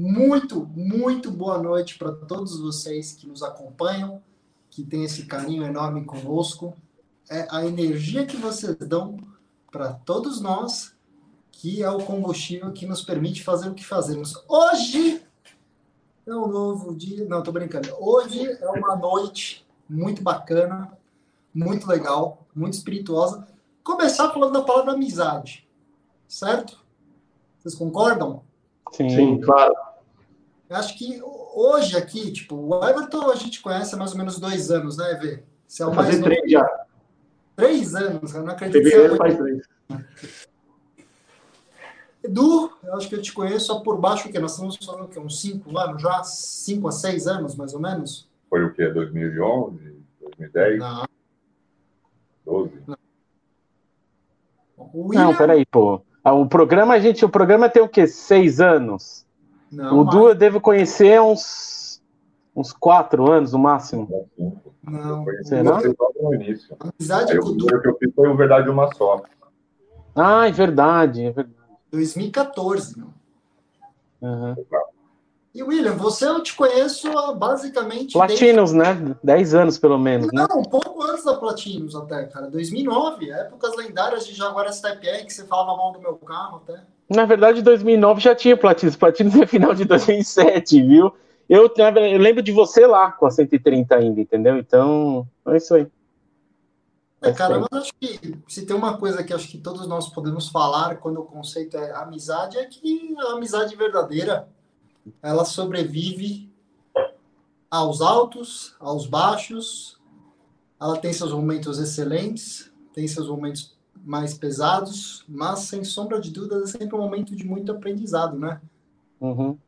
Muito, muito boa noite para todos vocês que nos acompanham, que têm esse carinho enorme conosco. É a energia que vocês dão para todos nós que é o combustível que nos permite fazer o que fazemos. Hoje é um novo dia. Não, tô brincando. Hoje é uma noite muito bacana, muito legal, muito espirituosa. Começar falando da palavra amizade, certo? Vocês concordam? Sim, Sim claro. Eu acho que hoje aqui, tipo, o Everton a gente conhece há mais ou menos dois anos, né, Vê? Você é o mais fazer três já. Três anos, eu não acredito. Fevereiro faz três. Edu, eu acho que eu te conheço só por baixo, que nós estamos falando que uns cinco anos já, cinco a seis anos, mais ou menos. Foi o quê? 2011, 2010? Não. 12? Não. William... Não, peraí, pô. Ah, o programa, gente, o programa tem o quê? Seis anos? Não, o Du eu devo conhecer uns, uns quatro anos no máximo. Não. Será? No início. Amizade Aí, com o Du. que eu fiz foi o Verdade Uma Só. Ah, é verdade, é verdade. 2014. Meu. Uhum. E William, você eu te conheço basicamente. Platinos, desde... né? 10 anos pelo menos, Não, né? um pouco antes da Platinos até, cara. 2009, épocas lendárias de Jaguar STPR, que você falava mal do meu carro até. Na verdade, 2009 já tinha Platinos. Platinos é final de 2007, viu? Eu, eu lembro de você lá com a 130 ainda, entendeu? Então, é isso aí. É, cara, mas acho que se tem uma coisa que acho que todos nós podemos falar quando o conceito é amizade, é que a amizade verdadeira ela sobrevive aos altos, aos baixos, ela tem seus momentos excelentes, tem seus momentos mais pesados, mas sem sombra de dúvidas é sempre um momento de muito aprendizado, né? Uhum.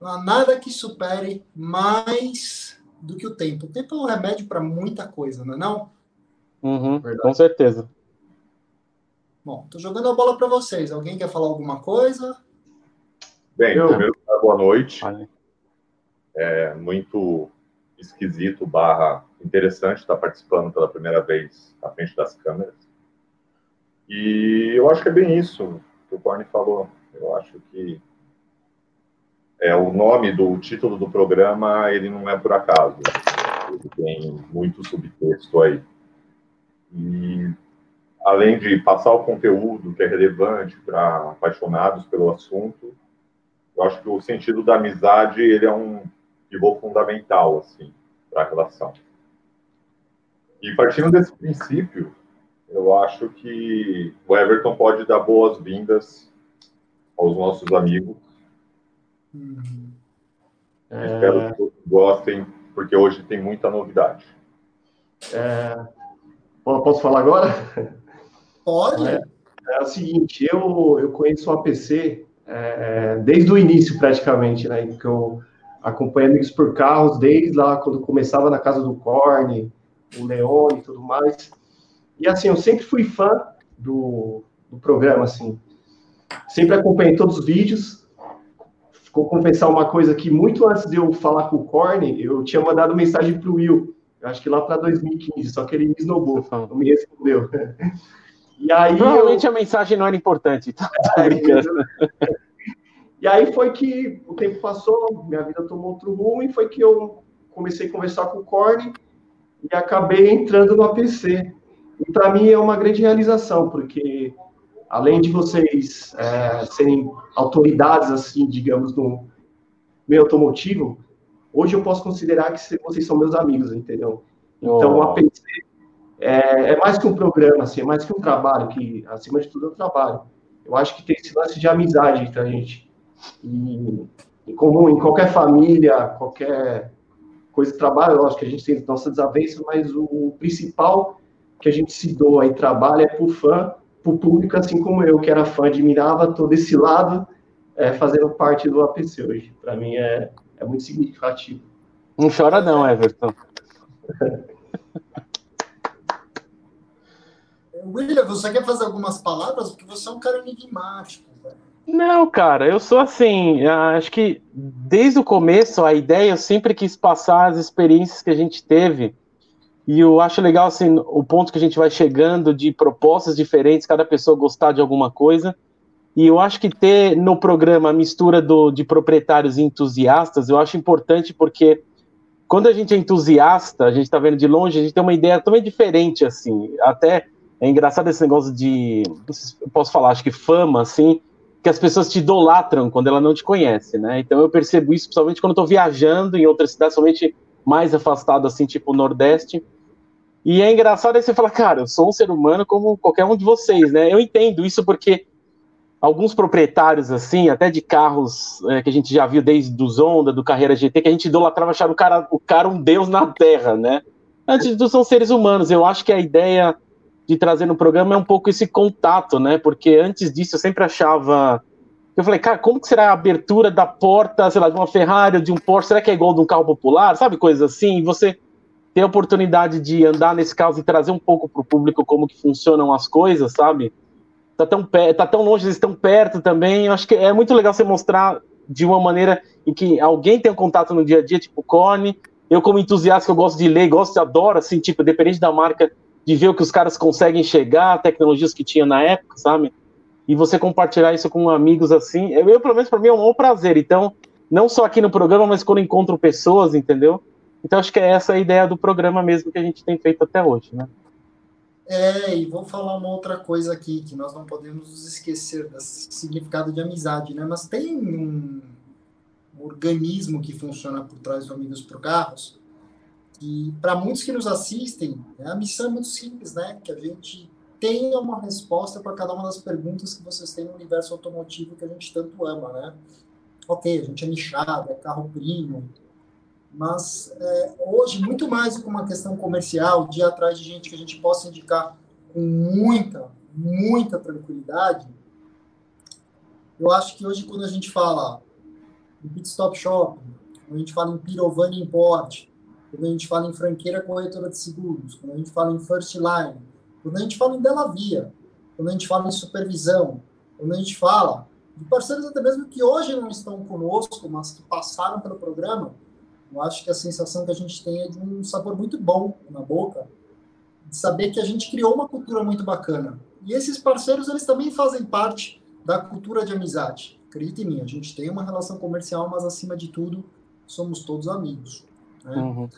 Não há nada que supere mais do que o tempo. O tempo é um remédio para muita coisa, não é não? Uhum, com certeza. Bom, tô jogando a bola para vocês. Alguém quer falar alguma coisa? Bem, Eu... boa noite. É muito esquisito barra interessante estar participando pela primeira vez à frente das câmeras. E eu acho que é bem isso que o Corne falou. Eu acho que é o nome do título do programa, ele não é por acaso. Ele tem muito subtexto aí. E além de passar o conteúdo que é relevante para apaixonados pelo assunto, eu acho que o sentido da amizade ele é um pivô fundamental assim para a relação. E partindo desse princípio, eu acho que o Everton pode dar boas-vindas aos nossos amigos. Uhum. É... Espero que todos gostem, porque hoje tem muita novidade. É, Posso falar agora? Pode. É, é o seguinte, eu, eu conheço o APC é, desde o início, praticamente, né? Que eu acompanho Amigos por Carros desde lá, quando começava na casa do Corne, o Leone e tudo mais. E, assim, eu sempre fui fã do, do programa, assim. Sempre acompanhei todos os vídeos. Vou confessar uma coisa que muito antes de eu falar com o Corne, eu tinha mandado mensagem para o Will acho que lá para 2015, só que ele me esnobou, não me respondeu. E aí Provavelmente eu... a mensagem não era importante, tá, é, E aí foi que o tempo passou, minha vida tomou outro rumo, e foi que eu comecei a conversar com o Corne e acabei entrando no APC. E para mim é uma grande realização, porque além de vocês é, serem autoridades, assim, digamos, no meio automotivo, hoje eu posso considerar que vocês são meus amigos, entendeu? Então, oh. o APC é, é, mais que um programa, assim, é mais que um trabalho, que acima de tudo é um trabalho. Eu acho que tem esse lance de amizade entre a gente. E, em comum, em qualquer família, qualquer coisa de trabalho, lógico que a gente tem nossa desavença, mas o principal que a gente se doa e trabalha é por fã, por público, assim como eu, que era fã, admirava todo esse lado, é, fazendo parte do APC hoje. Para mim é, é muito significativo. Não chora não, Everton. William, você quer fazer algumas palavras? Porque você é um cara enigmático. Não, cara, eu sou assim. Acho que desde o começo a ideia eu sempre quis passar as experiências que a gente teve. E eu acho legal assim o ponto que a gente vai chegando de propostas diferentes, cada pessoa gostar de alguma coisa. E eu acho que ter no programa a mistura do, de proprietários e entusiastas, eu acho importante porque quando a gente é entusiasta, a gente está vendo de longe, a gente tem uma ideia também diferente, assim. Até é engraçado esse negócio de, eu posso falar, acho que fama, assim, que as pessoas te idolatram quando ela não te conhece, né? Então eu percebo isso principalmente quando eu tô viajando em outras cidades, somente mais afastado, assim, tipo Nordeste. E é engraçado aí você falar, cara, eu sou um ser humano como qualquer um de vocês, né? Eu entendo isso porque alguns proprietários, assim, até de carros é, que a gente já viu desde o Zonda, do Carreira GT, que a gente idolatrava, achava o cara, o cara um deus na terra, né? Antes de tudo, são seres humanos. Eu acho que a ideia de trazer no programa é um pouco esse contato, né? Porque antes disso eu sempre achava. Eu falei, cara, como que será a abertura da porta, sei lá, de uma Ferrari, de um Porsche? Será que é igual de um carro popular? Sabe, coisas assim? E você ter a oportunidade de andar nesse carro e trazer um pouco para o público como que funcionam as coisas, sabe? Tá tão, tá tão longe, eles estão perto também. Eu acho que é muito legal você mostrar de uma maneira em que alguém tem um contato no dia a dia, tipo Cone. Eu, como entusiasta, eu gosto de ler, gosto, adoro, assim, tipo, dependente da marca, de ver o que os caras conseguem chegar, tecnologias que tinha na época, sabe? E você compartilhar isso com amigos assim, eu, eu pelo menos para mim é um prazer. Então, não só aqui no programa, mas quando encontro pessoas, entendeu? Então acho que é essa a ideia do programa mesmo que a gente tem feito até hoje, né? É, e vou falar uma outra coisa aqui, que nós não podemos esquecer do significado de amizade, né? Mas tem um organismo que funciona por trás do Amigos por Carros, e para muitos que nos assistem, né, a missão é muito simples, né? Que a gente tenha uma resposta para cada uma das perguntas que vocês têm no universo automotivo que a gente tanto ama, né? Ok, a gente é nichado, é carro premium, mas é, hoje, muito mais do que uma questão comercial, de ir atrás de gente que a gente possa indicar com muita, muita tranquilidade, eu acho que hoje, quando a gente fala em Pit Stop Shop, quando a gente fala em Pirovani Import, quando a gente fala em franqueira corretora de seguros, quando a gente fala em first line, quando a gente fala em Bela Via, quando a gente fala em supervisão, quando a gente fala de parceiros até mesmo que hoje não estão conosco, mas que passaram pelo programa, eu acho que a sensação que a gente tem é de um sabor muito bom na boca, de saber que a gente criou uma cultura muito bacana. E esses parceiros, eles também fazem parte da cultura de amizade. Acredite em mim, a gente tem uma relação comercial, mas acima de tudo, somos todos amigos. Né? Uhum.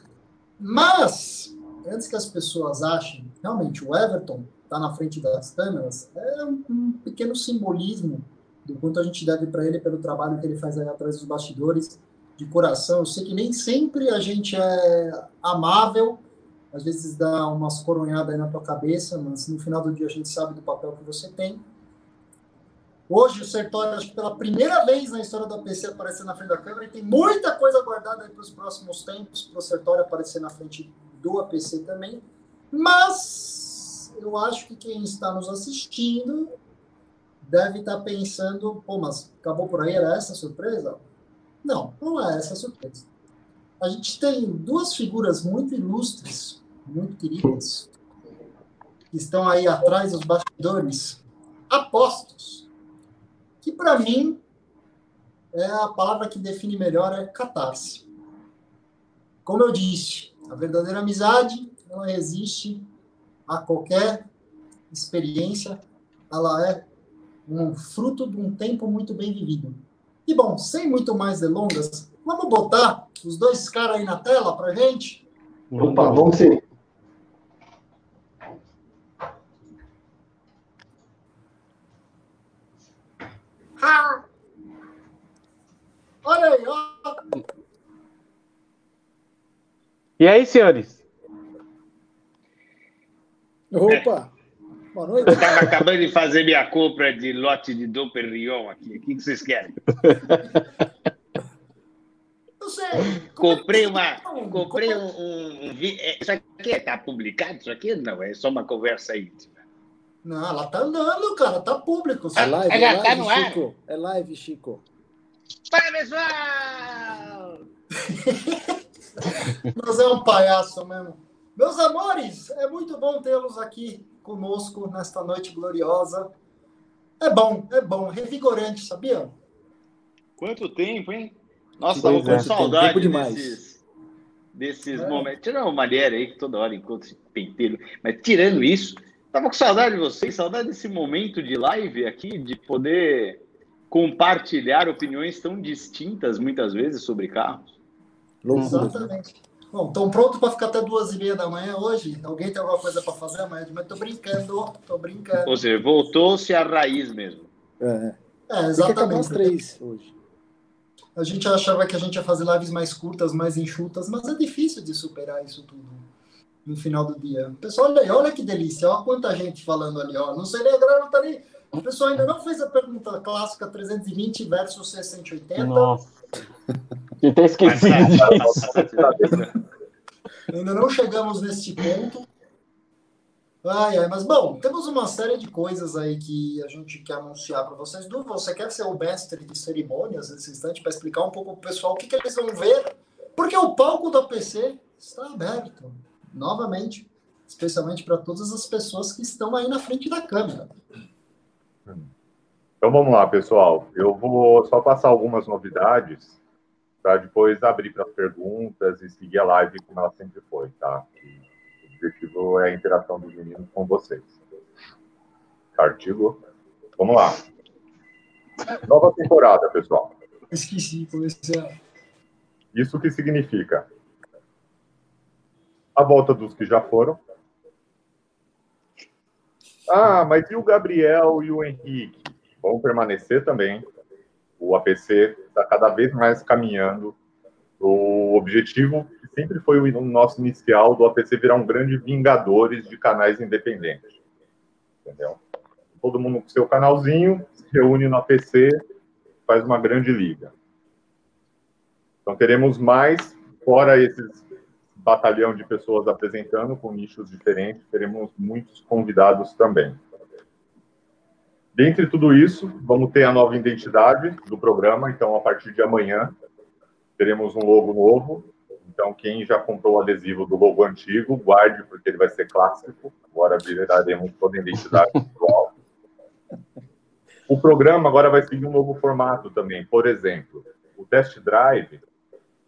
Mas, antes que as pessoas achem, realmente, o Everton está na frente das câmeras, é um, um pequeno simbolismo do quanto a gente deve para ele pelo trabalho que ele faz aí atrás dos bastidores, de coração. Eu sei que nem sempre a gente é amável, às vezes dá umas coronhadas aí na tua cabeça, mas no final do dia a gente sabe do papel que você tem. Hoje o Sertório, acho que pela primeira vez na história da PC aparecer na frente da câmera, e tem muita coisa guardada para os próximos tempos para o Sertório aparecer na frente do APC também. Mas eu acho que quem está nos assistindo deve estar tá pensando, pô, mas acabou por aí, era essa a surpresa? Não, não é essa a surpresa. A gente tem duas figuras muito ilustres, muito queridas, que estão aí atrás dos bastidores, apostos que para mim é a palavra que define melhor é catarse. Como eu disse, a verdadeira amizade não existe a qualquer experiência, ela é um fruto de um tempo muito bem vivido. E bom, sem muito mais delongas, vamos botar os dois caras aí na tela para gente? Opa, vamos sim. Ha! Olha aí, ó. E aí, senhores? Opa! Boa noite. Eu estava acabando de fazer minha compra de lote de Dom Perignon aqui. O que vocês querem? Não sei. Comprei uma. Comprei um. um, um isso aqui está publicado? Isso aqui não, é só uma conversa íntima. Não, ela tá andando, cara, tá público. É live, é, live, tá no Chico. Ar. É live, Chico. Fala, pessoal! Mas é um palhaço mesmo. Meus amores, é muito bom tê-los aqui conosco nesta noite gloriosa. É bom, é bom, revigorante, sabia? Quanto tempo, hein? Nossa, tava com é, saudade desses, desses é. momentos. Tirando uma maneira aí que toda hora encontro esse penteiro, mas tirando isso, Tava com saudade de vocês, saudade desse momento de live aqui, de poder compartilhar opiniões tão distintas muitas vezes sobre carros. Exatamente. Bom, estão prontos para ficar até duas e meia da manhã hoje? Alguém tem alguma coisa para fazer amanhã? Mas tô brincando, tô brincando. Ou seja, voltou-se à raiz mesmo. É, é exatamente. Tem três hoje. A gente achava que a gente ia fazer lives mais curtas, mais enxutas, mas é difícil de superar isso tudo no final do dia. Pessoal, olha aí, olha que delícia, olha quanta gente falando ali, ó. Não sei nem agora não tá ali. O pessoal ainda não fez a pergunta clássica 320 versus 680. Nossa. Eu até esqueci disso. ainda não chegamos neste ponto. Ai, ai, mas bom, temos uma série de coisas aí que a gente quer anunciar para vocês. Du, você quer ser o mestre de cerimônias nesse instante para explicar um pouco para o pessoal o que, que eles vão ver? Porque o palco da PC está aberto novamente, especialmente para todas as pessoas que estão aí na frente da câmera. Então vamos lá, pessoal. Eu vou só passar algumas novidades para depois abrir para perguntas e seguir a live como ela sempre foi, tá? o objetivo é a interação dos meninos com vocês. Artigo. Vamos lá. Nova temporada, pessoal. Esqueci, comecei a... Isso que significa a volta dos que já foram. Ah, mas e o Gabriel e o Henrique? Vão permanecer também. O APC está cada vez mais caminhando. O objetivo sempre foi o nosso inicial do APC virar um grande vingadores de canais independentes. Entendeu? Todo mundo com seu canalzinho, se reúne no APC, faz uma grande liga. Então teremos mais, fora esses batalhão de pessoas apresentando com nichos diferentes, teremos muitos convidados também. Dentre tudo isso, vamos ter a nova identidade do programa, então a partir de amanhã teremos um logo novo. Então quem já comprou o adesivo do logo antigo, guarde porque ele vai ser clássico. Agora viraremos toda a identidade atual. O programa agora vai seguir um novo formato também. Por exemplo, o test drive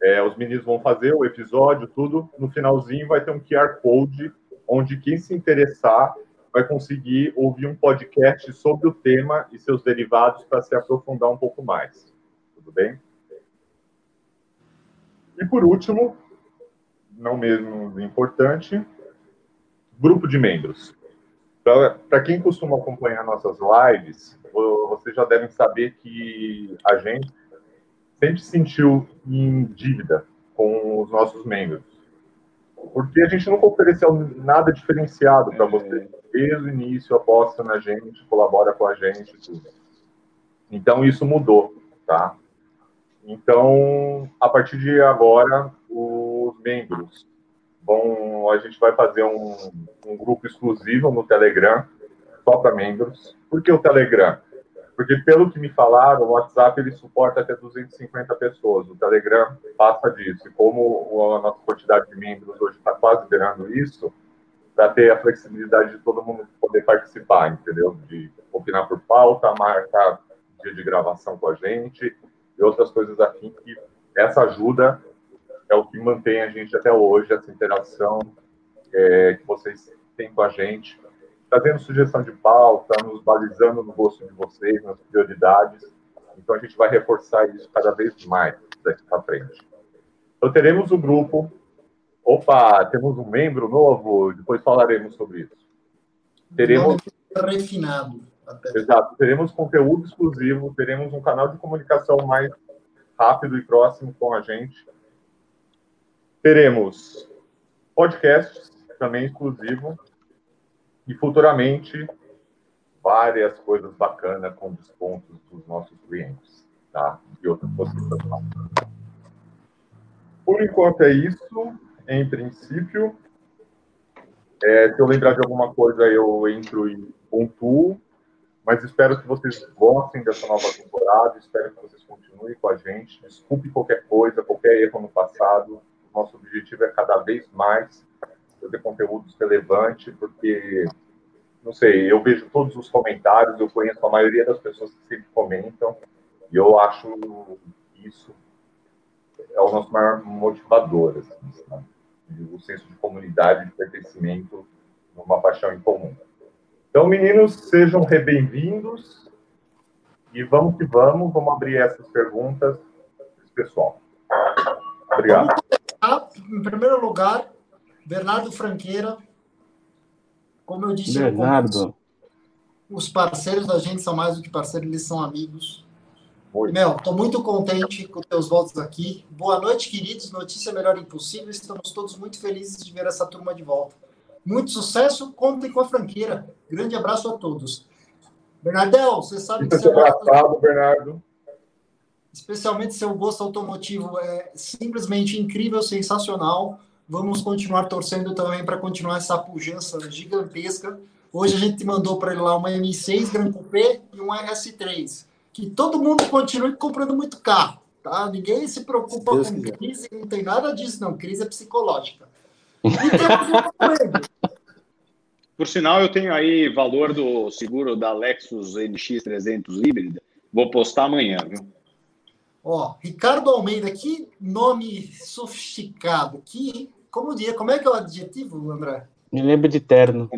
é, os meninos vão fazer o episódio, tudo. No finalzinho vai ter um QR Code, onde quem se interessar vai conseguir ouvir um podcast sobre o tema e seus derivados para se aprofundar um pouco mais. Tudo bem? E por último, não menos importante, grupo de membros. Para quem costuma acompanhar nossas lives, vocês já devem saber que a gente sempre sentiu em dívida com os nossos membros. Porque a gente nunca ofereceu nada diferenciado para é. você. Desde o início, aposta na gente, colabora com a gente, tudo. Então, isso mudou, tá? Então, a partir de agora, os membros vão... A gente vai fazer um, um grupo exclusivo no Telegram, só para membros. Por que o Telegram? Porque, pelo que me falaram, o WhatsApp ele suporta até 250 pessoas, o Telegram passa disso. E como a nossa quantidade de membros hoje está quase virando isso, para ter a flexibilidade de todo mundo poder participar, entendeu? De opinar por pauta, marcar dia de gravação com a gente e outras coisas assim que essa ajuda é o que mantém a gente até hoje, essa interação é, que vocês têm com a gente trazendo sugestão de pauta, nos balizando no gosto de vocês, nas prioridades. Então, a gente vai reforçar isso cada vez mais daqui para frente. Então, teremos um grupo. Opa, temos um membro novo, depois falaremos sobre isso. Teremos. Refinado. Até. Exato. Teremos conteúdo exclusivo, teremos um canal de comunicação mais rápido e próximo com a gente. Teremos podcasts também exclusivo e futuramente várias coisas bacanas com descontos dos nossos clientes, tá? E outras possibilidades. Por enquanto é isso, em princípio. É, se eu lembrar de alguma coisa, eu entro e pontuo, mas espero que vocês gostem dessa nova temporada, espero que vocês continuem com a gente. Desculpe qualquer coisa, qualquer erro no passado. Nosso objetivo é cada vez mais fazer conteúdos relevantes, porque, não sei, eu vejo todos os comentários, eu conheço a maioria das pessoas que sempre comentam, e eu acho isso é o nosso maior motivador, assim, sabe? o senso de comunidade, de pertencimento, uma paixão em comum. Então, meninos, sejam bem-vindos e vamos que vamos, vamos abrir essas perguntas pessoal. Obrigado. Em primeiro lugar, Bernardo Franqueira. Como eu disse, Bernardo. os parceiros da gente são mais do que parceiros, eles são amigos. Oi. Mel, estou muito contente com teus votos aqui. Boa noite, queridos. Notícia melhor impossível. Estamos todos muito felizes de ver essa turma de volta. Muito sucesso. Contem com a franqueira. Grande abraço a todos. Bernardel, você sabe que você abraçado, Bernardo. Especialmente seu gosto automotivo é simplesmente incrível, sensacional. Vamos continuar torcendo também para continuar essa pujança gigantesca. Hoje a gente mandou para ele lá uma M6 Gran Coupé e um RS3 que todo mundo continue comprando muito carro, tá? Ninguém se preocupa Deus com quiser. crise, não tem nada disso, não. Crise é psicológica. Por sinal, eu tenho aí valor do seguro da Lexus NX300 híbrida. Vou postar amanhã, viu? Ó, Ricardo Almeida, que nome sofisticado, que, como dia, como é que é o adjetivo, André? Me lembro de terno.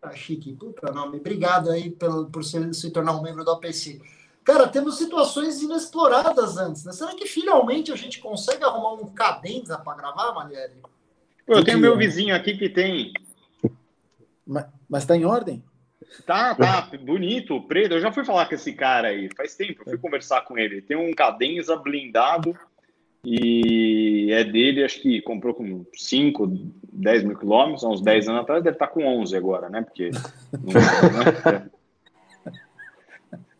Tá chique, puta nome. Obrigado aí pelo, por se, se tornar um membro do APC. Cara, temos situações inexploradas antes, né? Será que finalmente a gente consegue arrumar um cadenza para gravar, Manieri? Eu tenho meu vizinho aqui que tem. Mas, mas tá em ordem? Tá, tá, bonito, preto. Eu já fui falar com esse cara aí, faz tempo, eu fui conversar com ele. Tem um cadenza blindado e é dele, acho que comprou com 5, 10 mil quilômetros, há uns 10 anos atrás, deve estar com 11 agora, né? Porque.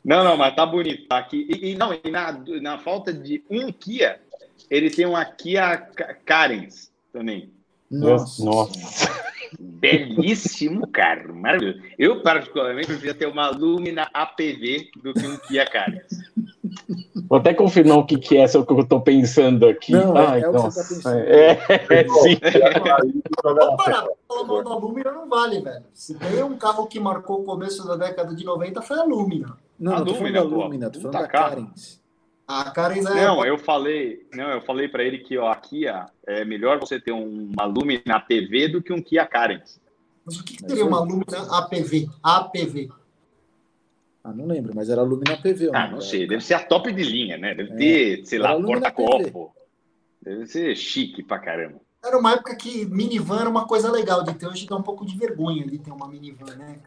Não, não, não, mas tá bonito. Tá aqui. E, e, não, e na, na falta de um Kia, ele tem uma Kia Carens também. Nossa. Nossa. Belíssimo carro, maravilhoso. Eu, particularmente, preferia ter uma Lumina APV do que um Kia Carens. Vou até confirmar o que, que é, o que eu estou pensando aqui. Não, Ai, é, é o que você está pensando. É, é sim. Vamos parar, da Lumina não vale, velho. Se tem um carro que marcou o começo da década de 90, foi a Lumina. Não, a não tô falando da Lumina, tô falando da Carens. A Carens é... Não, eu falei, não, eu falei para ele que ó, a Kia é melhor você ter uma Lumina APV do que um Kia Carens. Mas o que, que seria uma Lumina APV? APV. Ah, não lembro, mas era Lumina PV. Ah, não sei, deve ser a top de linha, né? Deve é. ter, sei lá, porta-copo. Deve ser chique pra caramba. Era uma época que minivan era uma coisa legal de ter, hoje dá um pouco de vergonha de ter uma minivan, né?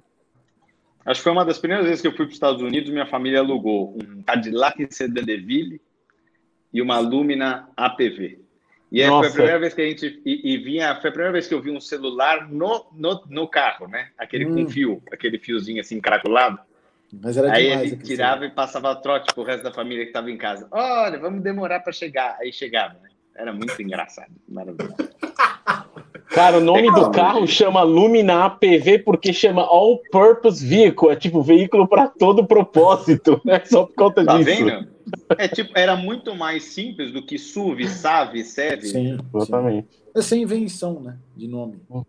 Acho que foi uma das primeiras vezes que eu fui para os Estados Unidos, minha família alugou um Cadillac Sedan DeVille e uma Lumina APV. E aí foi a primeira vez que a gente e, e, vinha, foi a primeira vez que eu vi um celular no, no, no carro, né? Aquele hum. com fio, aquele fiozinho assim encaracolado. Mas era Aí ele tirava e passava trote pro resto da família que estava em casa. Olha, vamos demorar para chegar. Aí chegava, né? Era muito engraçado. Maravilhoso. Cara, o nome do carro chama Lumina APV porque chama All Purpose Vehicle, é tipo veículo para todo propósito, é só por conta tá disso. Vendo? É tipo, era muito mais simples do que SUV, SAV, SEV. Sim, exatamente. Sim. Essa invenção, né, de nome. Hum.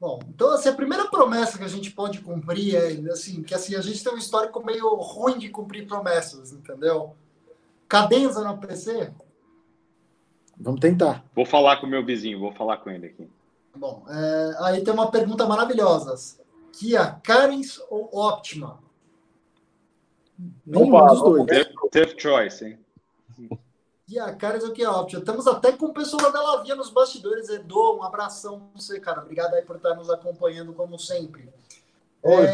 Bom, então assim, a primeira promessa que a gente pode cumprir é assim, que assim, a gente tem um histórico meio ruim de cumprir promessas, entendeu? Cadenza no PC? Vamos tentar. Vou falar com o meu vizinho, vou falar com ele aqui. Bom, é, aí tem uma pergunta maravilhosa. Kia Carens ou Optima? Nenhum dos dois. Tough choice, hein? E a Caras o que é óbvio. Estamos até com o pessoal da Lavia nos bastidores. Edu, um abração para você, cara. Obrigado aí por estar nos acompanhando, como sempre. Oi,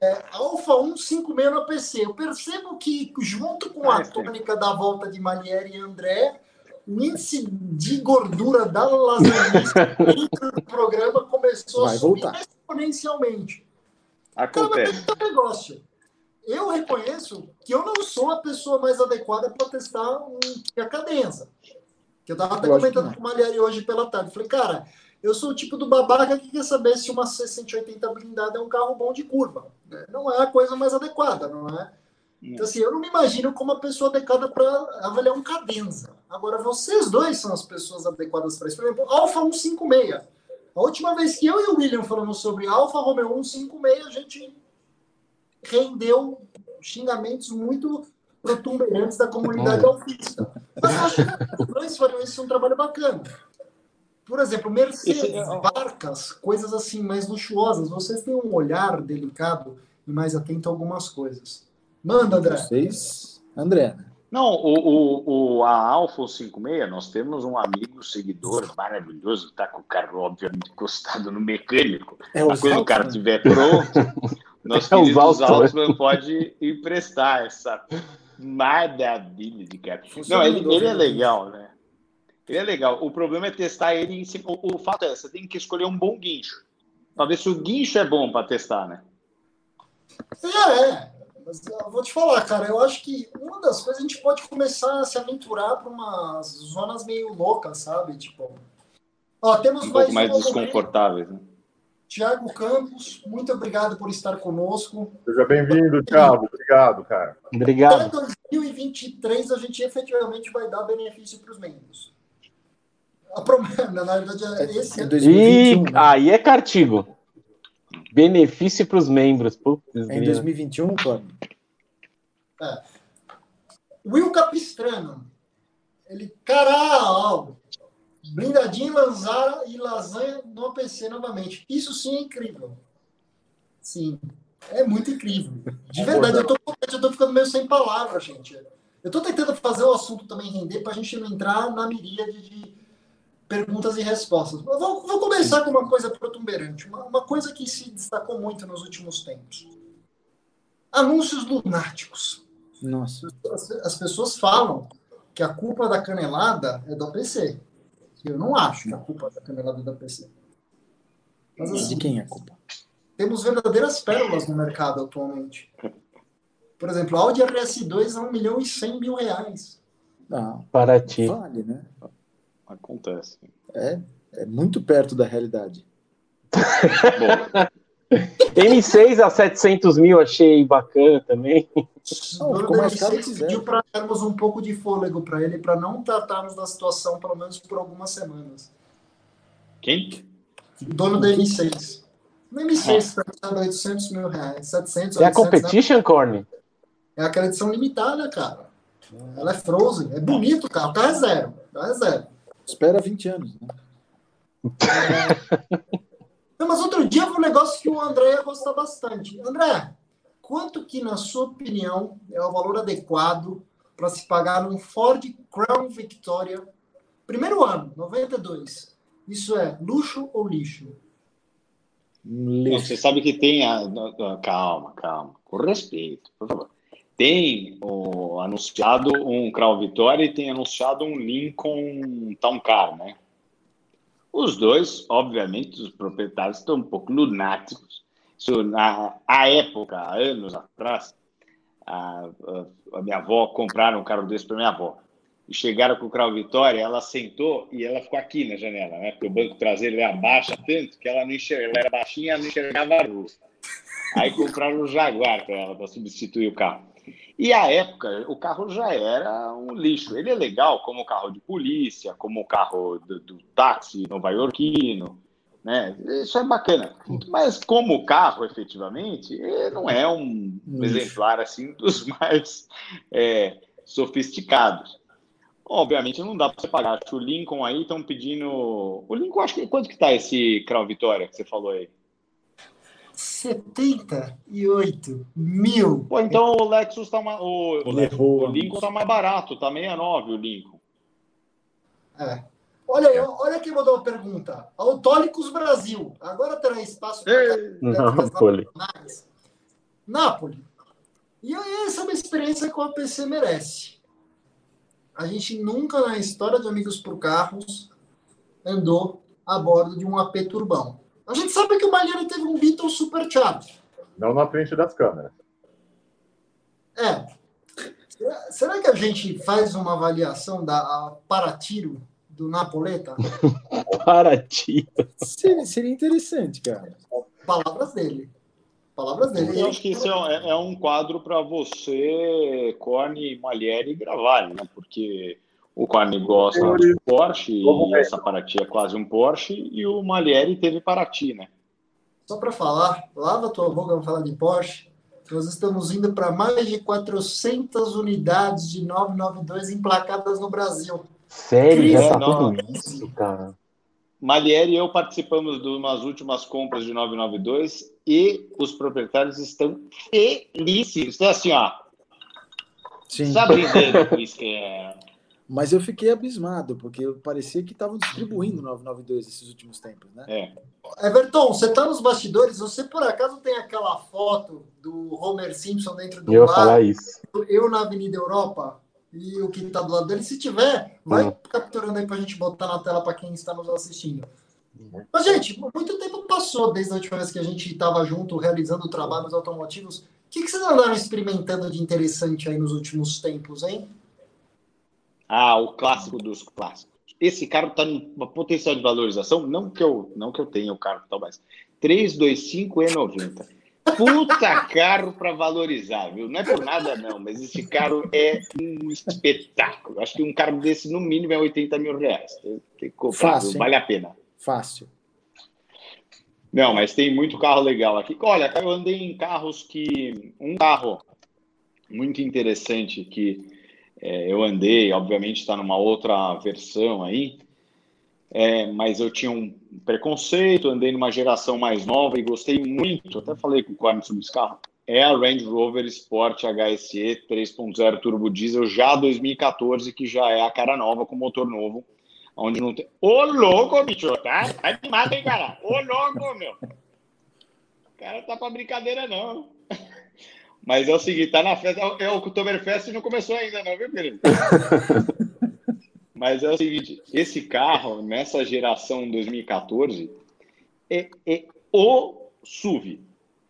é, Alfa 156 no PC. Eu percebo que, junto com a tônica da volta de Malieri e André, o índice de gordura da lasanha dentro do programa começou Vai a subir voltar. exponencialmente. Acontece. Cara, é um negócio eu reconheço que eu não sou a pessoa mais adequada para testar um a cadença. Que eu estava até comentando com o Maliari hoje pela tarde. Falei, cara, eu sou o tipo do babaca que quer saber se uma C180 blindada é um carro bom de curva. Não é a coisa mais adequada, não é? Então, assim, eu não me imagino como a pessoa adequada para avaliar um cadenza. Agora, vocês dois são as pessoas adequadas para isso. Por exemplo, Alfa 156. A última vez que eu e o William falamos sobre Alfa Romeo 156, a gente rendeu xingamentos muito protuberantes da comunidade autista. Mas eu acho que os dois fariam isso um trabalho bacana. Por exemplo, Mercedes, barcas, coisas assim mais luxuosas. Vocês têm um olhar delicado e mais atento a algumas coisas. Manda, André. Vocês, André. Não, o, o, o, a Alfa 56, nós temos um amigo seguidor maravilhoso, está com o carro, obviamente, encostado no mecânico. É Mas quando o carro estiver pronto, nosso é querido Altman pode emprestar essa maravilha de carro. Não, ele, ele é legal, né? Ele é legal. O problema é testar ele em cima. O, o fato é, você tem que escolher um bom guincho. Para ver se o guincho é bom para testar, né? É, é. Mas eu vou te falar, cara, eu acho que uma das coisas a gente pode começar a se aventurar para umas zonas meio loucas, sabe? Tipo, ó, temos um mais pouco mais desconfortáveis, né? Tiago Campos, muito obrigado por estar conosco. Seja bem-vindo, Thiago. Obrigado, cara. Obrigado. Até 2023 a gente efetivamente vai dar benefício para os membros. A promessa, na verdade, é esse é 2021. E aí é cartigo. Benefício para os membros. Putz, é em 2021, claro. É. Will Capistrano. Ele, caralho, blindadinho lançar e lasanha no PC novamente. Isso sim é incrível. Sim, é muito incrível. De verdade, eu tô, eu tô ficando meio sem palavras, gente. Eu tô tentando fazer o assunto também render para a gente não entrar na miríade de perguntas e respostas. Eu vou, vou começar com uma coisa protuberante, uma, uma coisa que se destacou muito nos últimos tempos. Anúncios lunáticos. Nossa. As, as pessoas falam que a culpa da canelada é do PC. Eu não acho que a culpa da canelada é da PC. Mas, assim, de quem é a culpa? Temos verdadeiras pérolas no mercado atualmente. Por exemplo, Audi RS2 a 1 milhão e 100 mil reais. Ah, para ti. Vale, né? Acontece. É, é muito perto da realidade. M6 a 700 mil achei bacana também. Não, ficou mais caro que pediu para darmos um pouco de fôlego para ele, para não tratarmos da situação, pelo menos por algumas semanas. Quem? O dono da M6. O M6 está custando 800 mil reais, 700 É a Competition, né? Corne? É aquela edição limitada, cara. Ela é frozen, é bonito o o carro é zero. O carro é zero. Espera 20 anos, né? Não, mas outro dia foi um negócio que o André ia gostar bastante. André, quanto que, na sua opinião, é o valor adequado para se pagar um Ford Crown Victoria, primeiro ano, 92? Isso é luxo ou lixo? lixo. Você sabe que tem a... Calma, calma. Com respeito, por favor tem anunciado um Crown Vitória e tem anunciado um Lincoln Town Car, né? Os dois, obviamente, os proprietários estão um pouco lunáticos. Isso, na a época, anos atrás, a, a, a, minha avó compraram um carro desse para minha avó. E chegaram com o Crown Vitória, ela sentou e ela ficou aqui na janela, né? Porque o banco traseiro é abaixa tanto que ela não enxerga, ela era baixinha, não enxergava a rua. Aí compraram o Jaguar para ela, para substituir o carro. E à época, o carro já era um lixo. Ele é legal como carro de polícia, como carro do, do táxi nova-iorquino, né? Isso é bacana. Mas como carro, efetivamente, não é um exemplar assim dos mais é, sofisticados. Obviamente não dá para você pagar. O Lincoln aí estão pedindo. O Lincoln, acho que quanto que está esse Crown Vitória que você falou aí? 78 mil. Pô, então o Lexus tá mais. O, o, o Lincoln tá mais barato, tá 69 o Lincoln. É. Olha aí, olha quem mandou a pergunta. Autólicos Brasil. Agora terá espaço para Nápoles. Nápoles. E essa é uma experiência que o APC merece. A gente nunca na história de Amigos por Carros andou a bordo de um AP Turbão. A gente sabe que o Malheiro teve um Beetle Supercharged. Não na frente das câmeras. É. Será que a gente faz uma avaliação da Paratiro do Napoleta? Paratiro. Seria, seria interessante, cara. Palavras dele. Palavras dele. Eu acho que isso é, é um quadro para você, Corne, e gravar, né? Porque o Carne gosta de Porsche, e essa Paraty é quase um Porsche, e o Malieri teve Paraty, né? Só para falar, lava tua boca para falar de Porsche. Nós estamos indo para mais de 400 unidades de 992 emplacadas no Brasil. Sério? Já tá tudo isso, cara? Malieri e eu participamos de umas últimas compras de 992 e os proprietários estão felizes. Estão assim, ó. Sim. Sabe dizer isso que é. Mas eu fiquei abismado, porque parecia que estavam distribuindo 992 esses últimos tempos, né? É. Everton, você tá nos bastidores, você por acaso tem aquela foto do Homer Simpson dentro do Eu bar, falar isso. eu na Avenida Europa e o que tá do lado dele? Se tiver, vai Uhum. capturando aí pra gente botar na tela para quem está nos assistindo. Mas, gente, muito tempo passou desde a última vez que a gente estava junto realizando trabalhos automotivos. O que, que vocês andaram experimentando de interessante aí nos últimos tempos, hein? Ah, o clássico dos clássicos. Esse carro está numa potencial de valorização, não que eu, não que eu tenha o carro tal, mas 325 e 90. Puta carro para valorizar, viu? Não é por nada, não, mas esse carro é um espetáculo. Acho que um carro desse, no mínimo, é 80 mil reais. Tem que comprar, Fácil, viu? vale a pena. Fácil. Não, mas tem muito carro legal aqui. Olha, eu andei em carros que. Um carro muito interessante que é, eu andei, obviamente está numa outra versão aí, é, mas eu tinha um preconceito, andei numa geração mais nova e gostei muito, até falei com o Corne sobre esse carro, é a Range Rover Sport HSE 3.0 Turbo Diesel já 2014, que já é a cara nova com motor novo, onde não tem... Ô, louco, bicho, tá? Tá animado, hein, cara? Ô, louco, meu! O cara tá pra brincadeira, não. Mas é o seguinte, tá na festa, é o Oktoberfest não começou ainda, não, viu, querido? Mas é o seguinte, esse carro, nessa geração 2014, é, é o SUV.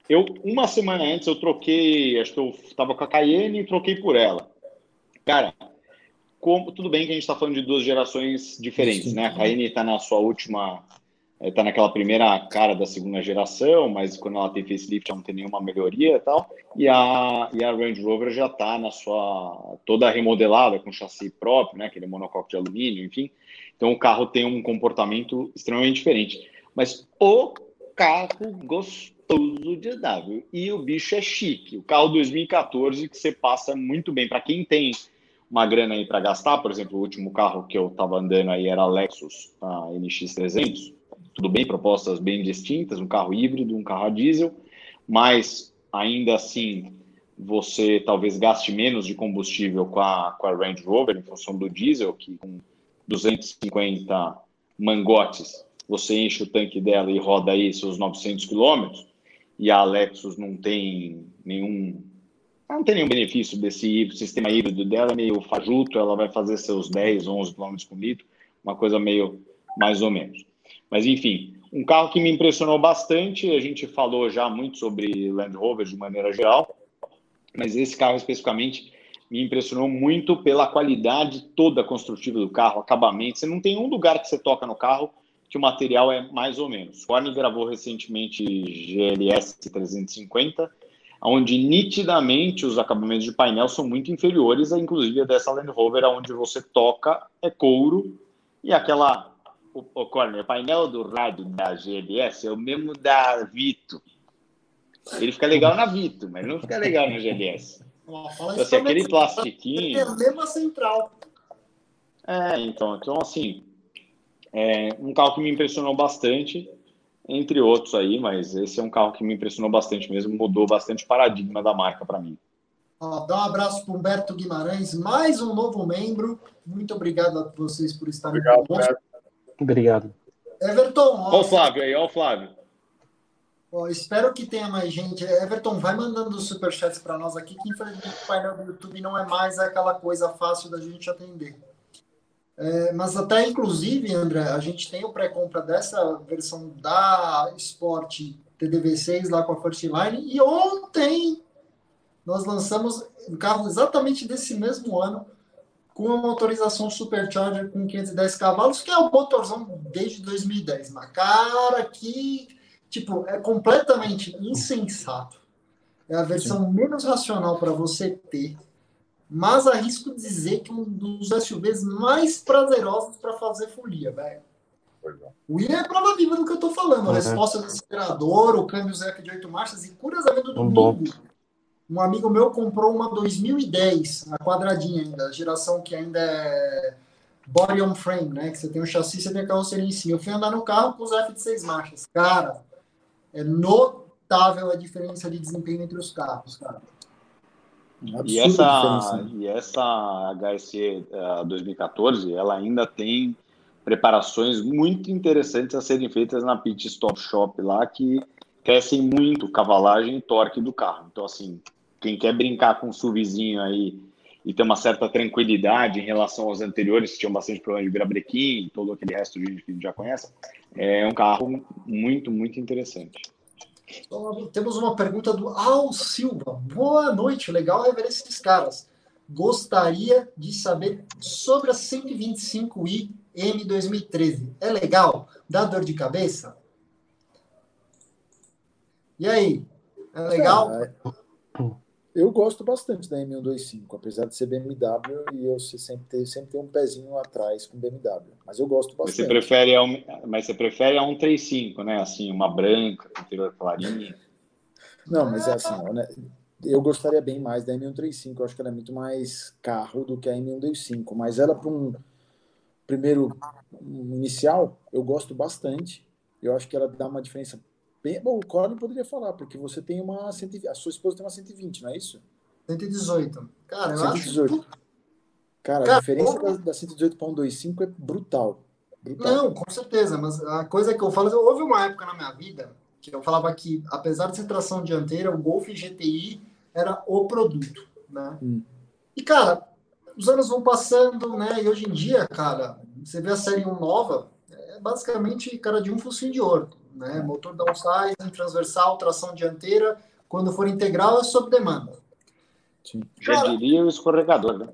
Eu, uma semana antes, eu troquei, acho que eu estava com a Cayenne e troquei por ela. Cara, como, tudo bem que a gente está falando de duas gerações diferentes, né? A Cayenne está na sua última, está naquela primeira cara da segunda geração, mas quando ela tem facelift não tem nenhuma melhoria e tal. E a, e a Range Rover já está na sua toda remodelada com chassi próprio, né? Aquele monocoque de alumínio, enfim. Então o carro tem um comportamento extremamente diferente. Mas o carro gostoso de andar, viu? E o bicho é chique. O carro 2014 que você passa muito bem para quem tem uma grana aí para gastar, por exemplo, o último carro que eu estava andando aí era a Lexus a NX300. Tudo bem, propostas bem distintas, um carro híbrido, um carro a diesel, mas ainda assim você talvez gaste menos de combustível com a, com a Range Rover em função do diesel, que com 250 mangotes você enche o tanque dela e roda aí seus 900 quilômetros, e a Lexus não tem nenhum não tem nenhum benefício desse sistema híbrido dela, é meio fajuto, ela vai fazer seus 10, 11 km por litro, uma coisa meio mais ou menos. Mas, enfim, um carro que me impressionou bastante, a gente falou já muito sobre Land Rover de maneira geral, mas esse carro especificamente me impressionou muito pela qualidade toda construtiva do carro, acabamento. Você não tem um lugar que você toca no carro que o material é mais ou menos. Arne gravou recentemente GLS 350, onde nitidamente os acabamentos de painel são muito inferiores, inclusive a dessa Land Rover, onde você toca é couro e aquela o, o Corner, o painel do rádio da GLS é o mesmo da Vito. Ele fica legal na Vito, mas não fica legal na GLS. Fala Então, assim, aquele plastiquinho. É a mesma central. É, então, então assim, é um carro que me impressionou bastante, entre outros aí, mas esse é um carro que me impressionou bastante mesmo, mudou bastante o paradigma da marca para mim. Ó, dá um abraço para Humberto Guimarães, mais um novo membro. Muito obrigado a vocês por estarem Obrigado, conosco. Obrigado. Everton, ó, o Flávio aí, olha o Flávio. ó, espero que tenha mais gente. Everton, vai mandando os superchats para nós aqui, que infelizmente o painel do YouTube não é mais aquela coisa fácil da gente atender. É, mas até, inclusive, André, a gente tem o pré-compra dessa versão da Sport TDV6 lá com a First Line, e ontem nós lançamos um carro exatamente desse mesmo ano, com uma motorização Supercharger com 510 cavalos, que é o motorzão desde 2010. Mas, cara, que, tipo, é completamente insensato. É a versão menos racional para você ter, mas arrisco dizer que um dos SUVs mais prazerosos para fazer folia, velho. É. O William é prova viva do que eu tô falando. A Uhum. resposta do acelerador, o câmbio Zeca de 8 marchas, e curiosamente bom. domingo, um amigo meu comprou uma 2010, a quadradinha ainda, a geração que ainda é body on frame, né? Que você tem o chassi, você tem a carroceria em si. Eu fui andar no carro com os F de seis marchas. Cara, é notável a diferença de desempenho entre os carros, cara. E essa, né? e essa HSE uh, 2014, ela ainda tem preparações muito interessantes a serem feitas na Pit Stop Shop lá, que crescem muito cavalagem e torque do carro. Então, assim, quem quer brincar com o SUVzinho aí e ter uma certa tranquilidade em relação aos anteriores, que tinham bastante problema de virabrequim, todo aquele resto de gente que já conhece, é um carro muito, muito interessante. Então, temos uma pergunta do Al Silva. Boa noite, legal rever esses caras. Gostaria de saber sobre a 125i M 2013. É legal? Dá dor de cabeça? E aí? É legal? É, eu gosto bastante da M125, apesar de ser BMW e eu sempre ter, sempre ter um pezinho atrás com BMW. Mas eu gosto bastante. Mas você prefere a, mas você prefere a 135, né? Assim, uma branca, com interior clarinho. Não, mas é assim, né? eu gostaria bem mais da M135. Eu acho que ela é muito mais carro do que a M125. Mas ela, para um primeiro inicial, eu gosto bastante. Eu acho que ela dá uma diferença bom, o Corne poderia falar, porque você tem uma. 120, a sua esposa tem uma 120, não é isso? 118. Cara, eu 118. acho. Cara, Cara, a diferença da, da 118 para 125 é brutal. brutal. Não, com certeza, mas a coisa que eu falo, houve uma época na minha vida que eu falava que, apesar de ser tração dianteira, o Golf GTI era o produto, né? Hum. E, cara, os anos vão passando, né? E hoje em dia, cara, você vê a série 1 nova, basicamente cara de um focinho de ouro né? Motor downsize, transversal, tração dianteira, quando for integral é sob demanda. Sim. Já Cara, diria o escorregador, né?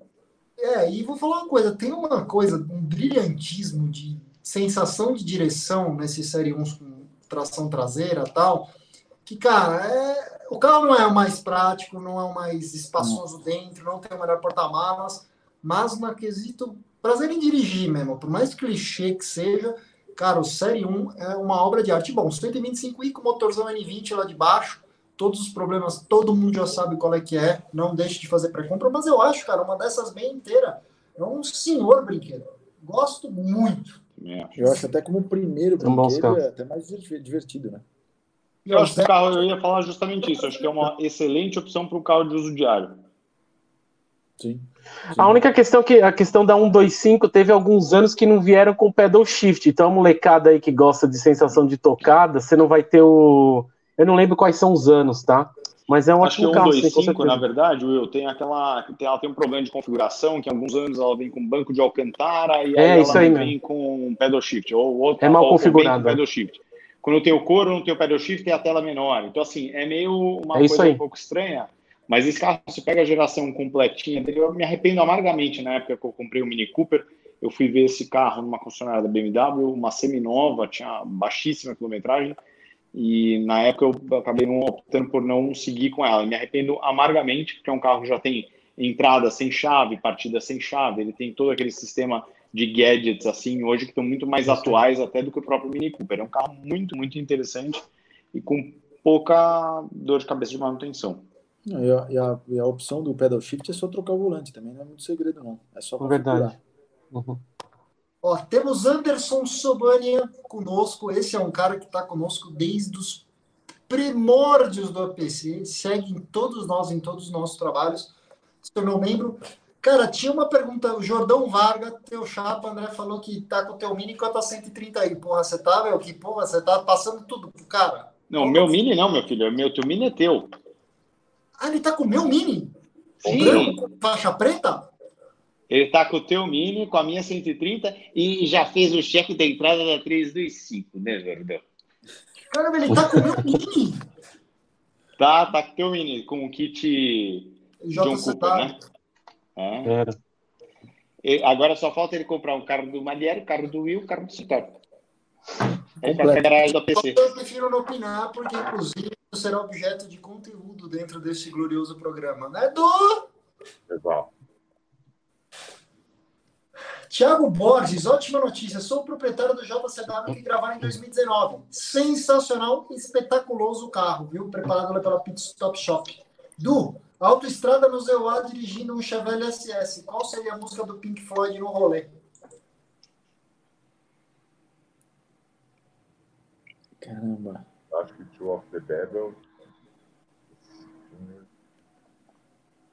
É, e vou falar uma coisa, tem uma coisa, um brilhantismo de sensação de direção nesse Série 1 com tração traseira tal, que, cara, é, o carro não é o mais prático, não é o mais espaçoso hum. dentro, não tem o melhor porta-malas, mas no quesito prazer em dirigir mesmo, por mais clichê que seja, Cara, o Série 1 é uma obra de arte. Bom, 125i com motorzão N20 lá de baixo, todos os problemas, todo mundo já sabe qual é que é, não deixe de fazer pré-compra, mas eu acho, cara, uma dessas bem inteira é um senhor brinquedo. Gosto muito. Eu acho até como primeiro brinquedo é até mais divertido, né? Eu acho que o carro, eu ia falar justamente isso. Eu acho que é uma excelente opção para o carro de uso diário. Sim. A única questão é que a questão da 125 teve alguns anos que não vieram com pedal shift. Então a molecada aí que gosta de sensação de tocada, você não vai ter o. Eu não lembro quais são os anos, tá? Mas é um Acho ótimo que carro. 125, na verdade, Will, tem aquela. Ela tem um problema de configuração, que alguns anos ela vem com banco de Alcantara e é, aí ela aí vem mesmo. com pedal shift. Ou outro, é mal configurado. pedal shift. Quando tem o couro, não tem o pedal shift, tem a tela menor. Então, assim, é meio uma é coisa um pouco estranha. Mas esse carro, se pega a geração completinha dele, eu me arrependo amargamente na época que eu comprei o Mini Cooper. Eu fui ver esse carro numa concessionária da BMW, uma semi-nova, tinha baixíssima quilometragem. E na época eu acabei optando por não seguir com ela. Eu me arrependo amargamente, porque é um carro que já tem entrada sem chave, partida sem chave. Ele tem todo aquele sistema de gadgets assim hoje que estão muito mais atuais até do que o próprio Mini Cooper. É um carro muito, muito interessante e com pouca dor de cabeça de manutenção. E, a, e, a, e, a, opção do pedal shift é só trocar o volante também, não é muito segredo, não. É só é Verdade. Uhum. Ó, temos Anderson Sobania conosco. Esse é um cara que está conosco desde os primórdios do APC, segue em todos nós, em todos os nossos trabalhos, se tornou membro. Cara, tinha uma pergunta, o Jordão Varga, teu chapa, André falou que tá com o teu mini tá 130 aí. Porra, você tá, velho? Que porra, você tá passando tudo pro cara. Não, meu mini não, meu filho. Meu teu mini é teu. Ah, ele tá com o meu Mini? Sim. Branco, faixa preta? Ele tá com o teu Mini, com a minha 130 e já fez o cheque da entrada da 325, né, Jordão? Caramba, ele tá com o meu Mini? Tá, tá com o teu Mini, com o kit John Cooper, né? É. E agora só falta ele comprar um carro do Malieri, carro do Will, carro do Citar. É do PC. Eu prefiro não opinar, porque inclusive será objeto de conteúdo dentro deste glorioso programa, né, Du? Legal. Tiago Borges, ótima notícia. Sou o proprietário do JCW que gravaram em 2019. Sensacional, espetaculoso o carro, viu? Preparado pela Pit Stop Shop. Du, autoestrada no ZOA dirigindo um Chevelle SS. Qual seria a música do Pink Floyd no rolê? Caramba. Acho que Two of the Devil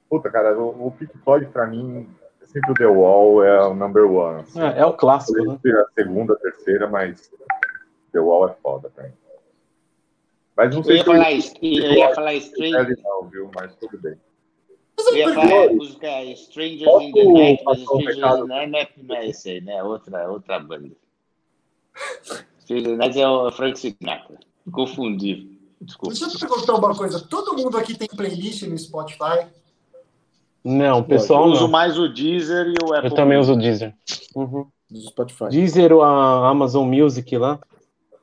Puta, cara, o, o Pink Floyd pra mim é sempre o The Wall é o number one. Assim. É, é, o clássico, né? A segunda, a terceira, mas The Wall é foda pra mim. Mas não eu sei ia se falar, eu, eu ia falar Stranger. Não, viu? Mas tudo bem. Eu ia falar a música Strangers in the Night, mas Strangers in the Night não é esse aí, né? Outra, outra banda. Strangers in the Night é o Frank Sinatra. Confundi. Desculpa. Deixa eu perguntar uma coisa. Todo mundo aqui tem playlist no Spotify? Não, pessoal. Eu uso não. mais o Deezer e o Apple. Eu também uso o Deezer. Uhum. Spotify. Deezer ou a Amazon Music lá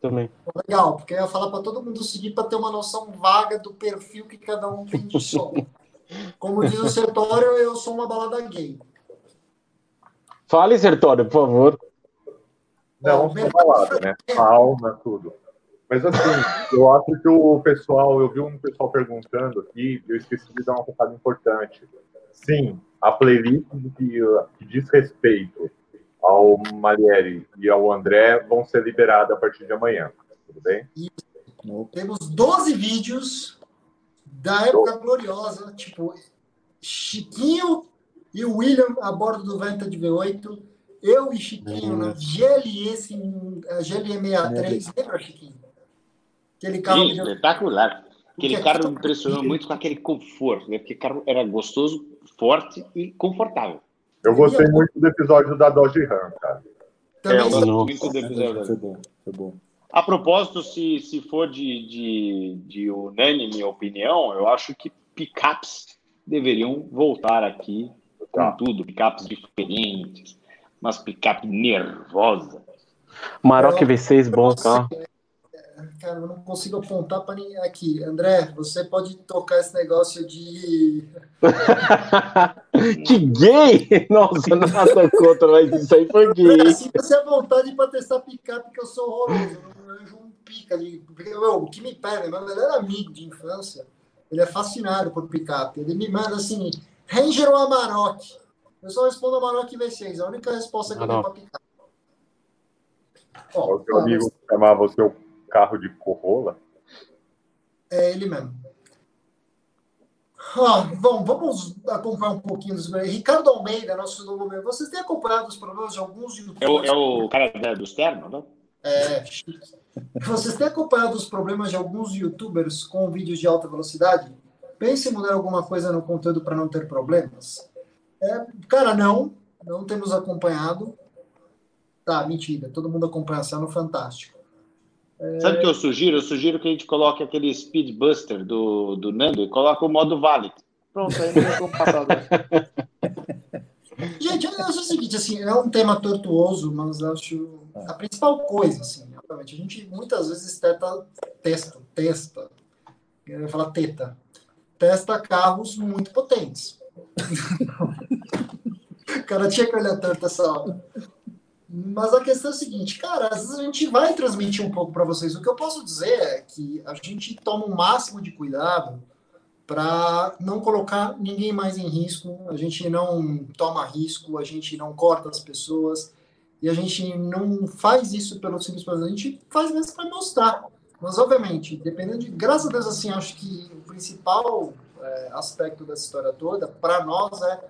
também. Legal, porque eu ia falar para todo mundo seguir para ter uma noção vaga do perfil que cada um tem de som. Como diz o Sertório, eu sou uma balada gay. Fale, Sertório, por favor. Não, só balada, né? Palma, tudo. Mas assim, eu acho que o pessoal, eu vi um pessoal perguntando aqui, eu esqueci de dar um recado importante. Sim, a playlist que, que diz respeito ao Malieri e ao André vão ser liberadas a partir de amanhã. Tudo bem? Temos 12 vídeos da época gloriosa, tipo Chiquinho e o William a bordo do Venta de V8, eu e Chiquinho na GLE, GLE 63, lembra, Chiquinho? Aquele carro Sim, espetacular. Aquele carro me impressionou muito com aquele conforto, né? Porque o carro era gostoso, forte e confortável. Eu gostei muito do episódio da Dodge Ram, cara. É, eu gosto muito do episódio. Foi bom, foi bom. A propósito, se, se for de, de, de unânime opinião, eu acho que picapes deveriam voltar aqui com tá. tudo, picapes diferentes, umas picape nervosa. Maroc V6 bom carro. Cara, eu não consigo apontar para ninguém aqui. André, você pode tocar esse negócio de. que gay! Nossa, nada contra, mas isso aí foi gay. Se você é vontade para testar picape, porque eu sou horroroso. Eu não anjo um pica ali. o que me pega, meu melhor amigo de infância, ele é fascinado por picape. Ele me manda assim: Ranger ou Amarok? Eu só respondo Amarok V6. A única resposta que eu tenho para picape. o seu amigo chamava o seu carro de Corolla? É ele mesmo. Ah, bom, vamos acompanhar um pouquinho dos. Ricardo Almeida, nosso novo membro. Vocês têm acompanhado os problemas de alguns youtubers? É o, é o cara dos ternos, não? É, Vocês têm acompanhado os problemas de alguns youtubers com vídeos de alta velocidade? Pense em mudar alguma coisa no conteúdo para não ter problemas? É, cara, não. Não temos acompanhado. Tá, mentira. Todo mundo acompanha a cena fantástico. Sabe o que eu sugiro? Eu sugiro que a gente coloque aquele Speed Buster do, do Nando e coloque o modo Valid. Pronto, aí não vou passar. Gente, eu acho o seguinte, assim, é um tema tortuoso, mas acho a principal coisa, assim, obviamente, a gente muitas vezes teta, testa, testa, eu ia falar teta, testa carros muito potentes. o cara tinha que olhar tanto essa hora. Mas a questão é a seguinte, cara, às vezes a gente vai transmitir um pouco para vocês. O que eu posso dizer é que a gente toma o máximo de cuidado para não colocar ninguém mais em risco. A gente não toma risco, a gente não corta as pessoas e a gente não faz isso pelo simples prazer. A gente faz mesmo para mostrar. Mas obviamente, dependendo de, graças a Deus, assim, acho que o principal é, aspecto dessa história toda para nós é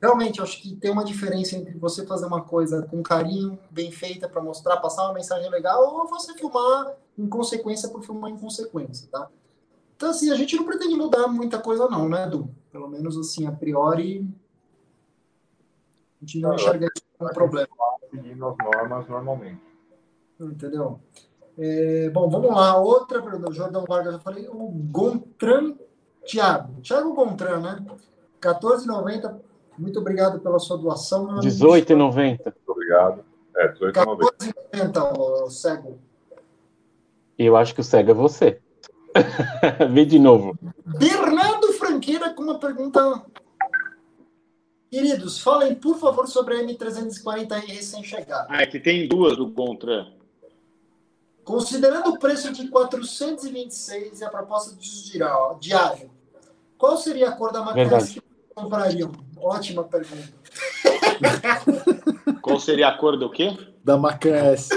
realmente acho que tem uma diferença entre você fazer uma coisa com carinho, bem feita para mostrar, passar uma mensagem legal, ou você filmar em consequência por filmar em consequência, tá? Então, assim, a gente não pretende mudar muita coisa não, né, Edu? Pelo menos, assim, a priori, a gente não, enxerga isso como um problema. Seguindo as normas normalmente. Entendeu? É, bom, vamos lá. Outra pergunta. O Jordão Vargas, eu falei. O Gontran Thiago. Thiago Gontran, né? 14,90 muito obrigado pela sua doação. R$18,90. Muito obrigado. É, R$18,90. R$14,90, cego. Eu acho que o cego é você. Vê de novo. Bernardo Franqueira com uma pergunta. Queridos, falem, por favor, sobre a M340 aí recém-chegada. Ah, é que tem duas do Contra. Considerando o preço de 426 e a proposta de diário, qual seria a cor da máquina que comprariam? Ótima pergunta. Qual seria a cor do quê? Da Macan S.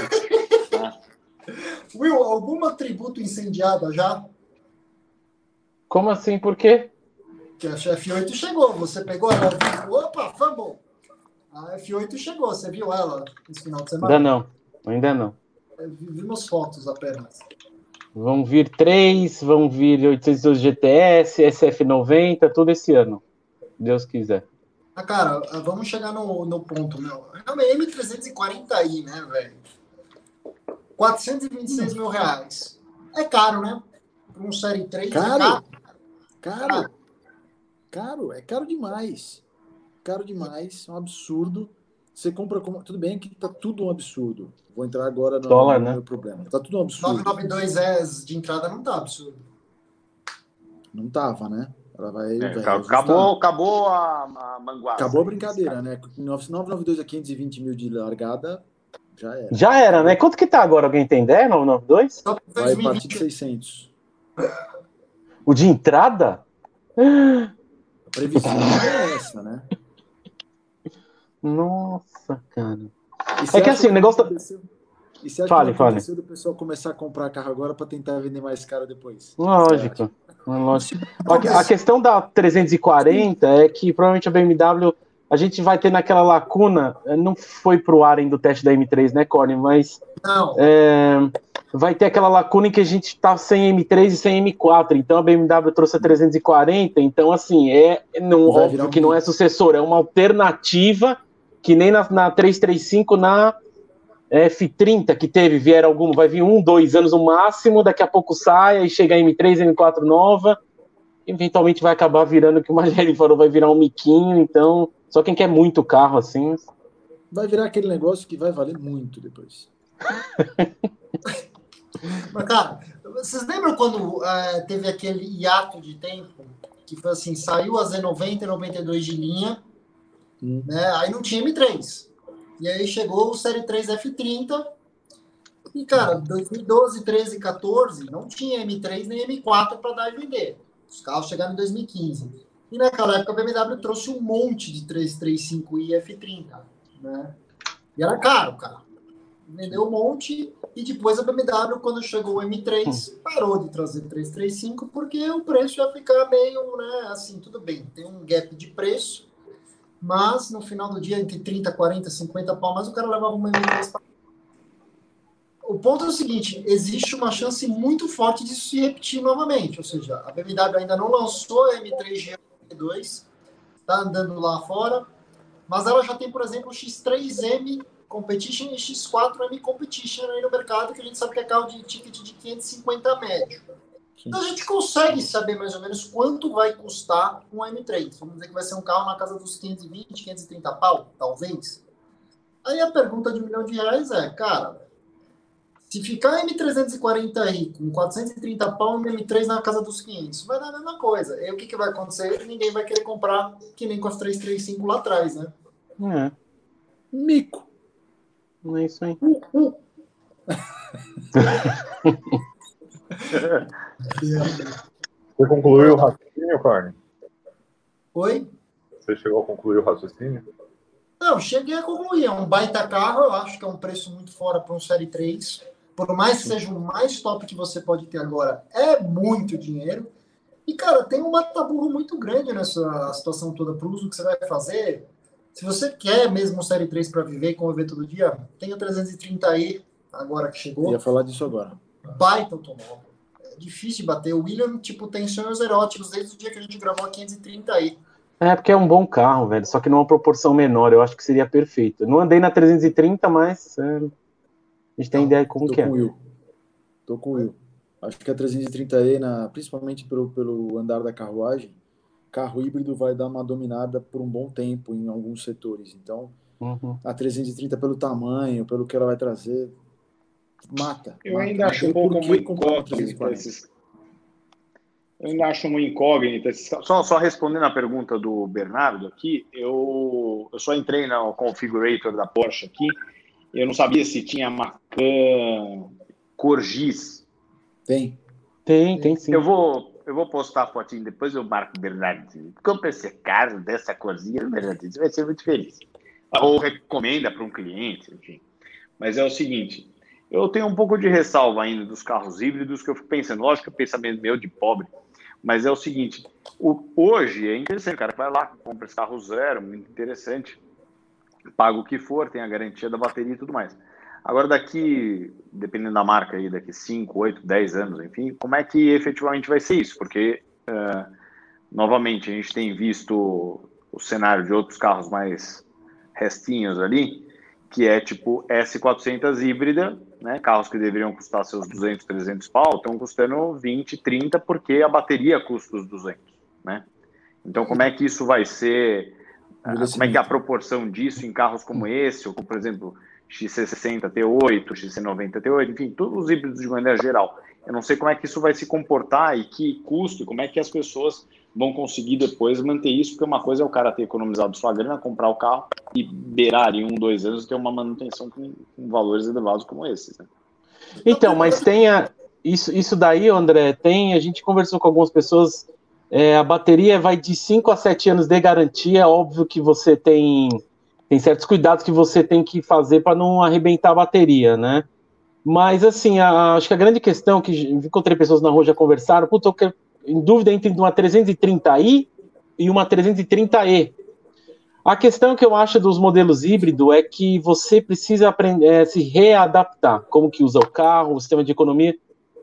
O Will, alguma tributo incendiada já? Como assim? Por quê? Que a F8 chegou, você pegou ela, viu? Opa, fumble! A F8 chegou, você viu ela esse final de semana? Ainda não, ainda não. É, vimos fotos apenas. Vão vir três, vão vir 812 GTS, SF90, tudo esse ano. Deus quiser. Ah, cara, vamos chegar no, no ponto, meu. É uma M340i, né, velho? 426 mil reais. É caro, né? Para um Série 3 caro. é caro. Caro. Caro, é caro demais. Caro demais, é um absurdo. Você compra como. Tudo bem que tá tudo um absurdo. Vou entrar agora no, Dólar, no né? meu problema. Tá tudo um absurdo. 992 S de entrada não tá absurdo. Não tava, né? Ela vai. É, vai acabou, acabou a, a manguaça. Acabou a brincadeira, né? 992 a 520 mil de largada, já era. Já era, né? Quanto que tá agora? Alguém tem ideia? 992? Vai a partir de 600. O de entrada? A previsão é essa, né? Nossa, cara. É que assim, o negócio. Tá... E você acha fale, que fale. do pessoal começar a comprar carro agora para tentar vender mais caro depois? Lógico. A questão da 340 é que provavelmente a BMW a gente vai ter naquela lacuna, não foi pro ar ainda o teste da M3, né, Corny? Mas é, vai ter aquela lacuna em que a gente está sem M3 e sem M4, então a BMW trouxe a 340, então assim, é não, óbvio um que não é sucessor, é uma alternativa que nem na, na 335, na F30 que teve, vieram algum, vai vir um, dois anos no máximo, daqui a pouco sai, e chega a M3, M4 nova, eventualmente vai acabar virando o que o Mageli falou, vai virar um miquinho, então, só quem quer muito carro assim. Vai virar aquele negócio que vai valer muito depois. Mas, cara, vocês lembram quando é, teve aquele hiato de tempo que foi assim, saiu a Z90 e 92 de linha, hum. né? Aí não tinha M3. E aí chegou o Série 3 F30. E, cara, 2012, 13, 14, não tinha M3 nem M4 para dar e vender. Os carros chegaram em 2015. E naquela época a BMW trouxe um monte de 335i F30, né? E era caro, cara. Vendeu um monte e depois a BMW, quando chegou o M3, parou de trazer 335 porque o preço ia ficar meio, né, assim, tudo bem, tem um gap de preço, mas no final do dia, entre 30, 40, 50 pau, mas o cara levava uma M3 para o ponto é o seguinte: existe uma chance muito forte disso se repetir novamente. Ou seja, a BMW ainda não lançou a M3 G2, está andando lá fora, mas ela já tem, por exemplo, o X3M Competition e X4M Competition aí no mercado, que a gente sabe que é carro de ticket de 550 médio. Então a gente consegue saber mais ou menos quanto vai custar um M3. Vamos dizer que vai ser um carro na casa dos 520, 530 pau, talvez. Aí a pergunta de um milhão de reais é, cara, se ficar M340i com 430 pau e M3 na casa dos 500, vai dar a mesma coisa. E o que, que vai acontecer? Ninguém vai querer comprar que nem com as 335 lá atrás, né? É. Mico. Não é isso aí. Uh, uh. Você concluiu o raciocínio, Carne? Oi? Você chegou a concluir o raciocínio? Não, cheguei a concluir. É um baita carro, eu acho que é um preço muito fora para um Série 3. Por mais que seja o mais top que você pode ter agora, é muito dinheiro. E, cara, tem um mataburro muito grande nessa situação toda para o uso que você vai fazer. Se você quer mesmo um Série 3 para viver e conviver todo dia, tem o 330e agora que chegou. Eu ia falar disso agora. Baita automóvel. É difícil de bater. O William, tipo, tem sonhos eróticos desde o dia que a gente gravou a 530i. É, porque é um bom carro, velho. Só que numa proporção menor. Eu acho que seria perfeito. Não andei na 330, mas é, a gente tem Não, ideia de como que é. Com o Will. Tô com o Will. Acho que a 330e, na, principalmente pelo, pelo andar da carruagem, carro híbrido vai dar uma dominada por um bom tempo em alguns setores. Então, uhum. a 330 pelo tamanho, pelo que ela vai trazer, mata. Eu mata. ainda acho um pouco uma incógnita esses... Eu ainda acho uma incógnita. Só, só respondendo a pergunta do Bernardo aqui, eu, eu só entrei no configurator da Porsche aqui, eu não sabia se tinha Macan cor giz. Tem. Tem, tem sim. Eu vou, eu vou postar a fotinho, depois eu marco o Bernardinho. Compre esse carro dessa corzinha, Bernardinho, você vai ser muito feliz. Ou recomenda para um cliente, enfim. Mas é o seguinte, eu tenho um pouco de ressalva ainda dos carros híbridos que eu fico pensando, lógico que é pensamento meu de pobre, mas é o seguinte, o, hoje é interessante, o cara vai lá, compra esse carro zero, muito interessante, paga o que for, tem a garantia da bateria e tudo mais. Agora, daqui, dependendo da marca aí, daqui 5, 8, 10 anos, enfim, como é que efetivamente vai ser isso? Porque, uh, novamente, a gente tem visto o cenário de outros carros mais restinhos ali, que é tipo S400 híbrida, né? Carros que deveriam custar seus 200, 300 pau, estão custando 20, 30, porque a bateria custa os 200, né? Então, como é que isso vai ser? Como é que é a proporção disso em carros como esse, ou por exemplo, XC60 T8, XC90 T8, enfim, todos os híbridos de maneira geral. Eu não sei como é que isso vai se comportar e que custo, como é que as pessoas vão conseguir depois manter isso, porque uma coisa é o cara ter economizado sua grana, comprar o carro e beirar em um, dois anos ter uma manutenção com, com valores elevados como esses. Né? Então, mas tem a, isso, isso daí, André, tem, a gente conversou com algumas pessoas, é, a bateria vai de 5 a 7 anos de garantia, óbvio que você tem tem certos cuidados que você tem que fazer para não arrebentar a bateria, né? Mas, assim, a, acho que a grande questão que encontrei pessoas na rua já conversaram, puta, eu quero, em dúvida entre uma 330i e uma 330e. A questão que eu acho dos modelos híbridos é que você precisa aprender, é, se readaptar, como que usa o carro, o sistema de economia,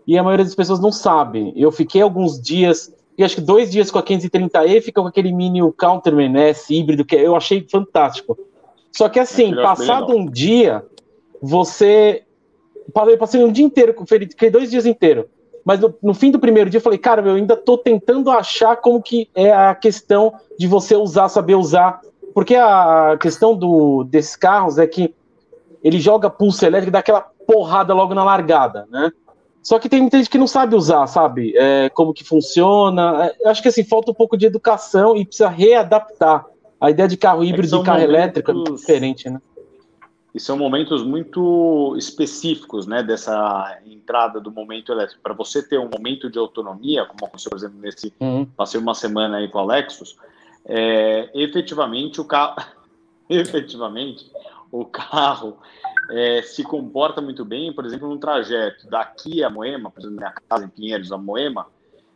e a maioria das pessoas não sabe. Eu fiquei alguns dias, e acho que dois dias com a 530e, fica com aquele mini Counterman S híbrido, que eu achei fantástico. Só que assim, passado um dia, você. Eu passei um dia inteiro com o ferido, fiquei dois dias inteiros. Mas no, no, fim do primeiro dia eu falei, cara, eu ainda tô tentando achar como que é a questão de você usar, saber usar. Porque a questão do, desses carros é que ele joga pulso elétrico e dá aquela porrada logo na largada, né? Só que tem muita gente que não sabe usar, sabe? É, como que funciona. É, acho que assim, falta um pouco de educação e precisa readaptar. A ideia de carro é híbrido é e carro momentos, elétrico é diferente, né? E são momentos muito específicos, né, dessa entrada do momento elétrico. Para você ter um momento de autonomia, como aconteceu, por exemplo, nesse uhum. passei uma semana aí com o Alexos, é, efetivamente o carro, efetivamente o carro é, se comporta muito bem, por exemplo, no trajeto daqui a Moema, por exemplo, minha casa em Pinheiros a Moema,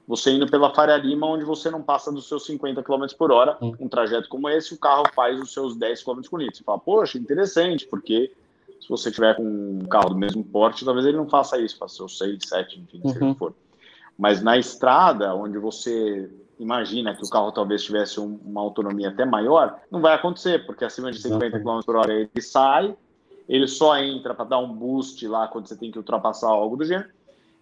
você indo pela Faria Lima, onde você não passa dos seus 50 km por hora, hum. um trajeto como esse, o carro faz os seus 10 km por litro. Você fala, poxa, interessante, porque se você tiver com um carro do mesmo porte, talvez ele não faça isso, faça seus 6, 7, enfim, uhum. se for. Mas na estrada, onde você imagina que o carro talvez tivesse um, uma autonomia até maior, não vai acontecer, porque acima de 50 km por hora ele sai, ele só entra para dar um boost lá quando você tem que ultrapassar algo do gênero,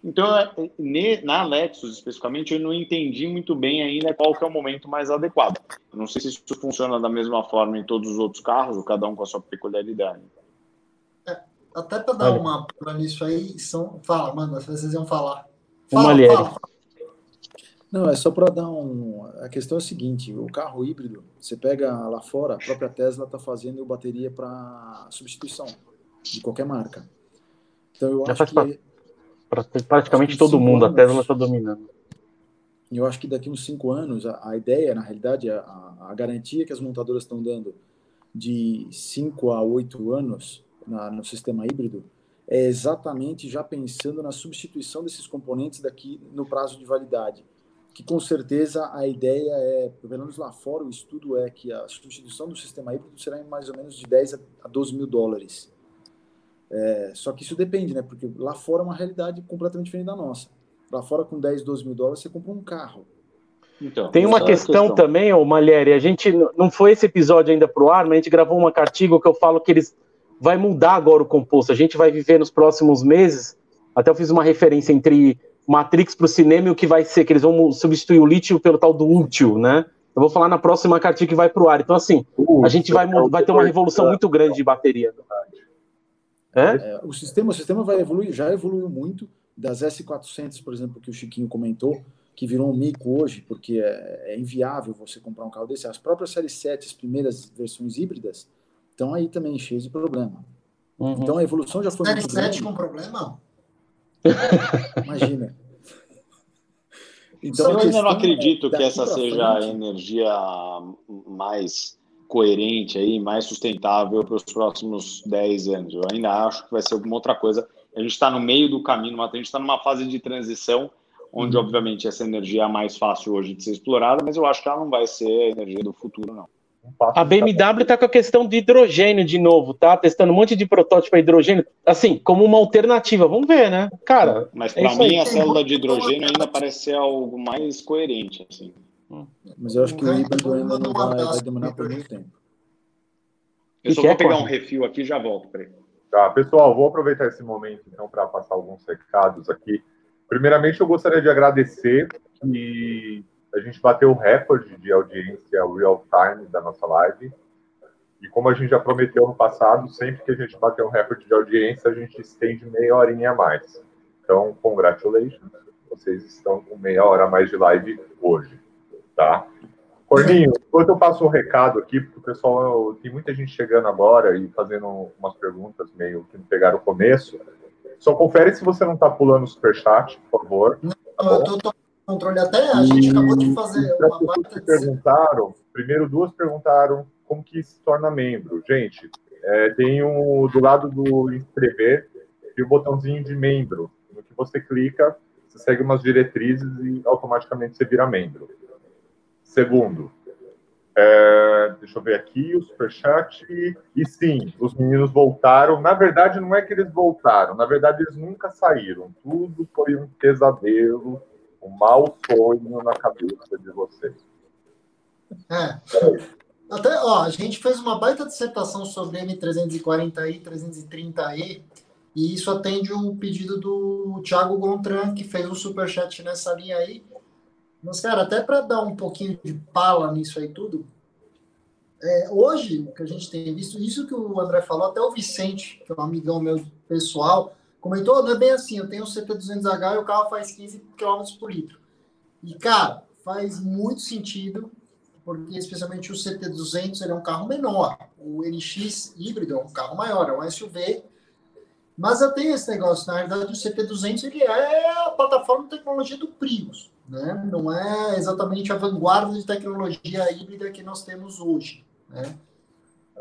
então, é, na Lexus especificamente, eu não entendi muito bem ainda qual que é o momento mais adequado. Eu não sei se isso funciona da mesma forma em todos os outros carros, ou cada um com a sua peculiaridade. É, até para dar uma para nisso aí, são. Fala, manda, vocês iam falar. Fala, fala, fala. Não, é só para dar um. A questão é a seguinte: o carro híbrido, você pega lá fora, a própria Tesla está fazendo bateria para substituição de qualquer marca. Então eu Já acho que praticamente todo mundo, anos, a Tesla está dominando. Eu acho que daqui uns cinco anos, a, a ideia, na realidade, a, a, garantia que as montadoras estão dando de cinco a oito anos na, no sistema híbrido é exatamente já pensando na substituição desses componentes daqui no prazo de validade. Que com certeza a ideia é, pelo menos lá fora, o estudo é que a substituição do sistema híbrido será em mais ou menos de 10 a 12 mil dólares. É, só que isso depende, né? Porque lá fora é uma realidade completamente diferente da nossa. Lá fora, com 10, 12 mil dólares, você compra um carro. Então, Tem uma questão, questão, também, ô Malhery, a gente não foi esse episódio ainda pro ar, mas a gente gravou uma cartiga que eu falo que eles vai mudar agora o composto. A gente vai viver nos próximos meses. Até eu fiz uma referência entre Matrix para o cinema e o que vai ser, que eles vão substituir o lítio pelo tal do útil, né? Eu vou falar na próxima cartiga que vai pro ar. Então, assim, a gente vai, vai ter uma revolução muito grande de bateria. É? o, sistema, o sistema vai evoluir, já evoluiu muito. Das S400, por exemplo, que o Chiquinho comentou, que virou um mico hoje, porque é, é inviável você comprar um carro desse. As próprias Série 7, as primeiras versões híbridas, estão aí também cheias de problema. Uhum. Então a evolução já foi Série muito 7 grande. com problema? Imagina. Então, eu ainda não acredito que essa seja frente, a energia mais coerente aí, mais sustentável para os próximos 10 anos. Eu ainda acho que vai ser alguma outra coisa a gente está no meio do caminho, a gente está numa fase de transição, onde, uhum. obviamente, essa energia é mais fácil hoje de ser explorada, mas eu acho que ela não vai ser a energia do futuro, não. A BMW está com a questão de hidrogênio de novo, tá? Testando um monte de protótipo a hidrogênio, assim, como uma alternativa. Vamos ver, né? Cara. Mas para é mim, aí. a célula de hidrogênio ainda parece ser algo mais coerente, assim. Mas eu acho que o híbrido ainda não vai, vai demorar por muito tempo. Eu só vou pegar um refil aqui e já volto. Peraí. Tá, pessoal, vou aproveitar esse momento então para passar alguns recados aqui. Primeiramente, eu gostaria de agradecer que a gente bateu o recorde de audiência real time da nossa live. E como a gente já prometeu no passado, sempre que a gente bater um recorde de audiência, a gente estende meia horinha a mais. Então, congratulations. Vocês estão com meia hora a mais de live hoje, tá? Corninho, enquanto eu passo o um recado aqui, porque o pessoal, tem muita gente chegando agora e fazendo umas perguntas meio que não pegaram o começo. Só confere se você não está pulando o superchat, por favor. Não, tá eu tô, controle até, a gente acabou de fazer uma baita perguntaram, primeiro duas perguntaram como que se torna membro. Gente, é, tem um, do lado do inscrever e o botãozinho de membro. No que você clica, você segue umas diretrizes e automaticamente você vira membro. Segundo, é, deixa eu ver aqui o superchat. E sim, os meninos voltaram. Na verdade, não é que eles voltaram, na verdade, eles nunca saíram. Tudo foi um pesadelo um mau sonho na cabeça de vocês. É. Até, ó, a gente fez uma baita dissertação sobre M340i, 330i, e isso atende o pedido do Thiago Gontran, que fez um superchat nessa linha aí. Mas, cara, até para dar um pouquinho de pala nisso aí tudo, é, hoje, o que a gente tem visto, isso que o André falou, até o Vicente, que é um amigão meu pessoal, comentou, não é bem assim, eu tenho um CT200H e o carro faz 15 km por litro. E, cara, faz muito sentido, porque especialmente o CT200 ele é um carro menor. O NX híbrido é um carro maior, é um SUV. Mas eu tenho esse negócio, na verdade, o CT200 ele é a plataforma de tecnologia do Prius, né? Não é exatamente a vanguarda de tecnologia híbrida que nós temos hoje, né?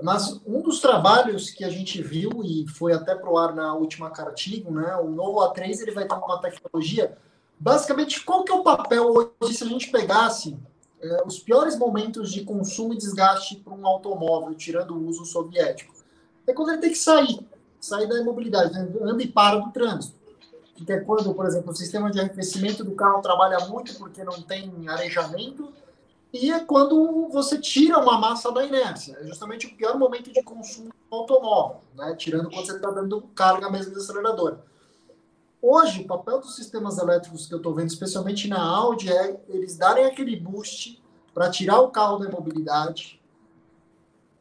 Mas um dos trabalhos que a gente viu e foi até pro ar na última Cartigo, né? O novo A3 ele vai ter uma tecnologia. Basicamente, qual que é o papel hoje se a gente pegasse é, os piores momentos de consumo e desgaste para um automóvel, tirando o uso soviético? É quando ele tem que sair, sair da imobilidade, né? anda e para do trânsito. Que é quando, por exemplo, o sistema de arrefecimento do carro trabalha muito porque não tem arejamento e é quando você tira uma massa da inércia. É justamente o pior momento de consumo do automóvel, né? tirando quando você está dando carga mesmo de acelerador. Hoje, o papel dos sistemas elétricos que eu estou vendo, especialmente na Audi, é eles darem aquele boost para tirar o carro da imobilidade.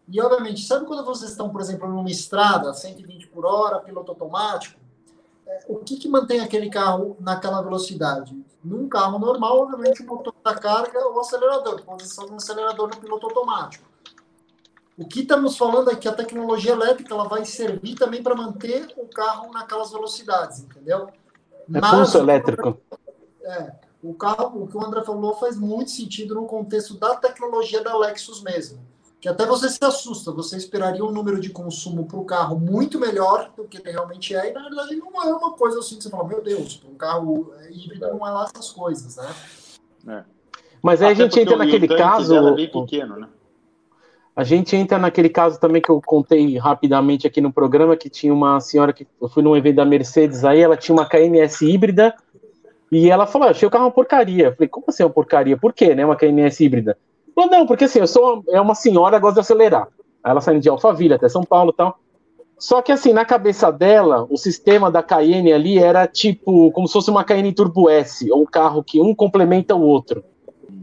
E, obviamente, sabe quando vocês estão, por exemplo, numa estrada, 120 por hora, piloto automático? É, o que, que mantém aquele carro naquela velocidade? Num carro normal, obviamente, o motor da carga ou o acelerador, posição do acelerador no piloto automático. O que estamos falando é que a tecnologia elétrica ela vai servir também para manter o carro naquelas velocidades, entendeu? É pulso elétrico. É, o carro, o que o André falou faz muito sentido no contexto da tecnologia da Lexus mesmo que até você se assusta, você esperaria um número de consumo para o carro muito melhor do que ele realmente é, e na verdade não é uma coisa assim que você fala, meu Deus, um carro híbrido não é lá essas coisas, né? É. Mas aí Até a gente entra naquele caso. É bem pequeno, né? A gente entra naquele caso também que eu contei rapidamente aqui no programa, que tinha uma senhora que eu fui num evento da Mercedes aí, ela tinha uma KNS híbrida, e ela falou, achei o carro uma porcaria. Eu falei, como assim uma porcaria? Por quê, né? Uma KNS híbrida? Falou, não, porque assim, eu sou é uma senhora, gosta de acelerar. Aí ela saindo de Alphaville até São Paulo e tal. Só que assim, na cabeça dela, o sistema da Cayenne ali era tipo, como se fosse uma Cayenne Turbo S, ou um carro que um complementa o outro.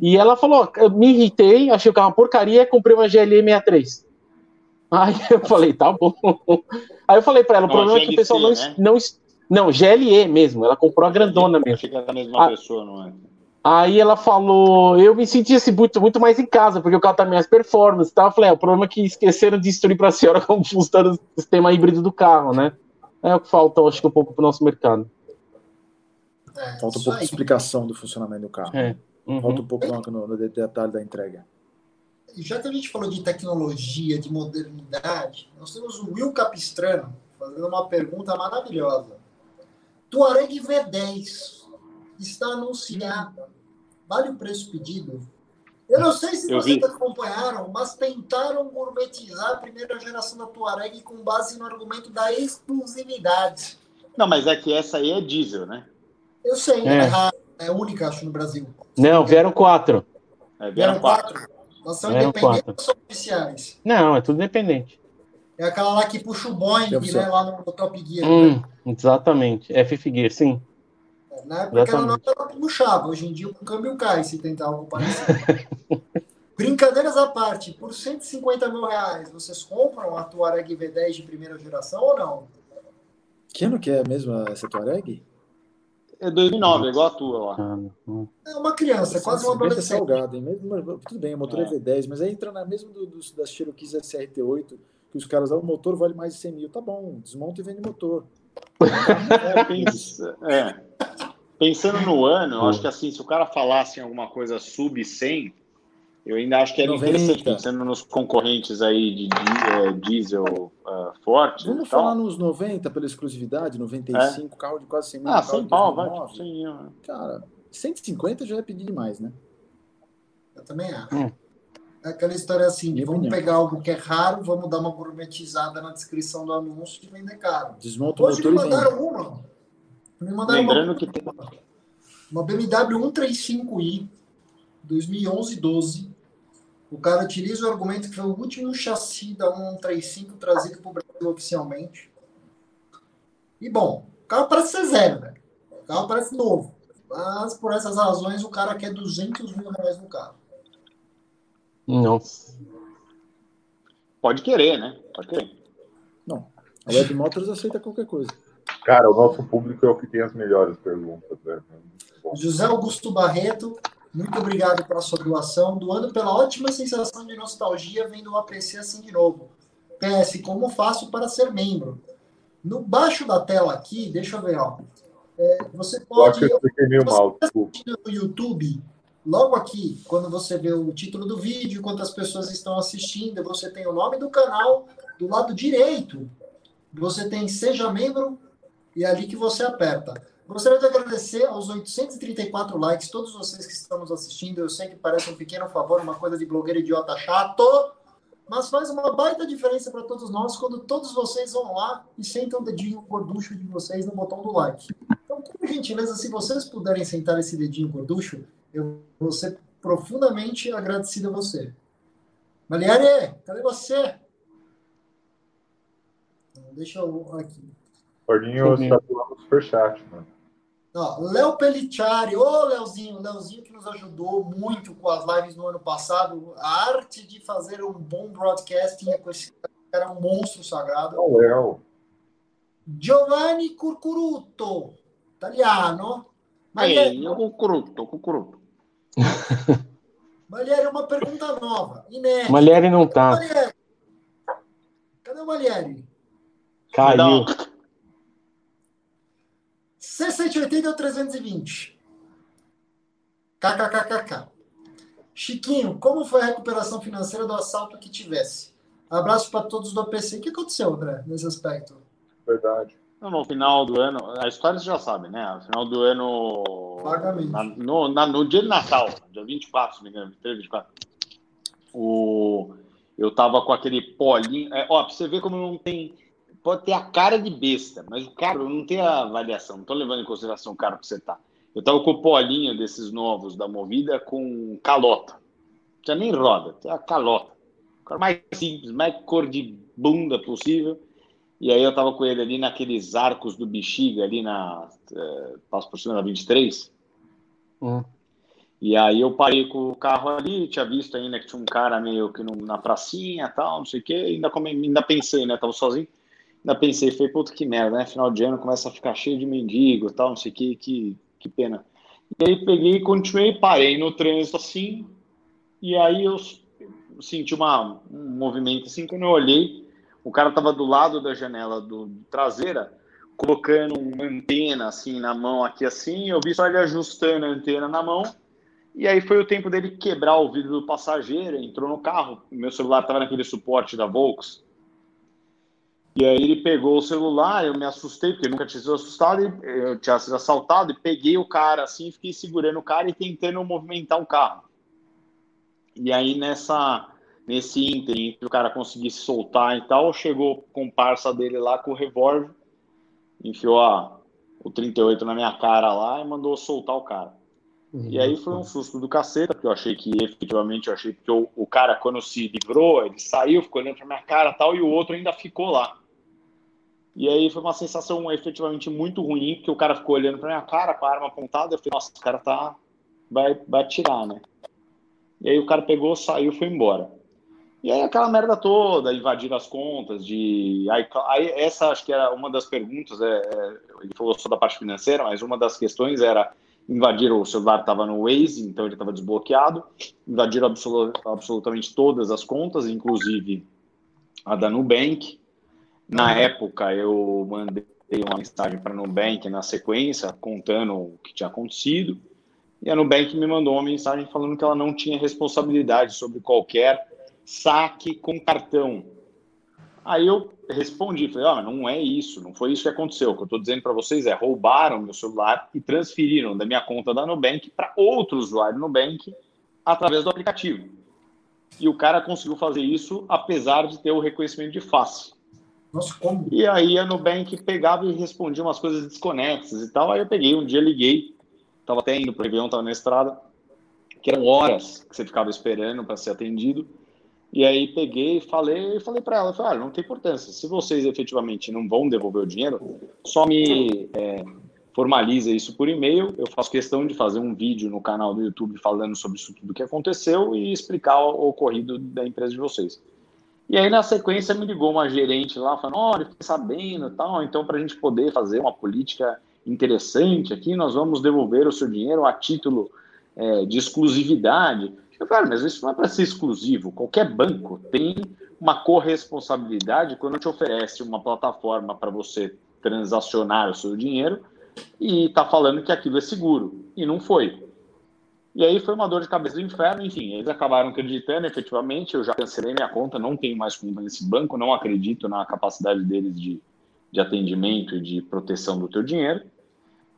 E ela falou, me irritei, achei o carro uma porcaria, comprei uma GLE 63. Aí eu falei, tá bom. Aí eu falei para ela, o problema é que o pessoal não, né? não, não, GLE mesmo, ela comprou a grandona mesmo. Achei que era a mesma ah, pessoa, não é? Aí ela falou, eu me senti assim, muito, muito mais em casa, porque o carro tá mais performance e tal. Eu falei, é, o problema é que esqueceram de instruir para a senhora como funciona o sistema híbrido do carro, né? É o que falta, acho que um pouco para o nosso mercado. É, falta um pouco aí. de explicação do funcionamento do carro. É. Uhum. Falta um pouco no, no detalhe da entrega. Já que a gente falou de tecnologia, de modernidade, nós temos o Will Capistrano fazendo uma pergunta maravilhosa. Tuareg V10 está anunciada. Vale o preço pedido? Eu não sei se vocês acompanharam, mas tentaram gourmetizar a primeira geração da Tuareg com base no argumento da exclusividade. Não, mas é que essa aí é diesel, né? Eu sei, é, é é única, acho, no Brasil. Não, vieram quatro. É, vieram, quatro. quatro. Elas são vieram independentes quatro. ou são oficiais? Não, é tudo independente. É aquela lá que puxa o Boeing, né, lá no, no Top Gear. Hum, né? Exatamente, Fifth Gear, sim. Na época exatamente. ela não puxava, hoje em dia o câmbio cai se tentar algo parecido. Brincadeiras à parte, por 150 mil reais, vocês compram a Tuareg V10 de primeira geração ou não? Que ano que é mesmo essa Tuareg? É 2009, é igual a tua lá. É uma criança, é quase uma adolescente. salgado, hein? Mesmo, tudo bem, o motor é, é V10, mas aí entra na mesma do, do, das Cherokees SRT8, que os caras, ah, o motor vale mais de 100 mil. Tá bom, desmonta e vende motor. é, pensa, é. Pensando no ano, eu acho que assim, se o cara falasse em alguma coisa sub 100, eu ainda acho que era 90. interessante, pensando nos concorrentes aí de, de é, diesel uh, forte. Vamos falar nos 90 pela exclusividade, 95, é? carro de quase 100 mil. Ah, 100 pau, vai. 100 Cara, 150 já é pedir demais, né? Eu também acho. Hum. É aquela história assim, de vamos pegar algo que é raro, vamos dar uma gourmetizada na descrição do anúncio e vender caro. Desmonta o Hoje me mandaram uma. Me mandaram Lembrando uma, que tem... uma BMW 135i 2011-12 o cara utiliza o argumento que foi o último chassi da 135 trazido para o Brasil oficialmente. E bom, o carro parece ser zero, né? O carro parece novo. Mas por essas razões o cara quer 200 mil reais no carro. Nossa. Pode querer, né? Pode querer. Não. A Web Motors aceita qualquer coisa. Cara, o nosso público é o que tem as melhores perguntas. Né? José Augusto Barreto, muito obrigado pela sua doação, doando pela ótima sensação de nostalgia vendo o APC assim de novo. PS, como faço para ser membro? No baixo da tela aqui, deixa eu ver, ó. É, você pode. Eu meio mal, tá no YouTube, logo aqui, quando você vê o título do vídeo, quantas pessoas estão assistindo, você tem o nome do canal do lado direito. Você tem Seja Membro e é ali que você aperta. Gostaria de agradecer aos 834 likes, todos vocês que estão nos assistindo. Eu sei que parece um pequeno favor, uma coisa de blogueiro idiota chato, mas faz uma baita diferença para todos nós quando todos vocês vão lá e sentam o dedinho gorducho de vocês no botão do like. Então, por gentileza, se vocês puderem sentar esse dedinho gorducho, eu vou ser profundamente agradecido a você. Maliere, cadê você? Deixa eu aqui. Gordinho está do superchat, mano. Léo Pellicciari, ô Léozinho, Léozinho que nos ajudou muito com as lives no ano passado. A arte de fazer um bom broadcasting é com esse cara, um monstro sagrado. Oh, Léo. Giovanni Curcuruto, italiano. Malieri, Curcuruto, Curcuruto. Malieri, uma pergunta nova, inédita. Malieri não tá. Cadê o Malieri? Caiu. Não. C180 ou 320? KKKKK. Chiquinho, como foi a recuperação financeira do assalto que tivesse? Abraço para todos do APC. O que aconteceu, André, nesse aspecto? Verdade. No final do ano, a história você já sabe, né? No final do ano. Vagamente. Na, no, na, no dia de Natal, dia 24, se não me engano, 23, 24. O, eu tava com aquele polinho. É, ó, pra você ver como não tem pode ter a cara de besta, mas o carro não tem a avaliação, não estou levando em consideração o carro que você tá. Eu estava com o polinho desses novos da Movida com calota. Não tinha nem roda, tinha a calota. O carro mais simples, mais cor de bunda possível. E aí eu estava com ele ali naqueles arcos do Bexiga, ali na. É, passo por cima da 23. Hum. E aí eu parei com o carro ali, tinha visto ainda que tinha um cara meio que no, na pracinha tal, não sei o quê, ainda, come, ainda pensei, né? Tava sozinho. Ainda pensei, foi puto que merda, né? Final de ano começa a ficar cheio de mendigo tal, não sei o que, que, que pena. E aí peguei, continuei, parei no trânsito assim, e aí eu senti uma, um movimento assim, quando eu olhei, o cara tava do lado da janela do, traseira, colocando uma antena assim na mão aqui assim, eu vi só ele ajustando a antena na mão, e aí foi o tempo dele quebrar o vidro do passageiro, entrou no carro, meu celular tava naquele suporte da Volks, E aí ele pegou o celular, eu me assustei, porque nunca tinha sido assustado, eu tinha sido assaltado, e peguei o cara assim, fiquei segurando o cara e tentando movimentar o carro. E aí nessa nesse ínterim, que o cara conseguisse soltar e tal, chegou o comparsa dele lá com o revólver, enfiou a, o 38 na minha cara lá e mandou soltar o cara. Uhum. E aí foi um susto do caceta, porque eu achei que efetivamente, eu achei que o, o cara, quando se livrou, ele saiu, ficou olhando pra minha cara tal, e o outro ainda ficou lá. E aí foi uma sensação efetivamente muito ruim, porque o cara ficou olhando pra minha cara com a arma apontada, eu falei, nossa, o cara tá. vai, vai atirar, né? E aí o cara pegou, saiu foi embora. E aí aquela merda toda, invadir as contas, de. Aí, essa acho que era uma das perguntas, é, é, ele falou só da parte financeira, mas uma das questões era invadir o celular estava no Waze, então ele estava desbloqueado, invadiram absolut, absolutamente todas as contas, inclusive a da Nubank. Na época eu mandei uma mensagem para a Nubank na sequência, contando o que tinha acontecido, e a Nubank me mandou uma mensagem falando que ela não tinha responsabilidade sobre qualquer saque com cartão. Aí eu respondi, falei, ah, não é isso, não foi isso que aconteceu. O que eu estou dizendo para vocês é, roubaram meu celular e transferiram da minha conta da Nubank para outro usuário Nubank através do aplicativo. E o cara conseguiu fazer isso apesar de ter o reconhecimento de face. Nossa, como? E aí a Nubank pegava e respondia umas coisas desconexas e tal. Aí eu peguei, um dia liguei, estava até indo para o Réveillon, estava na estrada, que eram horas que você ficava esperando para ser atendido. E aí peguei, falei falei para ela, falei, olha, não tem importância. Se vocês efetivamente não vão devolver o dinheiro, só me é, formaliza isso por e-mail. Eu faço questão de fazer um vídeo no canal do YouTube falando sobre isso tudo que aconteceu e explicar o ocorrido da empresa de vocês. E aí, na sequência, me ligou uma gerente lá, falando, olha, fiquei sabendo tal, então para a gente poder fazer uma política interessante aqui, nós vamos devolver o seu dinheiro a título é, de exclusividade. Eu falei, mas isso não é para ser exclusivo. Qualquer banco tem uma corresponsabilidade quando te oferece uma plataforma para você transacionar o seu dinheiro e está falando que aquilo é seguro. E não foi. E aí foi uma dor de cabeça do inferno, enfim, eles acabaram acreditando efetivamente, eu já cancelei minha conta, não tenho mais conta nesse banco, não acredito na capacidade deles de, de atendimento e de proteção do teu dinheiro.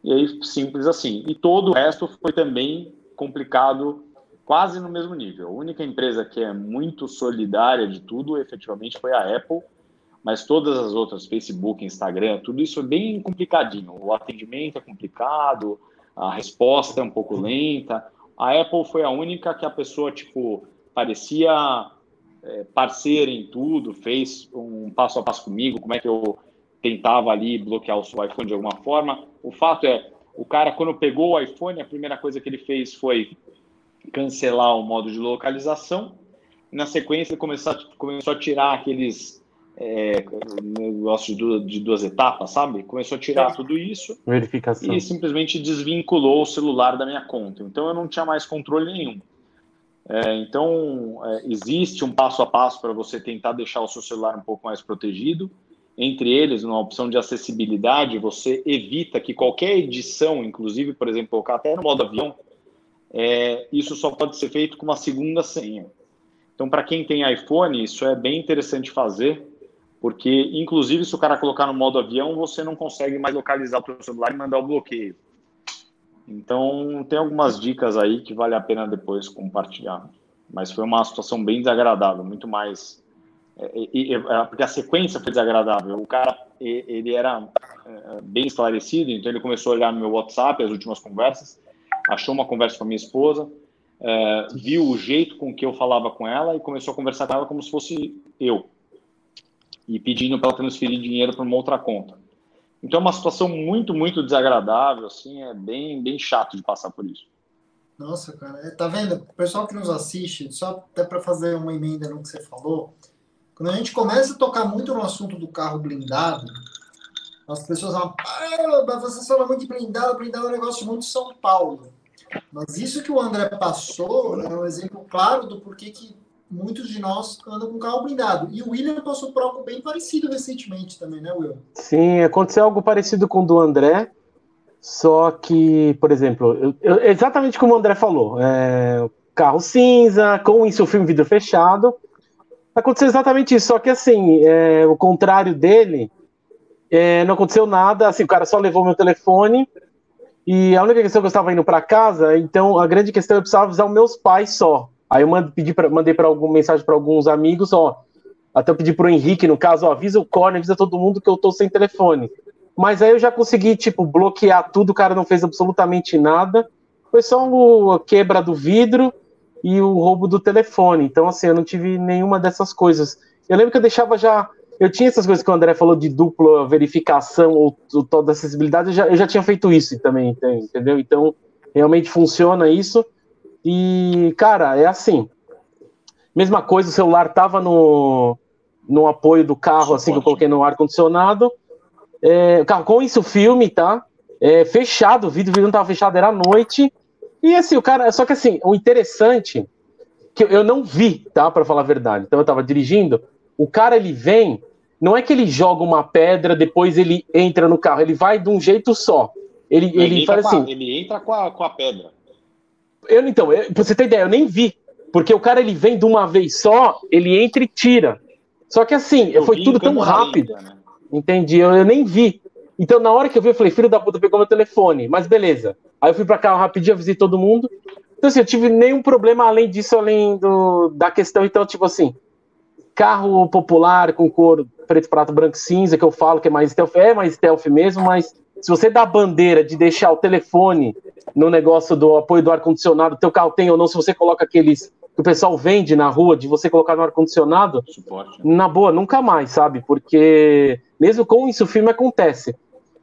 E aí, simples assim. E todo o resto foi também complicado quase no mesmo nível. A única empresa que é muito solidária de tudo, efetivamente, foi a Apple, mas todas as outras, Facebook, Instagram, tudo isso é bem complicadinho. O atendimento é complicado, a resposta é um pouco lenta. A Apple foi a única que a pessoa, tipo, parecia é, parceira em tudo, fez um passo a passo comigo, como é que eu tentava ali bloquear o seu iPhone de alguma forma. O fato é, o cara, quando pegou o iPhone, a primeira coisa que ele fez foi cancelar o modo de localização. Na sequência, ele começou, começou a tirar aqueles é, negócios de, de duas etapas, sabe? Começou a tirar tudo isso. Verificação. E simplesmente desvinculou o celular da minha conta. Então eu não tinha mais controle nenhum. É, então, é, existe um passo a passo para você tentar deixar o seu celular um pouco mais protegido. Entre eles, numa opção de acessibilidade, você evita que qualquer edição, inclusive, por exemplo, colocar até no modo avião, é, isso só pode ser feito com uma segunda senha. Então, para quem tem iPhone, isso é bem interessante fazer, porque, inclusive, se o cara colocar no modo avião, você não consegue mais localizar o seu celular e mandar o bloqueio. Então, tem algumas dicas aí que vale a pena depois compartilhar. Mas foi uma situação bem desagradável, muito mais. É, é, é, porque a sequência foi desagradável. O cara, ele era bem esclarecido, então ele começou a olhar no meu WhatsApp, as últimas conversas, achou uma conversa com a minha esposa, viu o jeito com que eu falava com ela e começou a conversar com ela como se fosse eu. E pedindo para transferir dinheiro para uma outra conta. Então é uma situação muito, muito desagradável, assim, é bem, bem chato de passar por isso. Nossa, cara, é, tá vendo? O pessoal que nos assiste, só até para fazer uma emenda no que você falou, quando a gente começa a tocar muito no assunto do carro blindado, as pessoas falam, ah, você fala muito de blindado, blindado é um negócio muito São Paulo. Mas isso que o André passou é um exemplo claro do porquê que muitos de nós andam com carro blindado. E o William passou por algo bem parecido recentemente também, né, Will? Sim, aconteceu algo parecido com o do André, só que, por exemplo, eu, eu, exatamente como o André falou, é, carro cinza, com isso o filme vidro fechado, Aconteceu exatamente isso, só que assim, é, o contrário dele, é, não aconteceu nada, assim, o cara só levou meu telefone, e a única questão é que eu estava indo para casa, então a grande questão é eu precisava avisar os meus pais só. Aí eu pra, mandei para alguma mensagem para alguns amigos, ó, até eu pedi pro Henrique, no caso, ó, avisa o Corner, avisa todo mundo que eu tô sem telefone. Mas aí eu já consegui, tipo, bloquear tudo, o cara não fez absolutamente nada. Foi só a quebra do vidro e o roubo do telefone. Então, assim, eu não tive nenhuma dessas coisas. Eu lembro que eu deixava já. Eu tinha essas coisas que o André falou de dupla verificação ou, ou toda acessibilidade, eu já, eu já tinha feito isso também, entendeu? Então, realmente funciona isso. E, cara, é assim. Mesma coisa, o celular tava no, no apoio do carro, assim, que eu coloquei no ar-condicionado. É, carro com isso filme, tá? É, fechado, o vidro, o vidro não tava fechado, era noite. E assim, o cara. Só que assim, o interessante, que eu não vi, tá? Para falar a verdade. Então eu tava dirigindo, o cara ele vem, não é que ele joga uma pedra, depois ele entra no carro, ele vai de um jeito só. Ele, ele, ele faz assim. A, ele entra com a, com a pedra. Eu, então, eu, pra você ter ideia, eu nem vi. Porque o cara ele vem de uma vez só, ele entra e tira. Só que assim, eu foi tudo tão rápido. Ainda, né? Entendi, eu, eu, nem vi. Então, na hora que eu vi, eu falei, filho da puta, pegou meu telefone. Mas beleza. Aí eu fui pra cá rapidinho, avisei todo mundo. Então, assim, eu tive nenhum problema além disso, além do, da questão. Então, tipo assim, carro popular com cor preto, prato, branco, cinza, que eu falo que é mais stealth, é mais stealth mesmo, mas se você dá a bandeira de deixar o telefone no negócio do apoio do ar-condicionado, teu carro tem ou não, se você coloca aqueles que o pessoal vende na rua, de você colocar no ar-condicionado, na boa, nunca mais, sabe? Porque mesmo com isso, o filme acontece.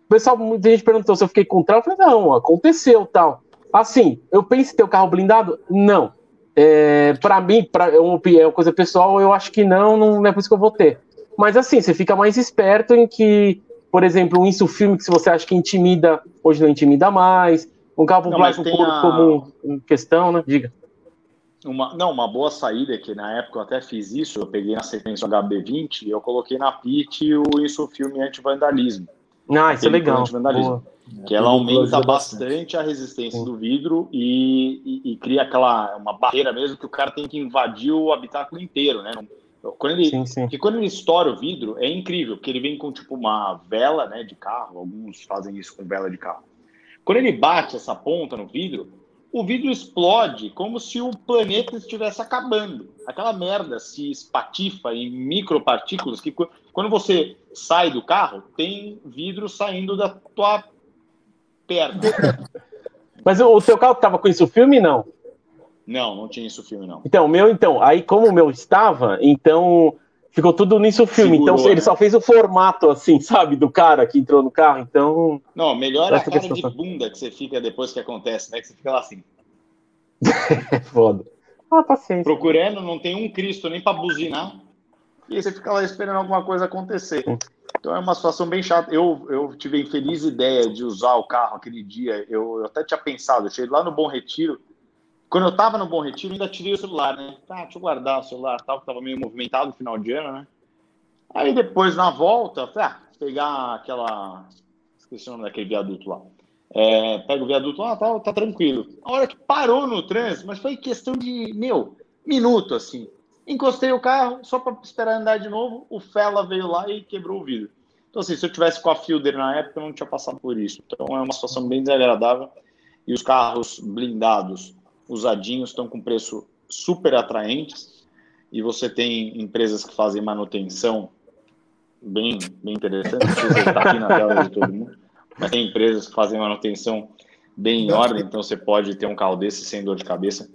O pessoal, muita gente perguntou se eu fiquei com trauma, eu falei, não, aconteceu tal. Assim, eu penso em ter o carro blindado? Não. É, para mim, pra, é uma, é uma coisa pessoal, eu acho que não, não é por isso que eu vou ter. Mas assim, você fica mais esperto em que, por exemplo, um insufilme que se você acha que intimida, hoje não intimida mais, um carro popular com couro a... comum em questão, né? Diga. Uma, não, uma boa saída, que na época eu até fiz isso, eu peguei na sequência HB20 e eu coloquei na PIT o insufilme anti-vandalismo. Ah, isso é legal. Que ela aumenta bastante a resistência Sim. do vidro e, e, e, cria aquela uma barreira mesmo que o cara tem que invadir o habitáculo inteiro, né? Quando ele, sim, sim. Que quando ele estoura o vidro, é incrível, porque ele vem com tipo uma vela né, de carro, alguns fazem isso com vela de carro. Quando ele bate essa ponta no vidro, o vidro explode como se o planeta estivesse acabando. Aquela merda se espatifa em micropartículas que quando você sai do carro, tem vidro saindo da tua perna. Mas o, teu carro estava com isso filme não? Não, não tinha isso filme não. Então, o meu então, aí como o meu estava, então ficou tudo nisso filme. Segurou, então ele né? só fez o formato assim, sabe, do cara que entrou no carro. Então. Não, melhor a cara de bunda que você fica depois que acontece, né? Que você fica lá assim. Foda. Ah, paciência. Procurando, não tem um Cristo nem para buzinar. E aí você fica lá esperando alguma coisa acontecer. Então é uma situação bem chata. Eu, eu tive a infeliz ideia de usar o carro aquele dia. Eu, eu até tinha pensado, eu cheguei lá no Bom Retiro quando eu tava no Bom Retiro, ainda tirei o celular, né? Tá, deixa eu guardar o celular tal, que tava meio movimentado no final de ano, né? Aí depois, na volta, falei, ah, pegar aquela. Esqueci o nome daquele viaduto lá. É, pega o viaduto lá, tá, tá tranquilo. A hora que parou no trânsito, mas foi questão de, meu, minuto, assim. Encostei o carro, só para esperar andar de novo, o Fela veio lá e quebrou o vidro. Então, assim, se eu tivesse com a Fielder na época, eu não tinha passado por isso. Então, é uma situação bem desagradável. E os carros blindados usadinhos, estão com preço super atraentes, e você tem empresas que fazem manutenção bem, bem interessante, estar aqui na tela de todo mundo, mas tem empresas que fazem manutenção bem em ordem, então você pode ter um carro desse sem dor de cabeça,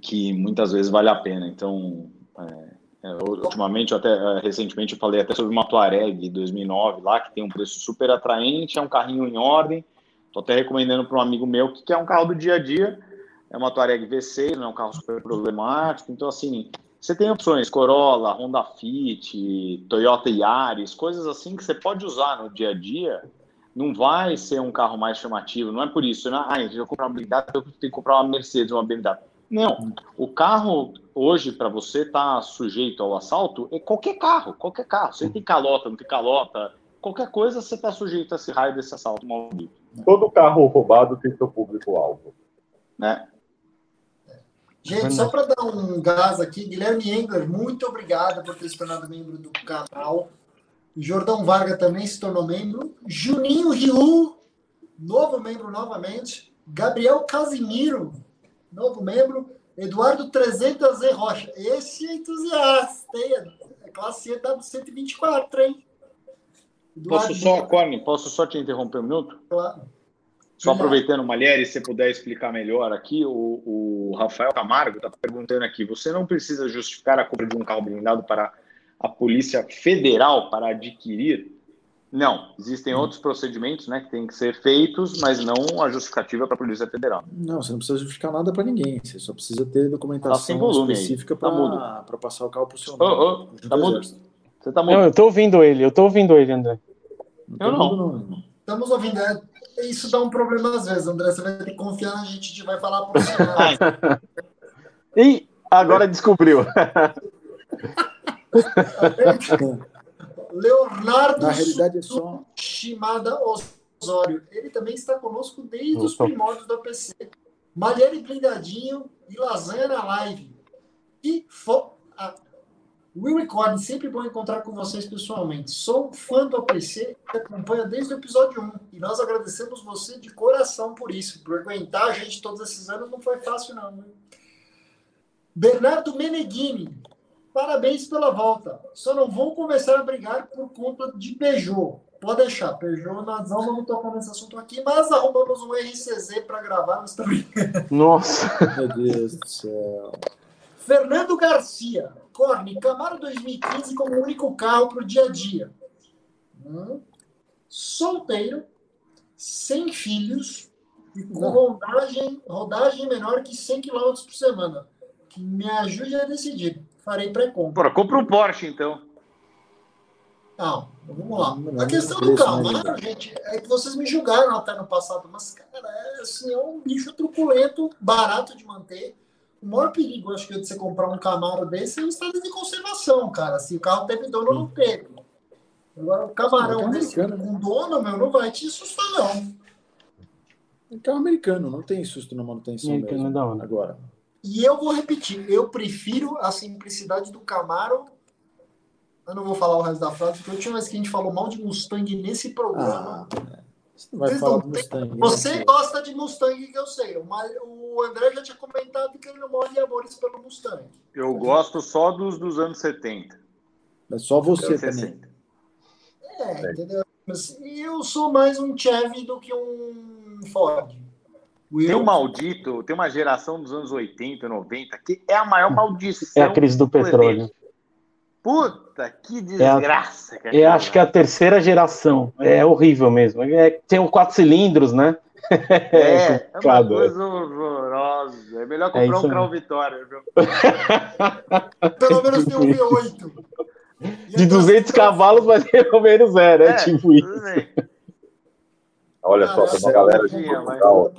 que muitas vezes vale a pena. Então, é, é, ultimamente, até é, recentemente, eu falei até sobre uma Tuareg 2009 lá, que tem um preço super atraente, é um carrinho em ordem. Estou até recomendando para um amigo meu que quer um carro do dia a dia é uma Touareg V6, não é um carro super problemático. Então, assim, você tem opções, Corolla, Honda Fit, Toyota Yaris, coisas assim que você pode usar no dia a dia. Não vai ser um carro mais chamativo, não é por isso. Né? Ah, eu vou comprar uma blindada, eu tenho que comprar uma Mercedes, uma BMW. Não, o carro hoje para você estar tá sujeito ao assalto é qualquer carro, qualquer carro. Você tem calota, não tem calota, qualquer coisa você está sujeito a esse raio desse assalto Todo carro roubado tem seu público-alvo. Né? Gente, só para dar um gás aqui, Guilherme Engler, muito obrigado por ter se tornado membro do canal. Jordão Varga também se tornou membro. Juninho Riu, novo membro novamente. Gabriel Casimiro, novo membro. Eduardo 300Z Rocha. Esse é entusiasta, hein? É classe EW124, hein? Eduardo posso só, Corne, posso só te interromper um minuto? Claro. Só aproveitando, Malheiro, se você puder explicar melhor aqui, o, o Rafael Camargo está perguntando aqui: você não precisa justificar a compra de um carro blindado para a Polícia Federal para adquirir? Não, existem hum. outros procedimentos né, que têm que ser feitos, mas não a justificativa para a Polícia Federal. Não, você não precisa justificar nada para ninguém, você só precisa ter documentação volume específica para tá passar o carro para o seu nome. Oh, oh, tá mudo. Você tá mudo. Não, eu estou ouvindo ele, eu estou ouvindo ele, André. Não eu não. não. Estamos ouvindo. Isso dá um problema às vezes, André. Você vai ter que confiar na gente, a gente vai falar por cima. e agora descobriu. Leonardo Na realidade é só... Shimada Osório. Ele também está conosco desde os primórdios da PC. Malheiro e Blindadinho e Lasanha na live. E fo... ah, Will Record, sempre bom encontrar com vocês pessoalmente. Sou fã do APC e acompanha desde o episódio 1. E nós agradecemos você de coração por isso. Por aguentar a gente todos esses anos não foi fácil, não. Hein? Bernardo Meneghini, parabéns pela volta. Só não vão começar a brigar por conta de Peugeot. Pode deixar, Peugeot, nós não vamos tocar nesse assunto aqui, mas arrumamos um RCZ para gravar, mas também. Nossa! Meu Deus do céu. Fernando Garcia, Corne, Camaro 2015 como único carro para o dia a dia. Hum. Solteiro, sem filhos e com rodagem, rodagem menor que 100 km por semana. Me ajude a decidir. Farei pré-compra. Compra um Porsche, então. Não, vamos lá. A questão do Camaro, gente, é que vocês me julgaram até no passado, mas, cara, é, assim, é um bicho truculento, barato de manter o maior perigo, acho que, de você comprar um Camaro desse é o estado de conservação, cara. Se o carro teve dono ou não teve. Agora, o camarão é desse né? com dono, meu, não vai te assustar, não. É carro americano, não tem susto na manutenção americano mesmo. Agora. E eu vou repetir, eu prefiro a simplicidade do Camaro. Eu não vou falar o resto da frase, porque a última vez que a gente falou mal de Mustang nesse programa. Ah, é. Você não vai Vocês falar não Mustang. Né, você gosta de Mustang, que eu sei. O André já tinha comentado que ele não morre de amores pelo Mustang. Eu gosto só dos dos anos 70. É só você também. É, entendeu? Mas eu sou mais um Chevy do que um Ford. Tem um maldito, tem uma geração dos anos 80, 90, que é a maior maldição. É a crise do petróleo. Puta, que desgraça. É, é acho que é a terceira geração. É horrível mesmo. É, tem um quatro cilindros, né? É, é uma coisa horrorosa. É melhor comprar é um Crown Vitória, viu? Pelo menos tem um V8. De 200 cavalos, mas pelo menos zero. É, é tipo isso. Olha só, tem uma galera de Portugal,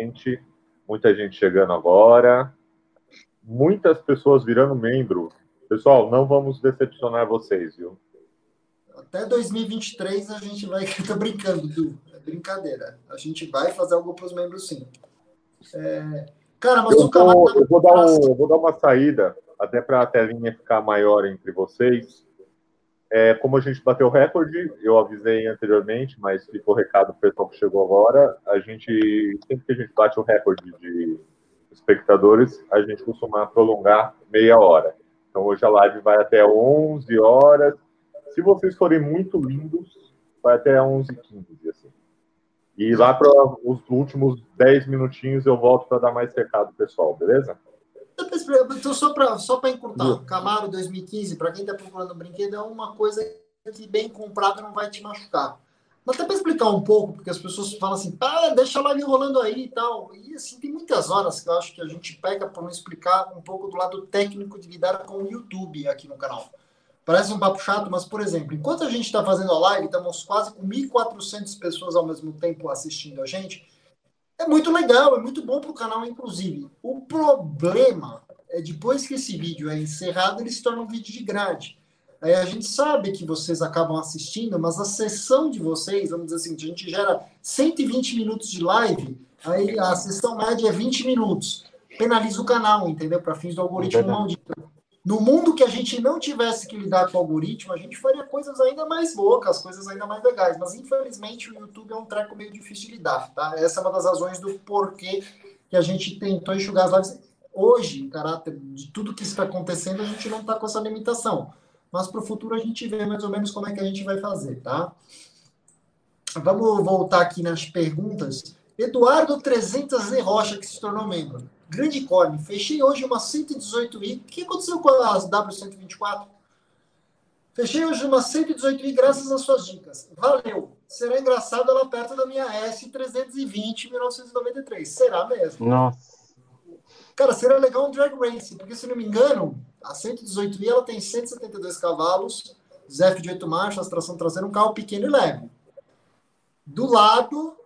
gente, muita gente chegando agora, muitas pessoas virando membro Pessoal, não vamos decepcionar vocês, viu? Até 2023 a gente vai. Tô brincando, Du. Brincadeira. A gente vai fazer algo para os membros, sim. É... Cara, mas eu o Camaro. Tá eu vou dar, um, vou dar uma saída, até para a telinha ficar maior entre vocês. É, como a gente bateu o recorde, eu avisei anteriormente, mas ficou recado para o pessoal que chegou agora. A gente, sempre que a gente bate o recorde de espectadores, a gente costuma prolongar meia hora. Então hoje a live vai até 11 horas. Se vocês forem muito lindos, vai até 11h15, assim. E lá para os últimos 10 minutinhos eu volto para dar mais recado pessoal, beleza? Então, só para só encurtar, Camaro 2015, para quem está procurando um brinquedo, é uma coisa que bem comprada não vai te machucar. Mas até para explicar um pouco, porque as pessoas falam assim, ah, deixa a live rolando aí e tal. E assim, tem muitas horas que eu acho que a gente pega para não explicar um pouco do lado técnico de lidar com o YouTube aqui no canal. Parece um papo chato, mas, por exemplo, enquanto a gente está fazendo a live, estamos quase com 1.400 pessoas ao mesmo tempo assistindo a gente. É muito legal, é muito bom para o canal, inclusive. O problema é depois que esse vídeo é encerrado, ele se torna um vídeo de grade. Aí a gente sabe que vocês acabam assistindo, mas a sessão de vocês, vamos dizer assim, a gente gera 120 minutos de live, aí a sessão média é 20 minutos. penaliza o canal, entendeu? Para fins do algoritmo é maldito. No mundo que a gente não tivesse que lidar com o algoritmo, a gente faria coisas ainda mais loucas, coisas ainda mais legais. Mas infelizmente o YouTube é um treco meio difícil de lidar, tá? Essa é uma das razões do porquê que a gente tentou enxugar as lives. Hoje, em caráter de tudo que está acontecendo, a gente não está com essa limitação. Mas para o futuro a gente vê mais ou menos como é que a gente vai fazer, tá? Vamos voltar aqui nas perguntas. Eduardo 300Z Rocha, que se tornou membro. Grande Corne, fechei hoje uma 118i. O que aconteceu com a W124? Fechei hoje uma 118i graças às suas dicas. Valeu. Será engraçado ela perto da minha S320 1993. Será mesmo? Nossa. Cara, seria legal um drag race, porque se não me engano, a 118i ela tem 172 cavalos, ZF de 8 marchas, tração traseira, um carro pequeno e leve. Do lado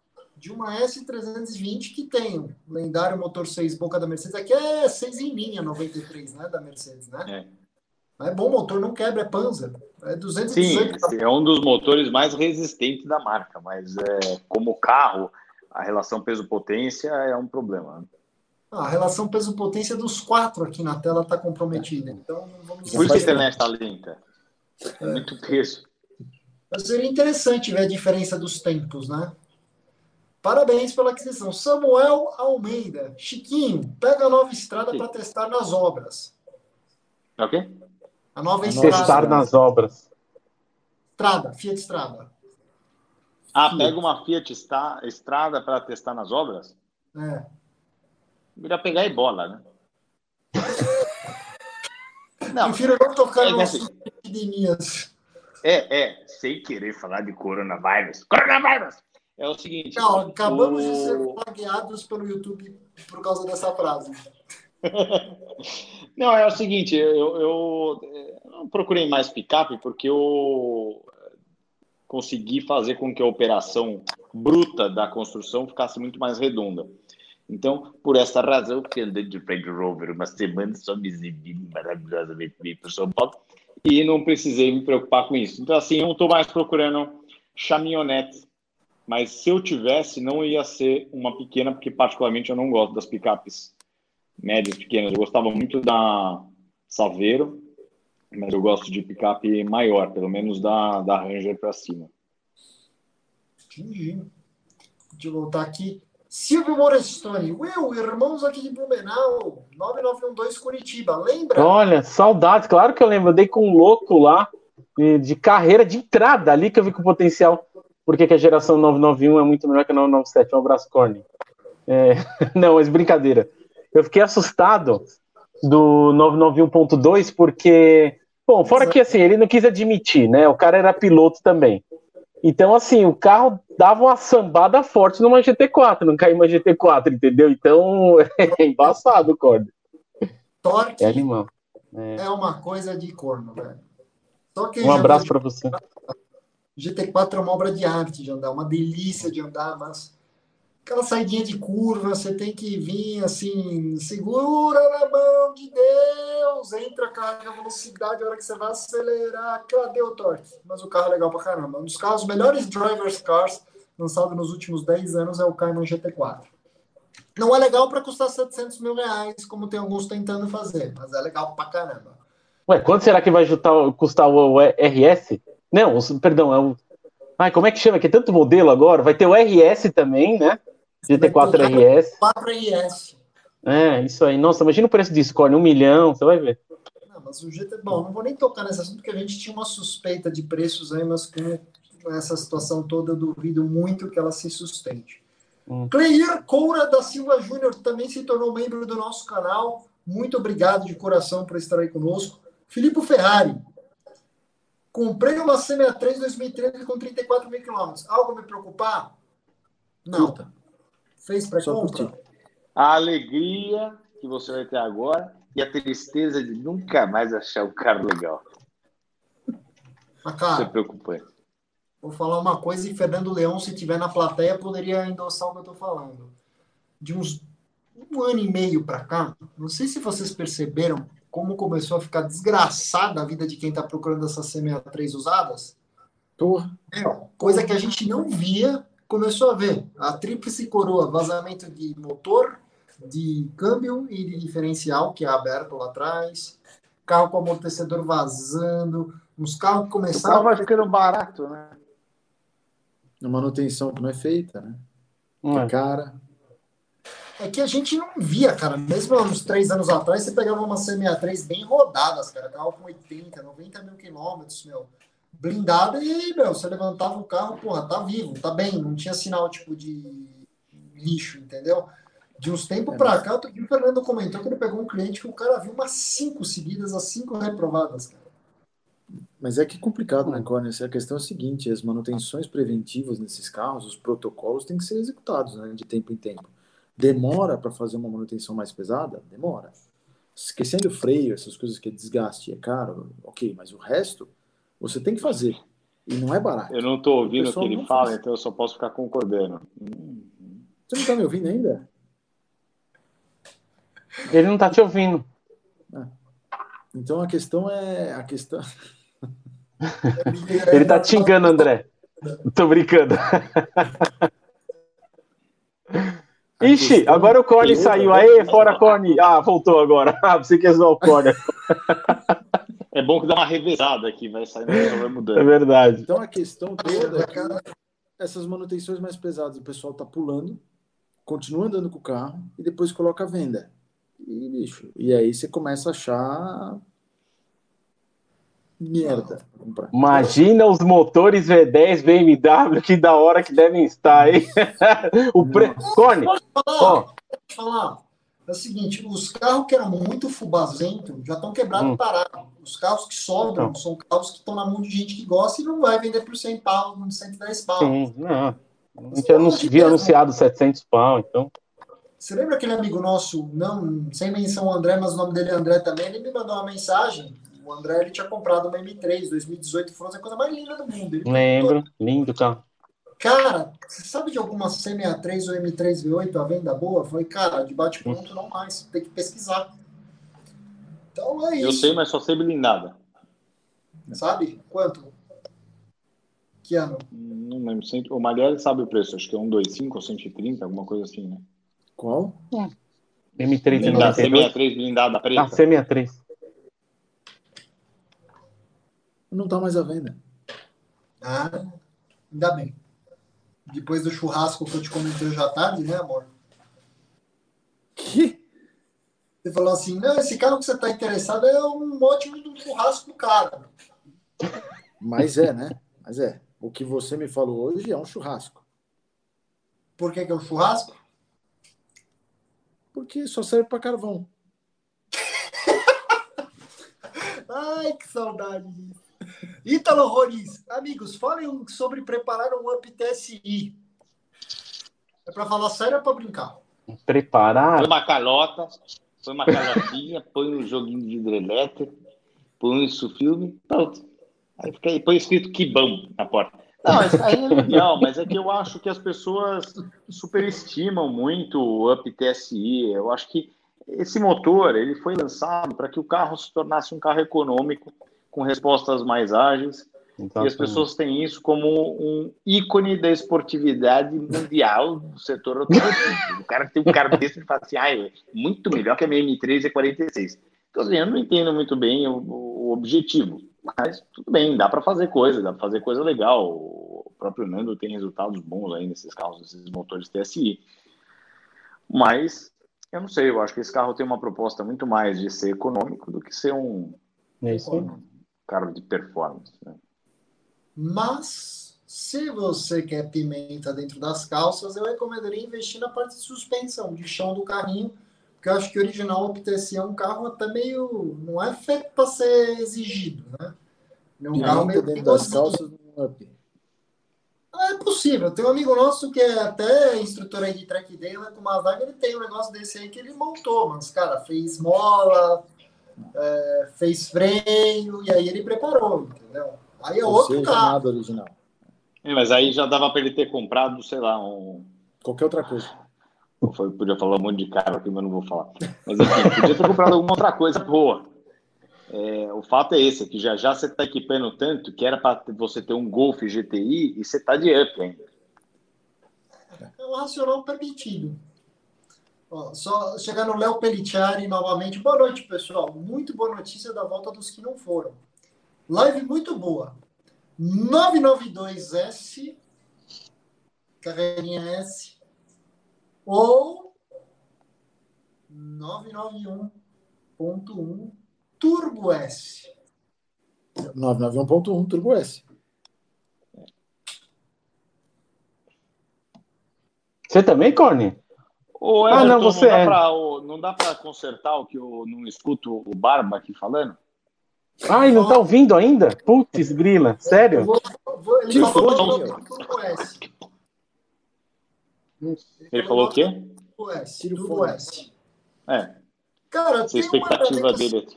de uma S320 que tem o lendário motor 6 boca da Mercedes. Aqui é 6 em linha, 93, né? Da Mercedes, né? É. é bom motor, não quebra, é Panzer. É 218. Sim, é um dos motores mais resistentes da marca, mas é, como carro, a relação peso-potência é um problema. Né? Ah, a relação peso-potência dos quatro aqui na tela está comprometida. Então, vamos Por isso a internet está lenta. É muito peso. Mas seria interessante ver a diferença dos tempos, né? Parabéns pela aquisição. Samuel Almeida. Chiquinho, pega a nova estrada para testar nas obras. É o quê? A nova estrada. Testar nas obras. Estrada, Fiat Estrada. Ah, pega uma Fiat Estrada para testar nas obras? É. Melhor pegar e bola, né? não, Prefiro não tocar é, no assim, epidemias. É, é, sem querer falar de coronavírus. Coronavírus! É o seguinte. Não, acabamos o... de ser flagueados pelo YouTube por causa dessa frase. não, é o seguinte, eu, eu, eu procurei mais picape porque eu consegui fazer com que a operação bruta da construção ficasse muito mais redonda. Então, por essa razão, que andei de Range Rover uma semana, só me exibi maravilhosamente bem para São Paulo, e não precisei me preocupar com isso. Então, assim, eu não estou mais procurando caminhonete mas se eu tivesse, não ia ser uma pequena, porque particularmente eu não gosto das picapes médias pequenas. Eu gostava muito da Saveiro, mas eu gosto de picape maior, pelo menos da, da Ranger para cima. Entendi. Eu voltar aqui. Silvio Morestoni, Will, irmãos aqui de Blumenau, 9912 Curitiba, lembra? Olha, saudades, claro que eu lembro. Eu dei com um louco lá, de carreira, de entrada ali, que eu vi com potencial por que, que a geração 991 é muito melhor que a 997. Um abraço, Corny. É, não, mas brincadeira. Eu fiquei assustado do 991.2 porque, bom, fora que assim, ele não quis admitir, né? O cara era piloto também. Então, assim, o carro dava uma sambada forte numa GT4, não caiu uma GT4, entendeu? Então, é embaçado o corno. Torque é animal. É. é uma coisa de corno, velho. Um abraço para você. GT4 é uma obra de arte de andar, uma delícia de andar, mas aquela saidinha de curva, você tem que vir assim, segura na mão de Deus, entra, carga a velocidade, a hora que você vai acelerar, cadê o torque? Mas o carro é legal pra caramba. Um dos carros, melhores drivers cars lançado nos últimos 10 anos é o Cayman GT4. Não é legal para custar 700 mil reais, como tem alguns tentando fazer, mas é legal pra caramba. Ué, quanto será que vai custar o RS? Não, perdão, é o. Ai, como é que chama? Que é tanto modelo agora. Vai ter o RS também, né? GT4 RS. 4 RS. É, isso aí. Nossa, imagina o preço disso, Corne, um milhão, você vai ver. Não, mas o GT. Bom, não vou nem tocar nesse assunto, porque a gente tinha uma suspeita de preços aí, mas com essa situação toda, eu duvido muito que ela se sustente. Hum. Cleir Coura da Silva Júnior também se tornou membro do nosso canal. Muito obrigado de coração por estar aí conosco. Filipe Ferrari, Comprei uma C63 2013 com 34 mil quilômetros. Algo me preocupar? Não. Puta. Fez para compra? A alegria que você vai ter agora e a tristeza de nunca mais achar o carro legal. Mas, cara, Isso é preocupante. Vou falar uma coisa e Fernando Leão, se tiver na plateia, poderia endossar o que eu estou falando. De uns um ano e meio para cá, não sei se vocês perceberam, como começou a ficar desgraçada a vida de quem está procurando essas C63 usadas. Porra. É, coisa que a gente não via, começou a ver. A tríplice coroa, vazamento de motor, de câmbio e de diferencial, que é aberto lá atrás, carro com amortecedor vazando, uns carros que começaram. O carro vai ficando barato, né? A manutenção que não é feita, né? É. cara. É que a gente não via, cara. Mesmo uns três anos atrás, você pegava uma C63 bem rodadas, cara. Carro com 80, 90 mil quilômetros, meu. Blindada e, meu, você levantava o carro, porra, tá vivo, tá bem. Não tinha sinal, tipo, de lixo, entendeu? De uns tempos é, pra cá, o Fernando comentou que ele pegou um cliente que o cara viu umas cinco seguidas, as cinco reprovadas, cara. Mas é que é complicado, né, Corner? A questão é a seguinte: as manutenções preventivas nesses carros, os protocolos têm que ser executados né, de tempo em tempo. Demora para fazer uma manutenção mais pesada? Demora. Esquecendo o freio, essas coisas que é desgaste, é caro, ok, mas o resto você tem que fazer. E não é barato. Eu não estou ouvindo o que ele fala, faz. então eu só posso ficar concordando. Você não está me ouvindo ainda? Ele não está te ouvindo. Ah. Então a questão é. A questão. Ele tá te xingando, André. Tô brincando. Ixi, agora o Corne saiu. Aê, fora Corne. Ah, voltou agora. Ah, você quer zoar o Corne. É bom que dá uma revezada aqui, vai sair, vai mudando. É verdade. Então a questão toda é que essas manutenções mais pesadas, o pessoal tá pulando, continua andando com o carro e depois coloca a venda. E, bicho, e aí você começa a achar merda. Imagina os motores V10 BMW, que da hora que devem estar, hein? o pre... Cone, pode falar, oh. falar. É o seguinte, os carros que eram muito fubazentos já estão quebrados hum. parados. Os carros que sobram então. são carros que estão na mão de gente que gosta e não vai vender por 100 pau, 110 pau. Sim, não. A gente não via anunciado 700 pau, então. Você lembra aquele amigo nosso, não, sem menção André, mas o nome dele é André também, ele me mandou uma mensagem o André ele tinha comprado uma M3 2018 Frozen, a coisa mais linda do mundo. Ele Lembro, lindo carro. Cara, você sabe de alguma C63 ou M3 V8 a venda boa? Foi, cara, de bate-ponto não mais, tem que pesquisar. Então é isso. Eu sei, mas só sei blindada. Sabe? Quanto? Que ano? Não lembro. O Malheri sabe o preço, acho que é 125 ou 130, alguma coisa assim, né? Qual? É. M3 blindada, C63 blindada preta. Ah, C63 não está mais à venda. Ah, ainda bem. Depois do churrasco que eu te comentei hoje à tarde, né, amor? Que? Você falou assim, não, esse carro que você está interessado é um ótimo do churrasco cara. Mas é, né? Mas é. O que você me falou hoje é um churrasco. Por que, que é um churrasco? Porque só serve para carvão. Ai, que saudade disso. Ítalo Roriz, amigos, falem sobre preparar um Up TSI. É para falar sério ou para brincar? Preparar? Põe uma calota, põe uma calotinha, põe um joguinho de hidrelétrico, põe isso filme, pronto. Aí fica aí, põe escrito que bom na porta. Não, isso aí é legal, mas é que eu acho que as pessoas superestimam muito o Up TSI. Eu acho que esse motor ele foi lançado para que o carro se tornasse um carro econômico com respostas mais ágeis. Então, e as pessoas têm isso como um ícone da esportividade mundial do setor automotivo. o cara que tem um carro desse e fala assim, ah, é muito melhor que a minha M3 e 46. Então, assim, eu não entendo muito bem o, o objetivo, mas tudo bem, dá para fazer coisa, dá para fazer coisa legal. O próprio Nando tem resultados bons aí nesses carros, nesses motores TSI. Mas, eu não sei, eu acho que esse carro tem uma proposta muito mais de ser econômico do que ser um, é isso aí carro de performance. Né? Mas, se você quer pimenta dentro das calças, eu recomendaria investir na parte de suspensão, de chão do carrinho, porque eu acho que o original OpTC é um carro até meio. não é feito para ser exigido, né? É um carro meio dentro das calças up. É possível. Tem um amigo nosso que é até instrutor aí de track day, né, com uma vaga, ele tem um negócio desse aí que ele montou, mas, cara, fez mola, é, fez freio, e aí ele preparou, entendeu? Aí é Ou outro seja, carro. Nada original. É, mas aí já dava para ele ter comprado, sei lá, um. Qualquer outra coisa. Eu podia falar um monte de carro aqui, mas não vou falar. Mas enfim, podia ter comprado alguma outra coisa boa. É, o fato é esse, que já já você está equipando tanto que era para você ter um Golf GTI e você está de up ainda. É um racional permitido. Ó, só chegar no Léo Pelliciari novamente. Boa noite, pessoal. Muito boa notícia da volta dos que não foram. Live muito boa. 992S, carreirinha S, ou 991.1 Turbo S. 991.1 Turbo S. Você também, Corne? Ô, Everton, ah, não, você não dá é. Pra, não dá para consertar o que eu não escuto o Barba aqui falando? Ai, não tá ouvindo ainda? Putz, grila, sério? Vou, vou, ele, falou, Turbo S. ele falou o quê? Turbo S. Turbo S. É. Cara, Essa tem expectativa uma dele.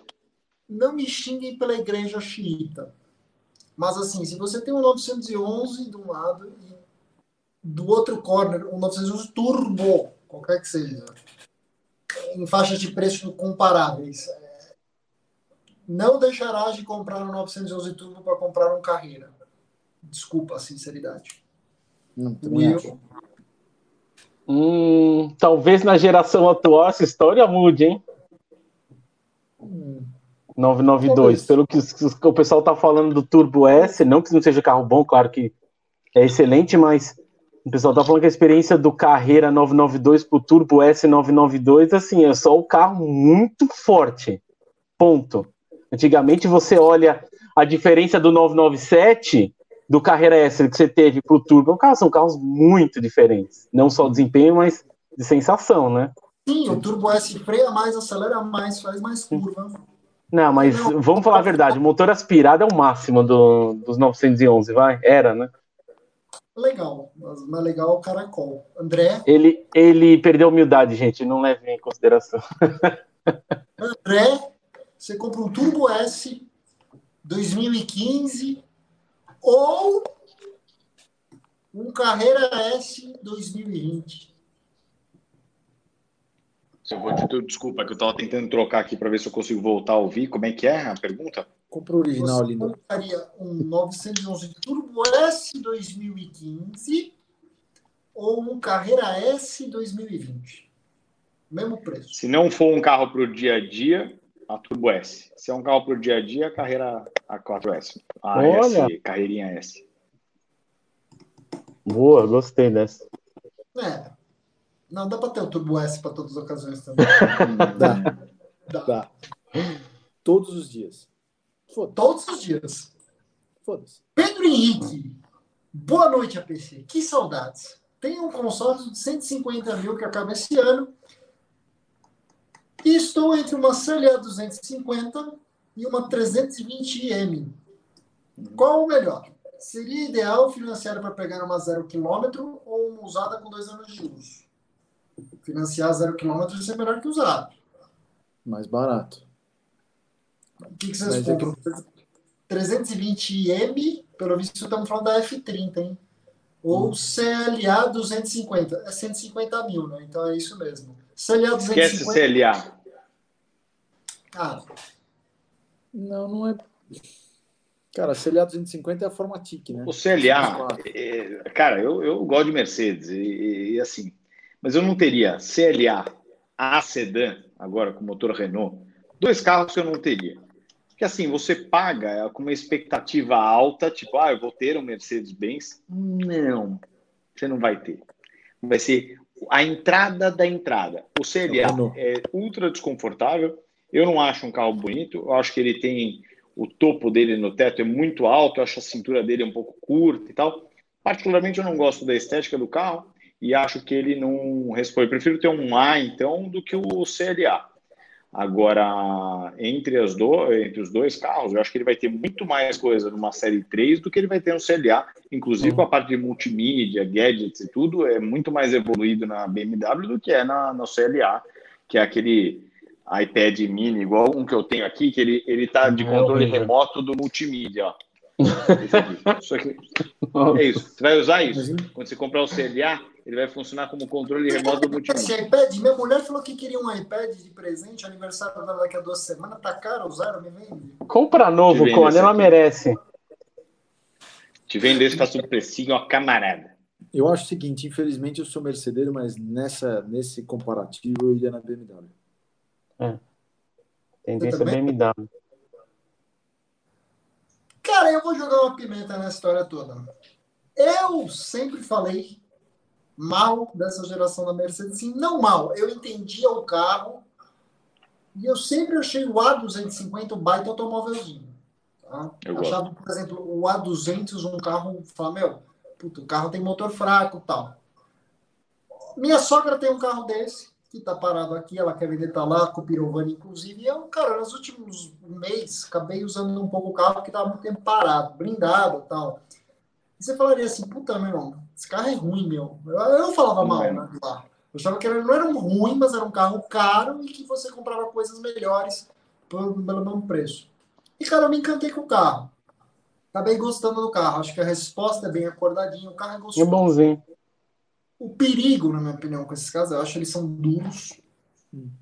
Não me xinguem pela igreja xiita. Mas assim, se você tem um 911 de um lado e do outro corner um 911 turbo, qualquer que seja, em faixas de preço comparáveis, é, não deixarás de comprar um 911 turbo para comprar um carreira. Desculpa a sinceridade. Não, também acho. Hum, talvez na geração atual essa história mude, hein? Hum. 992. Pelo que o pessoal tá falando do Turbo S, não que não seja carro bom, claro que é excelente, mas o pessoal tá falando que a experiência do Carreira 992 pro Turbo S 992, assim, é só o carro muito forte. Ponto. Antigamente você olha a diferença do 997 do Carreira S que você teve pro Turbo, são carros muito diferentes. Não só desempenho, mas de sensação, né? Sim, o Turbo S freia mais, acelera mais, faz mais curva. Não, mas não, vamos falar a verdade, o motor aspirado é o máximo do, dos 911, vai? Era, né? Legal, mas mais legal é o caracol. André? Ele, ele perdeu a humildade, gente, não leve em consideração. André, você compra um Turbo S 2015 ou um Carreira S 2020. Eu vou te desculpa que eu estava tentando trocar aqui para ver se eu consigo voltar a ouvir. Como é que é a pergunta? Compra o original Você ali. Você compraria um 911 Turbo S 2015 ou um Carreira S 2020? Mesmo preço. Se não for um carro para o dia a dia, a Turbo S. Se é um carro para o dia a dia, a Carreira A4S. A Olha. S, Carreirinha S. Boa, gostei dessa. É. Não, dá para ter o Turbo S para todas as ocasiões também. dá. dá. Dá. Todos os dias. Todos os dias. Foda-se. Pedro Henrique. Boa noite, APC. Que saudades. Tem um consórcio de 150 mil que acaba esse ano. E estou entre uma CLA 250 e uma 320M. Qual o melhor? Seria ideal financiar para pegar uma zero quilômetro ou uma usada com dois anos de uso? Financiar zero quilômetro é melhor que usar. Mais barato. O que, que vocês Mas compram? É que... 320M, pelo visto estamos falando da F30, hein? Ou hum. CLA 250. É 150 mil, né? Então é isso mesmo. CLA 250. Esquece CLA. Cara. Não, não é. Cara, CLA 250 é a Formatic, né? O CLA, é, cara, eu, eu gosto de Mercedes e, e, assim, mas eu não teria CLA A sedã, agora com motor Renault, dois carros que eu não teria. Porque assim, você paga com uma expectativa alta, tipo, ah, eu vou ter um Mercedes-Benz. Não, você não vai ter. Vai ser a entrada da entrada. O CLA é ultra desconfortável. Eu não acho um carro bonito. Eu acho que ele tem o topo dele no teto é muito alto. Eu acho a cintura dele um pouco curta e tal. Particularmente, eu não gosto da estética do carro e acho que ele não responde. Eu prefiro ter um A, então, do que o CLA. Agora, entre, as do, entre os dois carros, eu acho que ele vai ter muito mais coisa numa série 3 do que ele vai ter no CLA. Inclusive, com a parte de multimídia, gadgets e tudo, é muito mais evoluído na BMW do que é na, no CLA, que é aquele iPad mini, igual um que eu tenho aqui, que ele, ele tá de controle remoto do multimídia. Ó. Isso aqui. É isso. Você vai usar isso. Quando você comprar o CLA, ele vai funcionar como controle remoto do multimídia. Esse iPad, minha mulher falou que queria um iPad de presente, aniversário dela daqui a duas semanas. Tá caro, usaram, me vende. Compra novo, Cone, ela merece. Te vende esse, faço um precinho, ó, camarada. Eu acho o seguinte, infelizmente eu sou mercedeiro, mas nessa, nesse comparativo eu iria na BMW. É. Tendência BMW. Cara, eu vou jogar uma pimenta nessa história toda. Eu sempre falei mal dessa geração da Mercedes, sim, não mal. Eu entendia o carro e eu sempre achei o A250 um baita automóvelzinho. Tá? Eu Achava, por exemplo, o A200 um carro, fala, meu, puto, o carro tem motor fraco tal. Minha sogra tem um carro desse, que tá parado aqui, ela quer vender tá lá, com o Pirovani, inclusive. E eu, cara, nos últimos meses, acabei usando um pouco o carro, porque tava muito tempo parado, blindado tal. E você falaria assim, puta, meu irmão, esse carro é ruim, meu. Eu, eu falava mal, né, lá. Eu achava que ele não era um ruim, mas era um carro caro e que você comprava coisas melhores pelo, pelo mesmo preço. E, cara, eu me encantei com o carro. Acabei gostando do carro. Acho que a resposta é bem acordadinha. O carro é gostoso. É bonzinho. O perigo, na minha opinião, com esses carros, eu acho que eles são duros.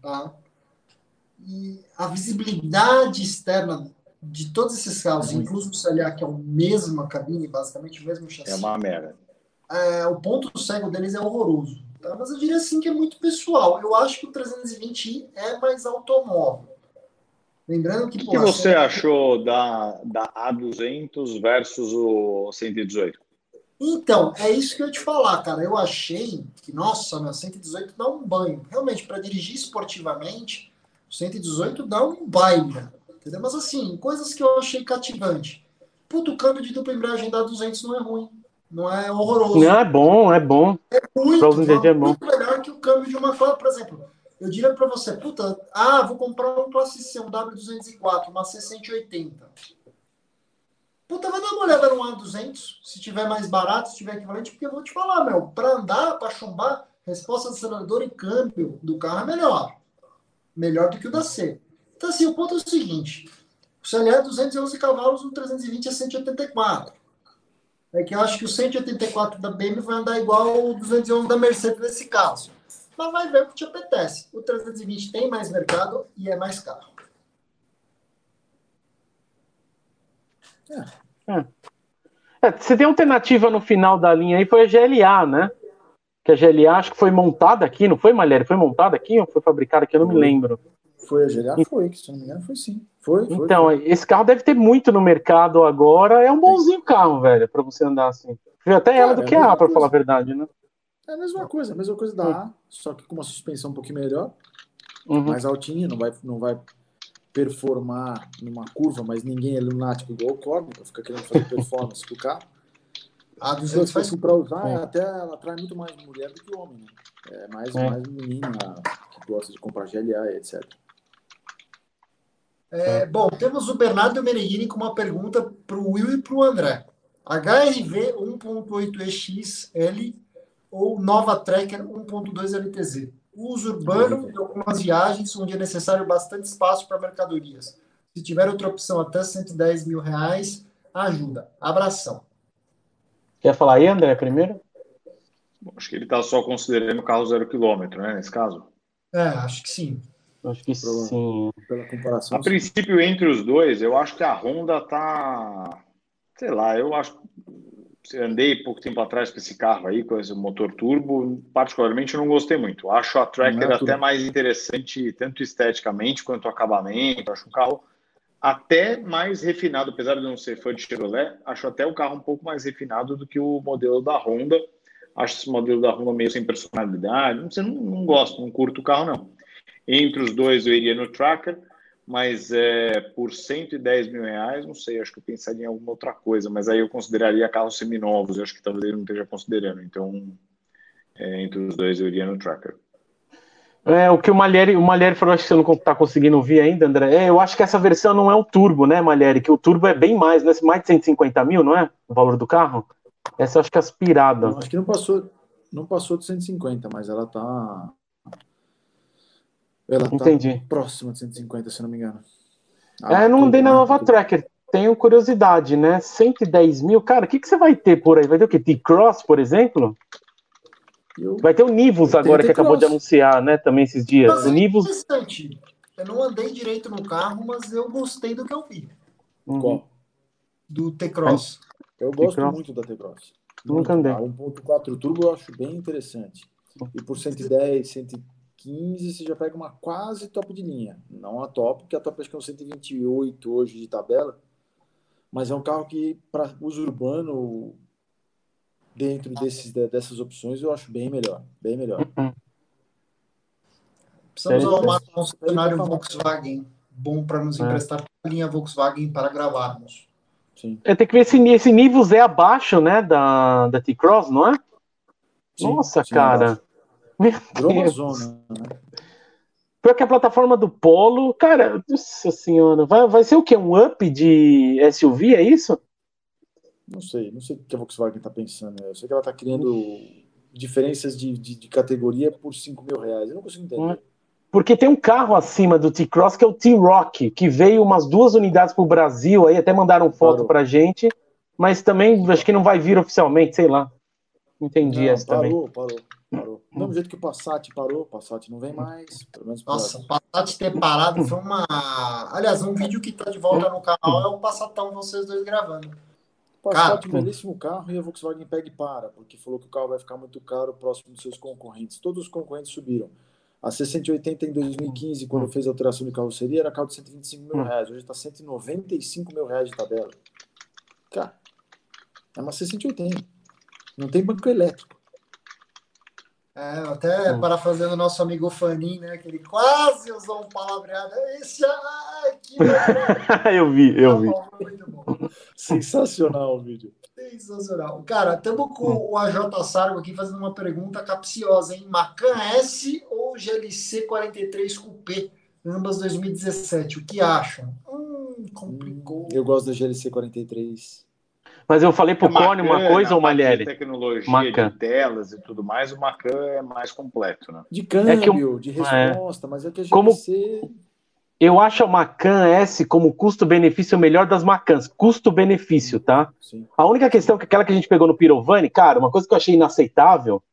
Tá? E a visibilidade externa de todos esses carros, inclusive o CLA, que é a mesma cabine, basicamente o mesmo chassi. É uma merda. É, o ponto cego deles é horroroso. Tá? Mas eu diria assim que é muito pessoal. Eu acho que o 320i é mais automóvel. Lembrando que. O que, que você achou da, da A200 versus o 118? Então, é isso que eu ia te falar, cara. Eu achei que, nossa, meu 118 dá um banho. Realmente, para dirigir esportivamente, o 118 dá um baile, entendeu? Mas assim, coisas que eu achei cativante. Puto, o câmbio de dupla embreagem da 200 não é ruim. Não é horroroso. Não, é bom, é bom. É muito, é muito melhor que o câmbio de uma Por exemplo, eu diria para você, puta, ah, vou comprar um Classe C, um W204, uma C180. Puta, vai dar uma olhada no A200, se tiver mais barato, se tiver equivalente, porque eu vou te falar, meu, para andar, para chumbar, resposta do acelerador e câmbio do carro é melhor. Melhor do que o da C. Então, assim, o ponto é o seguinte: o CLE é 211 cavalos, o 320 é 184 é que eu acho que o 184 da BMW vai andar igual o 211 da Mercedes nesse caso. Mas vai ver o que te apetece. O 320 tem mais mercado e é mais caro. É. É. É, você tem alternativa no final da linha aí, foi a GLA, né? Que a GLA acho que foi montada aqui, não foi, Malheiro? Foi montada aqui ou foi fabricada aqui? Eu não me lembro. Foi a GLA? Foi, se não me engano, foi sim. Foi, foi, então, foi. esse carro deve ter muito no mercado agora. É um bonzinho carro, velho, para você andar assim. Viu até ela do é que a A, para falar a verdade, né? É a mesma coisa, a mesma coisa da A, só que com uma suspensão um pouquinho melhor, uhum. mais altinha, não vai, não vai performar numa curva, mas ninguém é lunático igual o Corne, para ficar querendo fazer performance com o carro. A 200 assim, para usar, é. até ela atrai muito mais mulher do que homem, né? É mais, é. mais menina que gosta de comprar GLA, etc. É, bom, temos o Bernardo Meneghini com uma pergunta para o Will e para o André. HRV 1.8EXL ou Nova Tracker 1.2 LTZ? Uso urbano e algumas viagens onde é necessário bastante espaço para mercadorias. Se tiver outra opção até 110 mil reais, ajuda. Abração. Quer falar aí, André, primeiro? Bom, acho que ele está só considerando carro zero quilômetro, né, nesse caso? É, acho que sim. Acho que sim. Pela comparação. A sim. princípio, entre os dois, eu acho que a Honda tá. Sei lá, eu acho. Andei pouco tempo atrás com esse carro aí, com esse motor turbo. Particularmente, não gostei muito. Acho a Tracker é até mais interessante, tanto esteticamente quanto acabamento. Acho um carro até mais refinado, apesar de não ser fã de Chevrolet. Acho até o carro um pouco mais refinado do que o modelo da Honda. Acho esse modelo da Honda meio sem personalidade. Não, não, não gosto, não curto o carro, não. Entre os dois eu iria no Tracker, mas é, por 110 mil reais, não sei, acho que eu pensaria em alguma outra coisa, mas aí eu consideraria carros seminovos, eu acho que talvez ele não esteja considerando. Então, é, entre os dois eu iria no Tracker. É, o que o Malheri, o Malheri falou, acho que você não está conseguindo ouvir ainda, André. É, eu acho que essa versão não é o turbo, né, Malheri? Que o turbo é bem mais, né? Mais de 150 mil, não é? O valor do carro? Essa eu acho que é aspirada. Não, acho que não passou, não passou de 150, mas ela tá ela tá Entendi. próxima de 150, se não me engano. Ah, é, não andei na nova Tracker. Tenho curiosidade, né? 110 mil, cara, o que, que você vai ter por aí? Vai ter o quê? T-Cross, por exemplo? Eu... Vai ter o Nivus agora, que acabou de anunciar, né? Também esses dias. Mas o é Nivus. interessante. Eu não andei direito no carro, mas eu gostei do que eu vi. Uhum. Qual? Do T-Cross. Eu gosto muito da T-Cross. Nunca andei. A 1.4 turbo eu acho bem interessante. E por 110, 115, você já pega uma quase top de linha. Não a top, porque a top acho que é um 128 hoje de tabela. Mas é um carro que, para uso urbano, dentro desses, dessas opções, eu acho bem melhor. Bem melhor. Uhum. Precisamos arrumar um concessionário Volkswagen bom para nos é. emprestar a linha Volkswagen para gravarmos. Sim. É, tem que ver se esse nível é abaixo, né, da, da T-Cross, não é? Sim, Nossa, sim, cara. Meu Deus. Zona, né? Pior que a plataforma do Polo, cara, nossa senhora, vai, vai ser o quê? Um up de SUV, é isso? Não sei, não sei o que a Volkswagen está pensando. Eu sei que ela está criando diferenças de, de, de, categoria por 5 mil reais. Eu não consigo entender. Porque tem um carro acima do T-Cross que é o T-Rock, que veio umas duas unidades para o Brasil, aí até mandaram foto para gente, mas também acho que não vai vir oficialmente, sei lá. Entendi não, essa parou, também. Parou, parou, parou. Do mesmo jeito que o Passat parou, o Passat não vem mais. Pelo menos Nossa, o Passat ter parado foi uma. Aliás, um vídeo que está de volta no canal é o Passatão, vocês dois gravando. Passat, Cara, belíssimo carro e a Volkswagen pega e para, porque falou que o carro vai ficar muito caro próximo dos seus concorrentes. Todos os concorrentes subiram. A C180 em 2015, quando fez a alteração de carroceria, era carro de 125 mil hum. reais. Hoje está 195 mil reais de tabela. Cara, é uma C180. Não tem banco elétrico. É, até hum. parafraseando o nosso amigo Fanin, né? Que ele quase usou um palavreado. Esse, ai, que Eu vi, eu vi. Sensacional o vídeo. Sensacional. Cara, estamos com o AJ Sargo aqui fazendo uma pergunta capciosa, hein? Macan S ou GLC 43 Coupé? Ambas 2017. O que acham? Hum, complicou. Eu gosto da GLC 43. Mas eu falei pro é Cone uma coisa, ou Malheri? tecnologia Macan. de telas e tudo mais, o Macan é mais completo, né? De câmbio, é que eu, de resposta, é. mas é que a GLC... Como eu acho a Macan S como custo-benefício melhor das Macans. Custo-benefício, tá? Sim. A única questão que aquela que a gente pegou no Pirovani, cara, uma coisa que eu achei inaceitável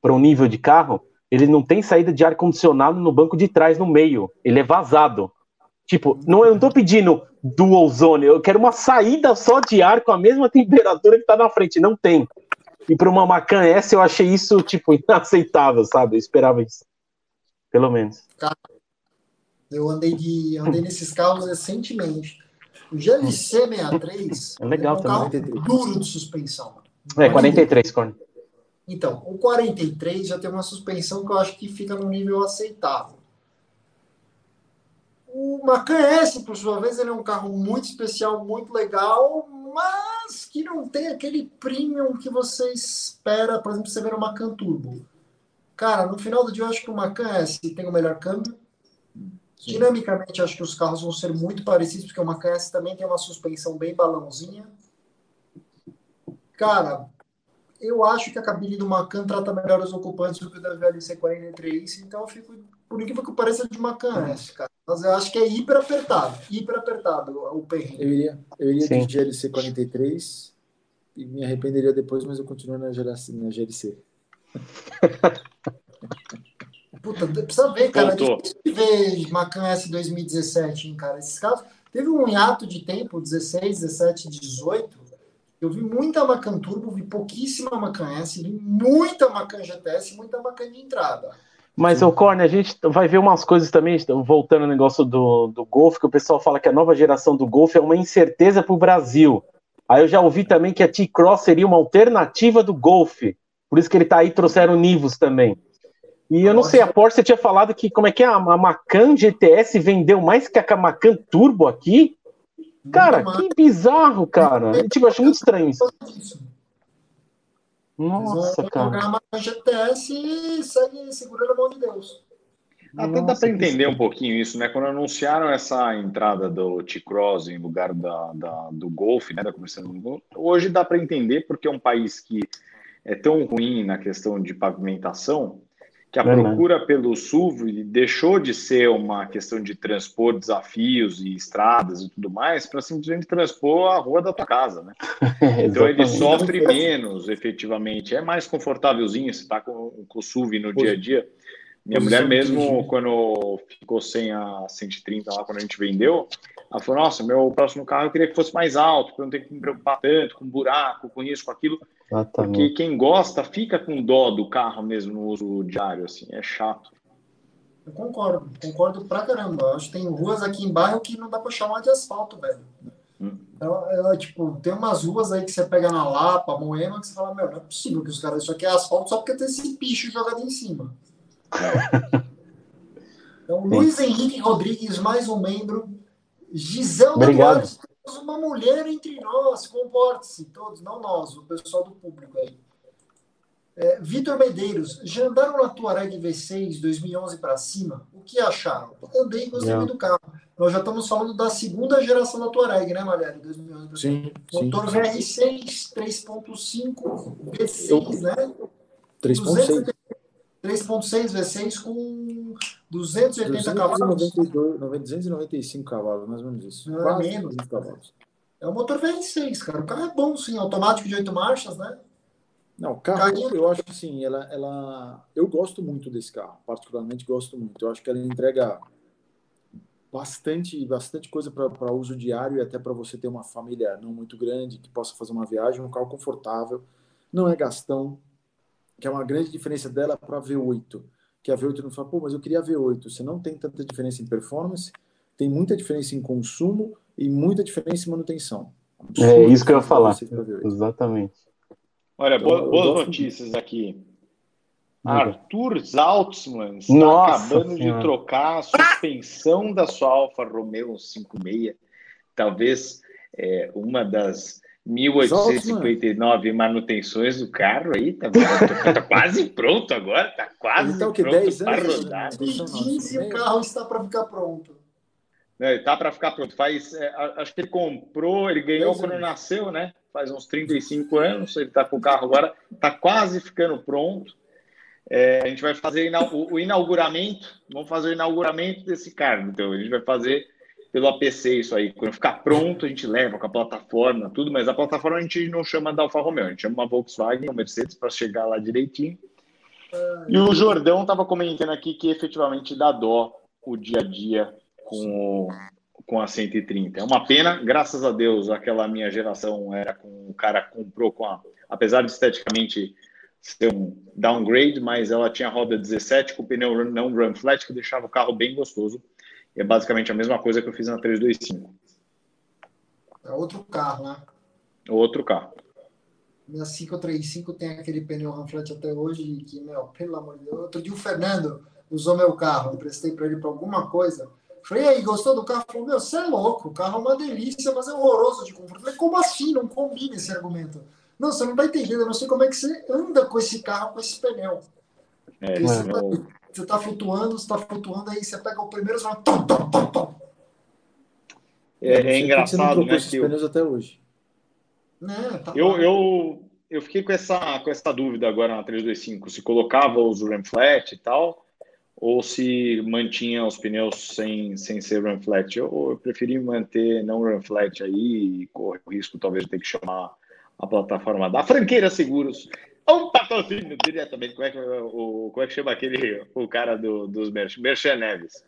para um nível de carro, ele não tem saída de ar-condicionado no banco de trás, no meio. Ele é vazado. Tipo, não, eu não tô pedindo dual zone, eu quero uma saída só de ar com a mesma temperatura que tá na frente. Não tem. E para uma Macan S eu achei isso, tipo, inaceitável, sabe? Eu esperava isso. Pelo menos. Cara, eu andei, de, andei nesses carros recentemente. O GLC 63 é, legal é um carro duro de suspensão. É, 43, Corne. Então, o 43 já tem uma suspensão que eu acho que fica num nível aceitável. O Macan S, por sua vez, ele é um carro muito especial, muito legal, mas que não tem aquele premium que você espera, por exemplo, você ver no Macan Turbo. Cara, no final do dia, eu acho que o Macan S tem o melhor câmbio, Sim. Dinamicamente, acho que os carros vão ser muito parecidos, porque o Macan S também tem uma suspensão bem balãozinha. Cara, eu acho que a cabine do Macan trata melhor os ocupantes do que o da VLC 43, então eu fico, por incrível que pareça, de Macan S, cara. Mas eu acho que é hiper apertado, hiper apertado o perrengue. Eu iria, eu iria de GLC 43 e me arrependeria depois, mas eu continuo na GLC. Na GLC. Puta, precisa ver, cara. Voltou. ver Macan S 2017, hein, cara. Esses carros. Teve um hiato de tempo, 16, 17, 18. Eu vi muita Macan Turbo, vi pouquíssima Macan S, vi muita Macan GTS, muita Macan de entrada. Mas, o Corne, a gente vai ver umas coisas também, voltando ao negócio do, do Golf, que o pessoal fala que a nova geração do Golf é uma incerteza para o Brasil. Aí eu já ouvi também que a T-Cross seria uma alternativa do Golf. Por isso que ele está aí, trouxeram Nivus também. E eu não sei, a Porsche tinha falado que como é que é? A Macan GTS vendeu mais que a Macan Turbo aqui? Cara, que bizarro, cara. Eu, tipo, acho muito estranho isso. Nossa, cara. A Macan GTS e segue segurando a mão de Deus. Até dá para entender um pouquinho isso, né? Quando anunciaram essa entrada do T-Cross em lugar da, da, do Golf, né? Da começando hoje dá para entender porque é um país que é tão ruim na questão de pavimentação que a procura pelo SUV deixou de ser uma questão de transpor desafios e estradas e tudo mais para simplesmente transpor a rua da tua casa, né? então ele sofre menos, efetivamente, é mais confortávelzinho, você está com, com o SUV no dia a dia, Minha mulher mesmo, quando ficou sem a 130 lá, quando a gente vendeu, ela falou, nossa, meu próximo carro eu queria que fosse mais alto, para não ter que me preocupar tanto com buraco, com isso, com aquilo. Exatamente. Porque quem gosta fica com dó do carro mesmo no uso diário, assim, é chato. Eu concordo, concordo pra caramba. Eu acho que tem ruas aqui em bairro que não dá pra chamar de asfalto, velho. Hum. Ela, ela, tipo, tem umas ruas aí que você pega na Lapa, Moema, que você fala, meu, não é possível que os caras, isso aqui é asfalto só porque tem esse bicho jogado em cima. então, Luiz Henrique Rodrigues, mais um membro. Giselda Obrigado. Duarte, uma mulher entre nós, comporte-se, todos, não nós, o pessoal do público aí. É, Vitor Medeiros, já andaram na Tuareg V6 2011 para cima? O que acharam? Andei gostei do carro. Nós já estamos falando da segunda geração da Tuareg, né, Malhério? 2011 sim, Motor sim. VR6 3.5 V6, né? 3.6. 3.6 V6 com 280 cavalos. 295 cavalos, mais ou menos isso. Não, Quase menos. cavalos. É o motor VR6, cara. O carro é bom, sim. Automático de 8 marchas, né? Não, o carro, Carrinho. eu acho que sim, ela, ela, eu gosto muito desse carro, particularmente gosto muito. Eu acho que ela entrega bastante, bastante coisa para uso diário e até para você ter uma família não muito grande que possa fazer uma viagem, um carro confortável, não é gastão, que é uma grande diferença dela para a V8, que a V8 não fala, pô, mas eu queria a V8. Você não tem tanta diferença em performance, tem muita diferença em consumo e muita diferença em manutenção. é isso que eu ia falar. Exatamente. Olha, então, boas notícias aqui. Arthur Zaltzman está Nossa acabando senhora. de trocar a suspensão da sua Alfa Romeo 56. Talvez é, uma das 1859 manutenções do carro aí. Tá, tá, tá quase pronto agora. Está quase então, pronto para rodar. E o carro está para ficar pronto. Não, ele está para ficar pronto. Faz, é, acho que ele comprou, ele ganhou quando nasceu, né? faz uns 35 anos, ele está com o carro agora, está quase ficando pronto. É, a gente vai fazer o inauguramento, vamos fazer o inauguramento desse carro. Então, a gente vai fazer pelo APC isso aí. Quando ficar pronto, a gente leva com a plataforma, tudo, mas a plataforma a gente não chama da Alfa Romeo, a gente chama uma Volkswagen, uma Mercedes para chegar lá direitinho. E o Jordão estava comentando aqui que efetivamente dá dó o dia a dia com com a 130. É uma pena, graças a Deus, aquela minha geração era com o cara comprou com a, apesar de esteticamente ser um downgrade, mas ela tinha roda 17 com pneu não run flat que deixava o carro bem gostoso. É basicamente a mesma coisa que eu fiz na 325. É outro carro, né? Outro carro. Minha 535 tem aquele pneu run flat até hoje que, meu, pelo amor de Deus. Outro dia o Fernando usou meu carro, eu prestei para ele para alguma coisa Falei, e aí, gostou do carro? Falou, meu, você é louco, o carro é uma delícia, mas é horroroso de conforto. Falei, como assim? Não combina esse argumento. Não, você não está entendendo, eu não sei como é que você anda com esse carro, com esse pneu. É, você, está você tá flutuando, você está flutuando, aí você pega o primeiro e fala... É, é engraçado, né? Que eu... até hoje. É, tá eu, eu, eu fiquei com essa, com essa dúvida agora na 325, se colocava os Ram Flat e tal, ou se mantinha os pneus sem, sem ser run flat. Eu, eu preferi manter não run flat aí e correr o risco talvez de ter que chamar a plataforma da Franqueira Seguros. Um patrocínio diretamente. Como é que, o, como é que chama aquele o cara do, dos Merchan Neves?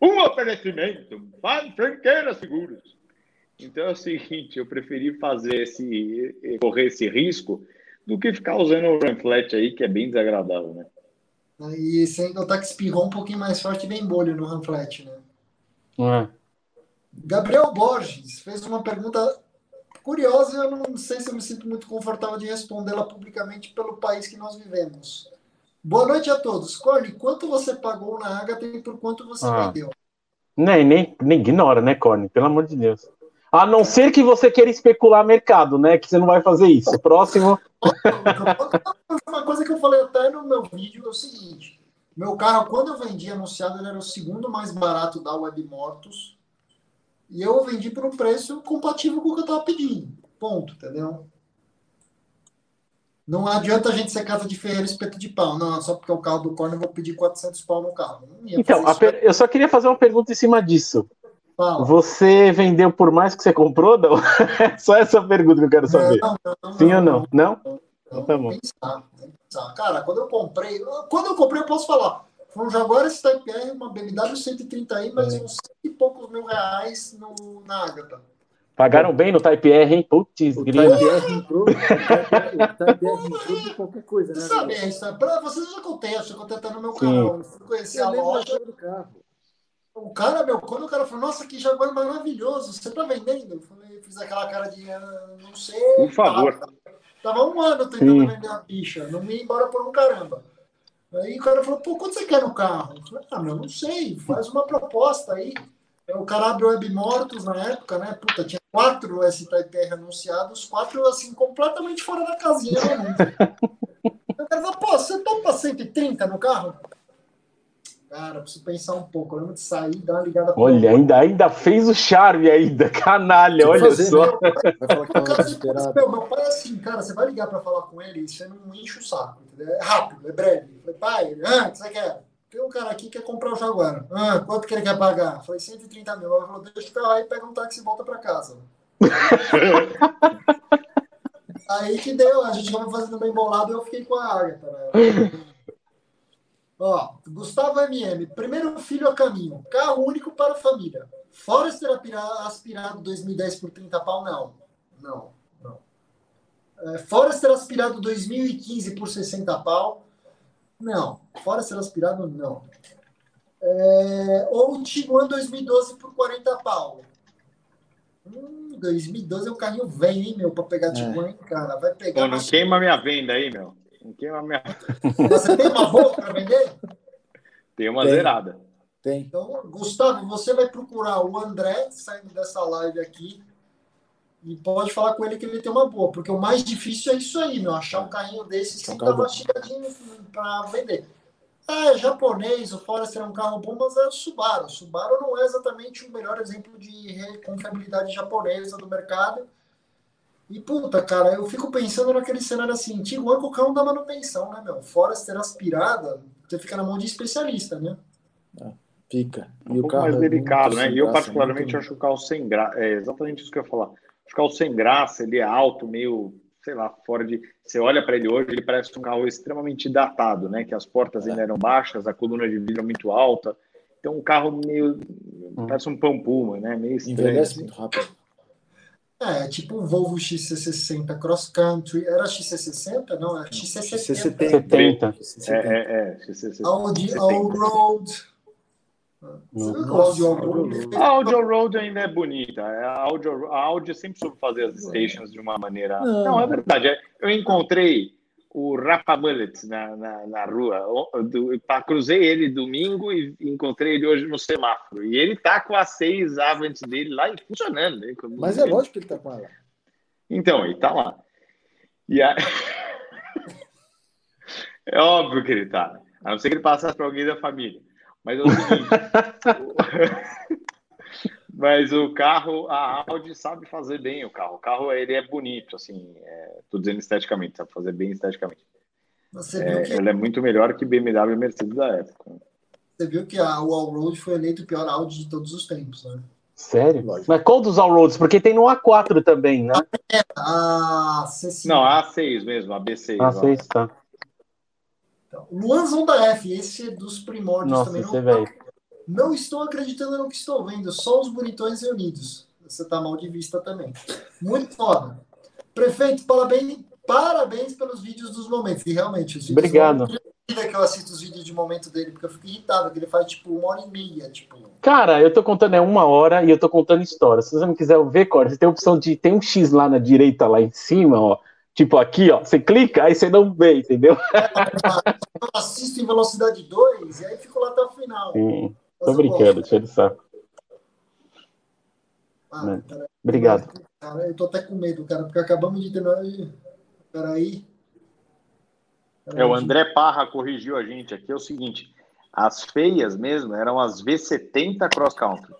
Um oferecimento para Franqueira Seguros. Então é o seguinte, eu preferi fazer esse correr esse risco do que ficar usando o run flat aí, que é bem desagradável, né? E sem notar que espirrou um pouquinho mais forte e vem bolho no Ramflet, né? É. Gabriel Borges fez uma pergunta curiosa eu não sei se eu me sinto muito confortável de respondê-la publicamente pelo país que nós vivemos. Boa noite a todos. Corne, quanto você pagou na Agatha e por quanto você ah. vendeu? Nem, nem, nem ignora, né, Corne? Pelo amor de Deus. A não ser que você queira especular mercado, né? Que você não vai fazer isso. Próximo. Uma coisa que eu falei até no meu vídeo é o seguinte: meu carro, quando eu vendi anunciado, ele era o segundo mais barato da Web Mortos. E eu vendi por um preço compatível com o que eu estava pedindo. Ponto, entendeu? Não adianta a gente ser casa de ferreiro espeto de pau. Não, só porque é o carro do Corno eu vou pedir 400 pau no carro. Então, per... eu só queria fazer uma pergunta em cima disso. Fala. Você vendeu por mais que você comprou? Não? Só essa pergunta que eu quero saber. Não, não, não, Sim ou não? Não? não? Tá bom. Pensar, pensar. Cara, quando eu comprei, quando eu comprei, eu posso falar. Foi um Jaguar Type R, uma BMW 130i, mas uns e poucos mil reais no, na Ágata. Pagaram bem no Type R, hein? Putz, grila. Type R entrou, o Type R entrou de qualquer coisa, né? Você sabe, isso, pra vocês eu já contei, eu já contei até no meu canal. Eu fui conhecer a loja. Do carro. O cara, meu, quando o cara falou, nossa, que Jaguar maravilhoso, você tá vendendo? Eu falei, fiz aquela cara de, ah, não sei. Por favor. Tava, tava um ano tentando Sim. vender a bicha, não me ia embora por um caramba. Aí o cara falou, pô, quanto você quer no carro? Eu falei, ah, meu, não sei, faz uma proposta aí. O cara Web Mortos na época, né? Puta, tinha quatro S-Type R anunciados, quatro, assim, completamente fora da casinha. Né? o cara falou, pô, você topa 130 no carro? Cara, preciso pensar um pouco. Eu lembro de sair, dar uma ligada pra Olha, ainda, ainda fez o charme ainda, canalha, olha fazer, só. Né? Vai meu, meu pai é assim, cara, você vai ligar pra falar com ele e você não enche o saco, entendeu? É rápido, é breve. Eu falei, pai, ah, o que você quer? Tem um cara aqui que quer comprar o Jaguar. Ah, quanto que ele quer pagar? Eu falei, 130 mil. Ele falou, deixa o carro aí, pega um táxi e volta pra casa. aí que deu, a gente vai fazendo bem bolado e eu fiquei com a Agatha, né? Ó, Gustavo MM, primeiro filho a caminho, carro único para a família. Forester aspirado 2010 por 30 pau, não. Não, não. É, Forester aspirado 2015 por 60 pau, não. Forester aspirado, não. É, ou o Tiguan 2012 por 40 pau. Hum, 2012 é um carrinho velho, hein, meu, para pegar é. Tiguan, cara. Vai pegar. Pô, não queima minha venda aí, meu. Não queima minha. Você tem uma boa para vender? Tem uma tem. zerada. Tem. Então, Gustavo, você vai procurar o André saindo dessa live aqui e pode falar com ele que ele tem uma boa, porque o mais difícil é isso aí, meu, achar um carrinho desse sem dar mastigadinho para vender. É japonês, o Forester é um carro bom, mas é o Subaru. O Subaru não é exatamente o melhor exemplo de confiabilidade japonesa do mercado. E, puta, cara, eu fico pensando naquele cenário assim, Tiguan com o carro da manutenção, né, meu? Forester aspirada, você fica na mão de especialista, né? É, fica. E um o carro mais é delicado, né? E eu, particularmente, acho o carro sem graça. É exatamente isso que eu ia falar. O carro sem graça, ele é alto, meio, sei lá, fora de. Você olha para ele hoje, ele parece um carro extremamente datado, né? Que as portas é. ainda eram baixas, a coluna de vidro muito alta. Então, um carro meio. Hum. Parece um pão puma, né? Meio estranho. Envelhece assim. muito rápido. É, tipo um Volvo XC60 Cross Country. Era XC60? Não, era XC70. XC70. É, é, é. XC70. Audi Allroad. A Audi Road ainda é bonita. A Audi, a Audi sempre soube fazer as stations de uma maneira. Não, Não é verdade. Eu encontrei o Rafa Mullet na, na, na rua. Do, cruzei ele domingo e encontrei ele hoje no semáforo. E ele tá com a seis Avant dele lá e funcionando. Né? Mas é lógico que ele tá com ela. Então, ele tá lá. E a... é óbvio que ele tá. A não ser que ele passasse para alguém da família. Mas é o seguinte. Mas o carro, a Audi sabe fazer bem o carro. O carro ele é bonito, assim, é, tô dizendo esteticamente, sabe fazer bem esteticamente. É, que... Ele é muito melhor que BMW e Mercedes da época. Você viu que a, o Allroad foi eleito o pior Audi de todos os tempos, né? Sério? Lógico. Mas qual dos Allroads? Porque tem no A4 também, né? É, a C5. Não, a A6 mesmo, a B6. A6, ó. tá. Então, Luan Zonda F, esse é dos primórdios Nossa, também. Não, é não estou acreditando no que estou vendo, só os bonitões reunidos. Você tá mal de vista também. Muito foda. Prefeito, parabéns, parabéns pelos vídeos dos momentos. E realmente, os vídeos Obrigado. que eu assisto os vídeos de momento dele, porque eu fico irritado, que ele faz tipo uma hora e meia. Tipo... Cara, eu tô contando é uma hora e eu tô contando história. Se você não quiser ver, Cora, você tem a opção de. Tem um X lá na direita, lá em cima, ó. Tipo aqui, ó. Você clica, aí você não vê, entendeu? Eu assisto em velocidade 2 e aí fico lá até o final. Sim. Tô brincando, tira de saco. Ah, né? cara, Obrigado. Cara, eu tô até com medo, cara, porque acabamos de ter. Peraí. É, o André Parra corrigiu a gente aqui. É o seguinte: as feias mesmo eram as V70 Cross Country.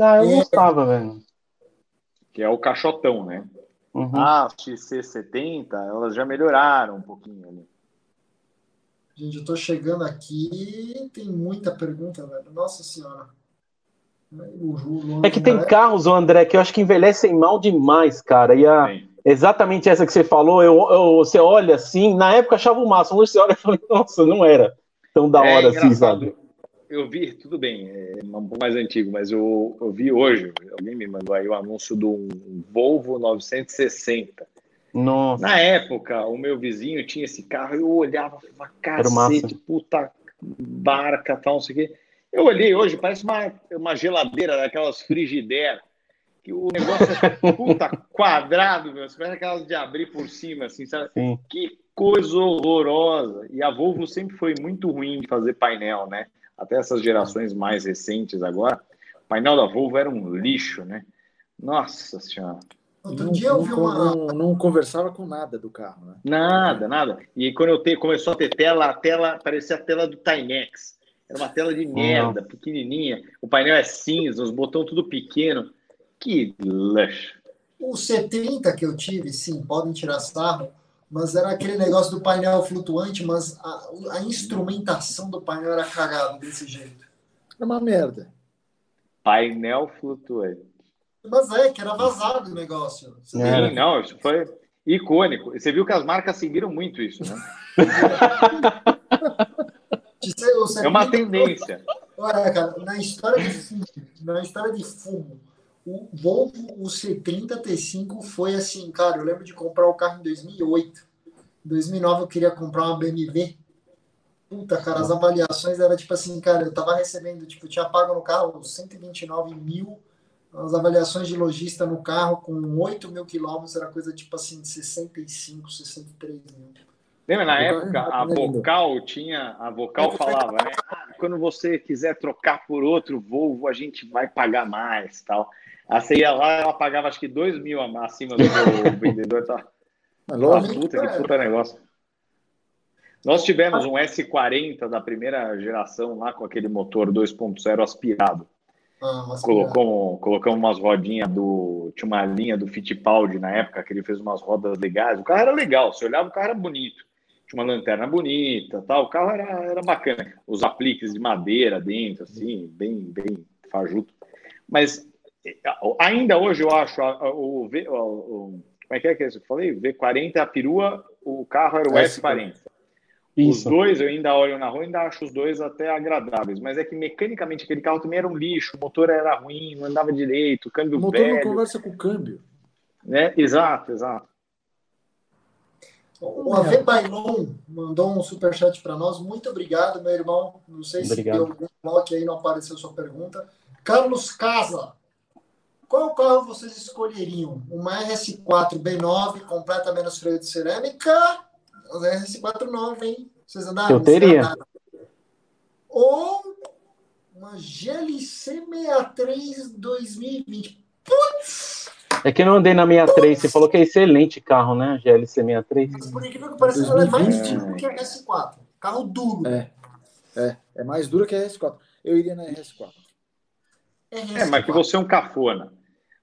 Ah, eu é. gostava, velho. Que é o caixotão, né? Uhum. As XC70, elas já melhoraram um pouquinho ali. Gente, eu tô chegando aqui, tem muita pergunta, velho. Nossa Senhora. É que tem carros, André, que eu acho que envelhecem mal demais, cara. E a, exatamente essa que você falou, eu, eu, você olha assim, na época achava o máximo, hoje você olha e fala, nossa, não era. tão da é hora assim, sabe? Eu vi, tudo bem, é um pouco mais antigo, mas eu, eu vi hoje, alguém me mandou aí o anúncio do Volvo 960. Nossa. Na época, o meu vizinho tinha esse carro, eu olhava, falava, cacete, puta barca, tal, não sei o quê. Eu olhei hoje, parece uma, uma geladeira daquelas frigideira, que o negócio é puta quadrado, meu, parece aquelas de abrir por cima, assim, sabe? Sim. Que coisa horrorosa. E a Volvo sempre foi muito ruim de fazer painel, né? Até essas gerações mais recentes agora, o painel da Volvo era um lixo, né? Nossa Senhora. Outro dia eu vi uma. Não, não, conversava com nada do carro, né? Nada, nada. E quando eu te, começou a ter tela, a tela parecia a tela do Timex. Era uma tela de merda, uhum. pequenininha. O painel é cinza, os botões tudo pequeno. Que luxo. O C30 que eu tive, sim, podem tirar sarro, mas era aquele negócio do painel flutuante, mas a, a instrumentação do painel era cagada desse jeito. É uma merda. Painel flutuante. Mas é, que era vazado o negócio. Sim, não, isso foi icônico. Você viu que as marcas seguiram muito isso, né? é uma tendência. Olha, cara, na história de fumo, na história de fumo, o Volvo o C30 T5 foi assim, cara, eu lembro de comprar o carro em 2008. Em 2009 eu queria comprar uma BMW. Puta, cara, as avaliações era tipo assim, cara, eu tava recebendo, tipo, tinha pago no carro 129 mil as avaliações de lojista no carro com 8 mil quilômetros era coisa tipo assim de 65, 63 mil. Lembra na época a Vocal tinha, a Vocal falava, né? Ah, quando você quiser trocar por outro Volvo, a gente vai pagar mais, tal. Aí você ia lá, ela pagava acho que 2 mil acima do vendedor, tá? Ah, puta, que puta negócio. Nós tivemos um S40 da primeira geração lá com aquele motor 2.0 aspirado. Ah, Colocou, colocamos umas rodinhas do. Tinha uma linha do Fittipaldi na época, que ele fez umas rodas legais. O carro era legal, você olhava, o carro era bonito. Tinha uma lanterna bonita, tal. o carro era, era bacana. Os apliques de madeira dentro, assim, bem, bem fajuto. Mas ainda hoje eu acho o, o, o, o como é que é que eu falei? V40, a perua, o carro era o S40. Isso. Os dois, eu ainda olho na rua e ainda acho os dois até agradáveis, mas é que mecanicamente aquele carro também era um lixo, o motor era ruim, não andava direito, o câmbio o motor velho. não conversa com o câmbio. Né? Exato, exato. O Ave Bailon mandou um superchat para nós. Muito obrigado, meu irmão. Não sei obrigado. se deu algum bloco aí, não apareceu sua pergunta. Carlos Casa. Qual carro vocês escolheriam? Uma RS4 B9 completa menos freio de cerâmica os RS49, hein? Vocês andaram? Eu teria. Ou uma GLC 63 2020. Putz! É que eu não andei na 63, você falou que é excelente carro, né? GLC 63. Por incrível que pareça, ela é mais duro que a RS4. Carro duro. É. É, é mais duro que a RS4. Eu iria na RS4. RS4. É, mas que você é um cafona.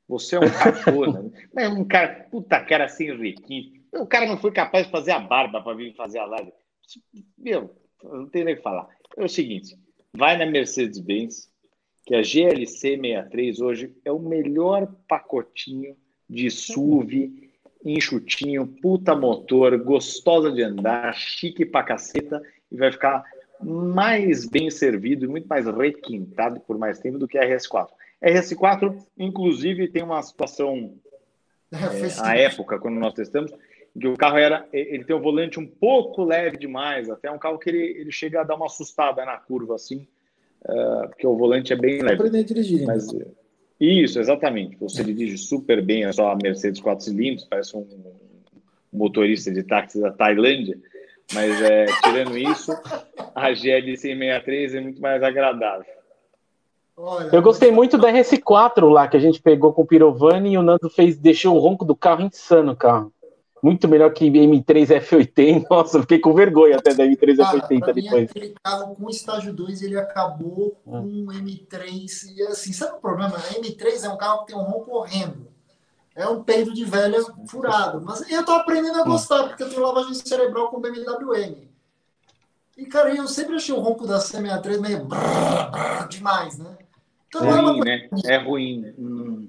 Você é um cafona. é um cara, puta cara sem requinte. O cara não foi capaz de fazer a barba para vir fazer a live. Meu, não tem nem o que falar. É o seguinte: vai na Mercedes-Benz, que a GLC 63 hoje é o melhor pacotinho de SUV, enxutinho, puta motor, gostosa de andar, chique pra caceta, e vai ficar mais bem servido e muito mais requintado por mais tempo do que a RS4. A RS4, inclusive, tem uma situação, é, a época, quando nós testamos, que o carro era, ele tem o volante um pouco leve demais, até um carro que ele, ele chega a dar uma assustada na curva, assim, uh, porque o volante é bem leve. Aprender a dirigir. Né? Mas, isso, exatamente. Você dirige super bem, é só a Mercedes 4 cilindros, parece um motorista de táxi da Tailândia, mas é, tirando isso, a GL 163 é muito mais agradável. Olha, eu gostei muito da RS4 lá, que a gente pegou com o Pirovani e o Nando fez, deixou o ronco do carro insano, o carro muito melhor que M3 F80. Nossa, fiquei com vergonha até da M3 Cara, F80 depois. aquele carro com estágio 2, ele acabou com um M3. E assim, sabe o problema? A M3 é um carro que tem um ronco horrendo. É um peido de velha furado. Mas eu tô aprendendo a gostar, porque eu tenho lavagem cerebral com BMW M. E, cara, eu sempre achei o ronco da C63 meio brrr, brrr, demais, né? Então, é ruim, né? É ruim. Hum.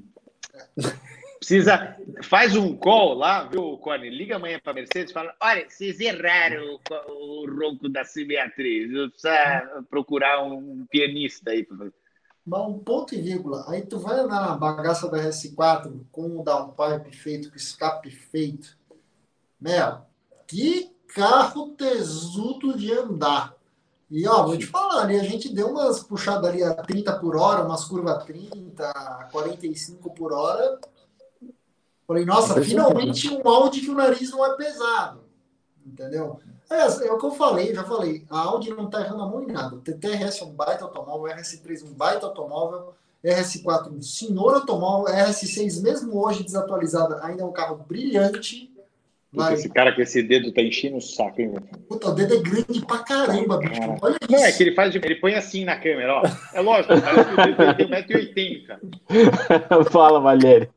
Precisa, faz um call lá, viu, Corne? Liga amanhã para Mercedes e fala: olha, vocês erraram o, o ronco da Beatriz, eu preciso procurar um pianista aí. Mas um ponto e vírgula. Aí tu vai andar na bagaça da RS4 com o downpipe feito, com escape feito. Meu, que carro tesudo de andar. E ó, vou te falar, ali a gente deu umas puxadas ali a 30 por hora, umas curvas 30, 45 por hora. Falei, nossa, finalmente um Audi que o nariz não é pesado. Entendeu? É, é o que eu falei, já falei. A Audi não tá errando a mão em nada. O TTRS é um baita automóvel, RS3 um baita automóvel, RS4 um senhor automóvel, RS6 mesmo hoje desatualizada ainda é um carro brilhante. Mas... Esse cara com esse dedo tá enchendo o saco, hein, Puta, o dedo é grande pra caramba, bicho. Olha isso. Não, é que ele faz, ele põe assim na câmera, ó. É lógico, parece que o dedo tem 1,80m. Fala, Valério.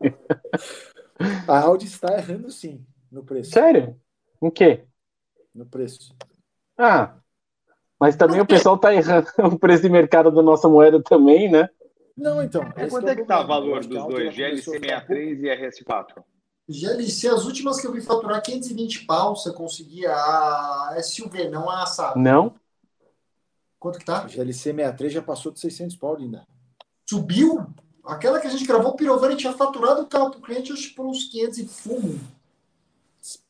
A Audi está errando sim no preço. Sério? O quê? No preço. Ah, mas também o pessoal está errando o preço de mercado da nossa moeda também, né? Não, então. quanto é que está o valor dos dois, GLC 63 e RS4? GLC, as últimas que eu vi faturar 520 pau, você conseguia a SUV, não a Saab. Não. Quanto que tá? A GLC 63 já passou de 600 pau ainda. Subiu? Aquela que a gente gravou, o Pirovani tinha faturado o carro pro cliente acho, por uns 500 e fumo.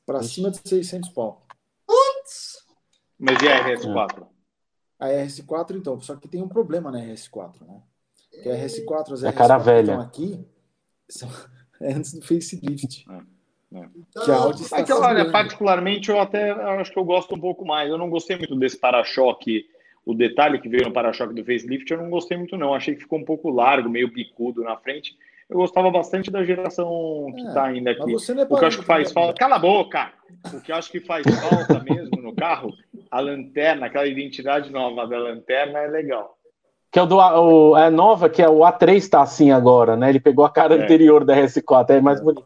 Para cima de 600 pau. Putz! Mas e a RS4? A RS4, então, só que tem um problema na RS4, né? Que a RS4, as é RS4 cara velha. aqui são é antes do facelift. É, é. Que a Audi está é que, olha, particularmente, eu até acho que eu gosto um pouco mais. Eu não gostei muito desse para-choque o detalhe que veio no para-choque do facelift eu não gostei muito não. Achei que ficou um pouco largo, meio picudo na frente. Eu gostava bastante da geração que está é, ainda aqui. o que eu acho que faz falta. Cala a boca! O que eu acho que faz falta mesmo no carro, a lanterna, aquela identidade nova da lanterna é legal. Que é o do o, é nova, que é o A3 está assim agora, né? Ele pegou a cara é. anterior da RS4, é mais bonito.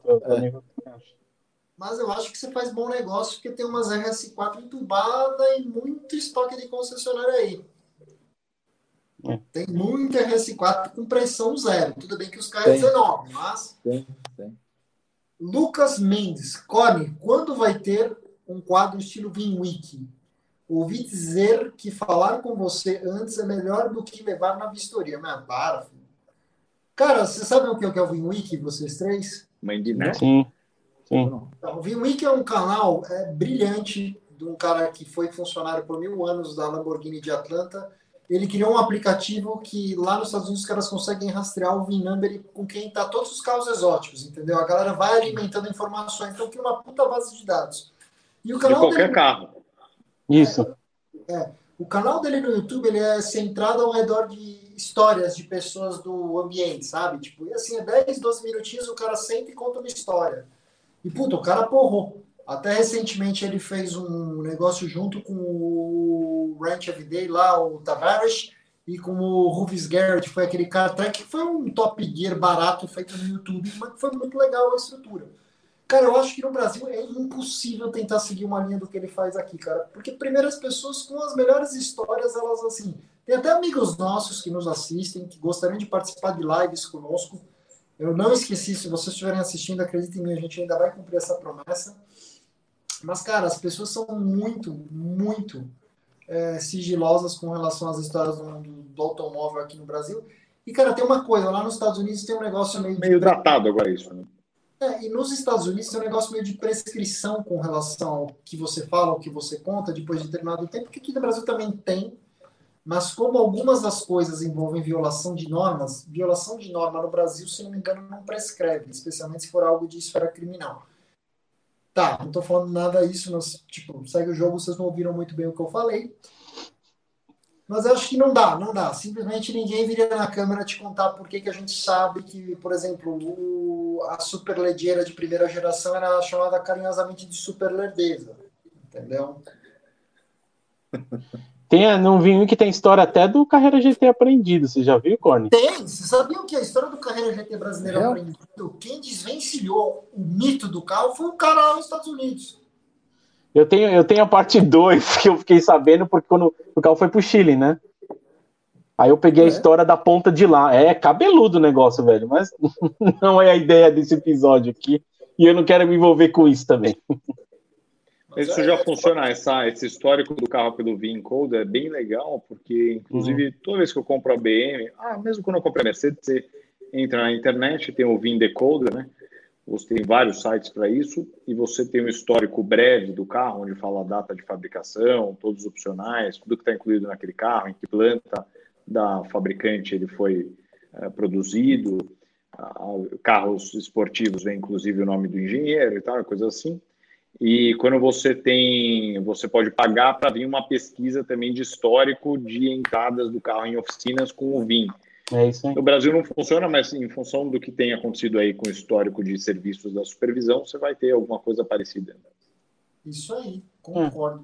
É mas eu acho que você faz bom negócio porque tem umas RS4 entubada e muito estoque de concessionária aí. É. Tem muita RS4 com pressão zero. Tudo bem que os carros são enormes, mas. Tem, tem. Lucas Mendes, Cone, quando vai ter um quadro estilo Vinwiki? Ouvi dizer que falar com você antes é melhor do que levar na vistoria. Mas para, filho. Cara, você sabe o que é o Vinwiki, vocês três? Mãe de Sim. Sim. Então, o VinWiki é um canal é, brilhante de um cara que foi funcionário por mil anos da Lamborghini de Atlanta. Ele criou um aplicativo que lá nos Estados Unidos os caras conseguem rastrear o VIN number com quem está todos os carros exóticos, entendeu? A galera vai alimentando informações, então cria uma puta base de dados. E o canal de qualquer dele, carro. Isso. É, é, o canal dele no YouTube ele é centrado ao redor de histórias de pessoas do ambiente, sabe? Tipo, e assim, é 10, 12 minutinhos o cara senta e conta uma história. E, puta, o cara porrou. Até recentemente ele fez um negócio junto com o Ranch Everyday lá, o Tavares, e com o Rufus Garrett, foi aquele cara que foi um Top Gear barato feito no YouTube, mas foi muito legal a estrutura. Cara, eu acho que no Brasil é impossível tentar seguir uma linha do que ele faz aqui, cara. Porque, primeiro, as pessoas com as melhores histórias, elas, assim... Tem até amigos nossos que nos assistem, que gostariam de participar de lives conosco. Eu não esqueci, se vocês estiverem assistindo, acreditem em mim, a gente ainda vai cumprir essa promessa. Mas, cara, as pessoas são muito, muito é, sigilosas com relação às histórias do, do, do, automóvel aqui no Brasil. E, cara, tem uma coisa, lá nos Estados Unidos tem um negócio meio... Meio de... datado agora isso, né? É, e nos Estados Unidos tem um negócio meio de prescrição com relação ao que você fala, ao que você conta depois de determinado tempo, que aqui no Brasil também tem, mas como algumas das coisas envolvem violação de normas, violação de norma no Brasil, se não me engano, não prescreve, especialmente se for algo de esfera criminal. Tá, não estou falando nada disso, mas, tipo, segue o jogo, vocês não ouviram muito bem o que eu falei. Mas eu acho que não dá, não dá. Simplesmente ninguém viria na câmera te contar por que, que a gente sabe que, por exemplo, o, a superledeira de primeira geração era chamada carinhosamente de superlerdeza. Entendeu? Tem, não vi um que tem história até do Carreira GT aprendido. Você já viu, Corne? Tem. Você sabia que a história do Carreira GT brasileiro é. aprendido? Quem desvencilhou o mito do carro foi o cara lá nos Estados Unidos. Eu tenho, eu tenho a parte 2 que eu fiquei sabendo porque quando o carro foi pro Chile, né? Aí eu peguei é. a história da ponta de lá. É cabeludo o negócio, velho, mas não é a ideia desse episódio aqui. E eu não quero me envolver com isso também. Isso já funciona, essa, esse histórico do carro pelo VIN-Code é bem legal, porque, inclusive, uhum. toda vez que eu compro a BM, ah, mesmo quando eu compro a Mercedes, você entra na internet, tem o VIN Decoder, né? Você tem vários sites para isso, e você tem um histórico breve do carro, onde fala a data de fabricação, todos os opcionais, tudo que está incluído naquele carro, em que planta da fabricante ele foi é, produzido, carros esportivos vem inclusive o nome do engenheiro e tal, coisa assim. E quando você tem, você pode pagar para vir uma pesquisa também de histórico de entradas do carro em oficinas com o VIN. É isso aí. No Brasil não funciona, mas em função do que tem acontecido aí com o histórico de serviços da supervisão, você vai ter alguma coisa parecida. Isso aí, concordo.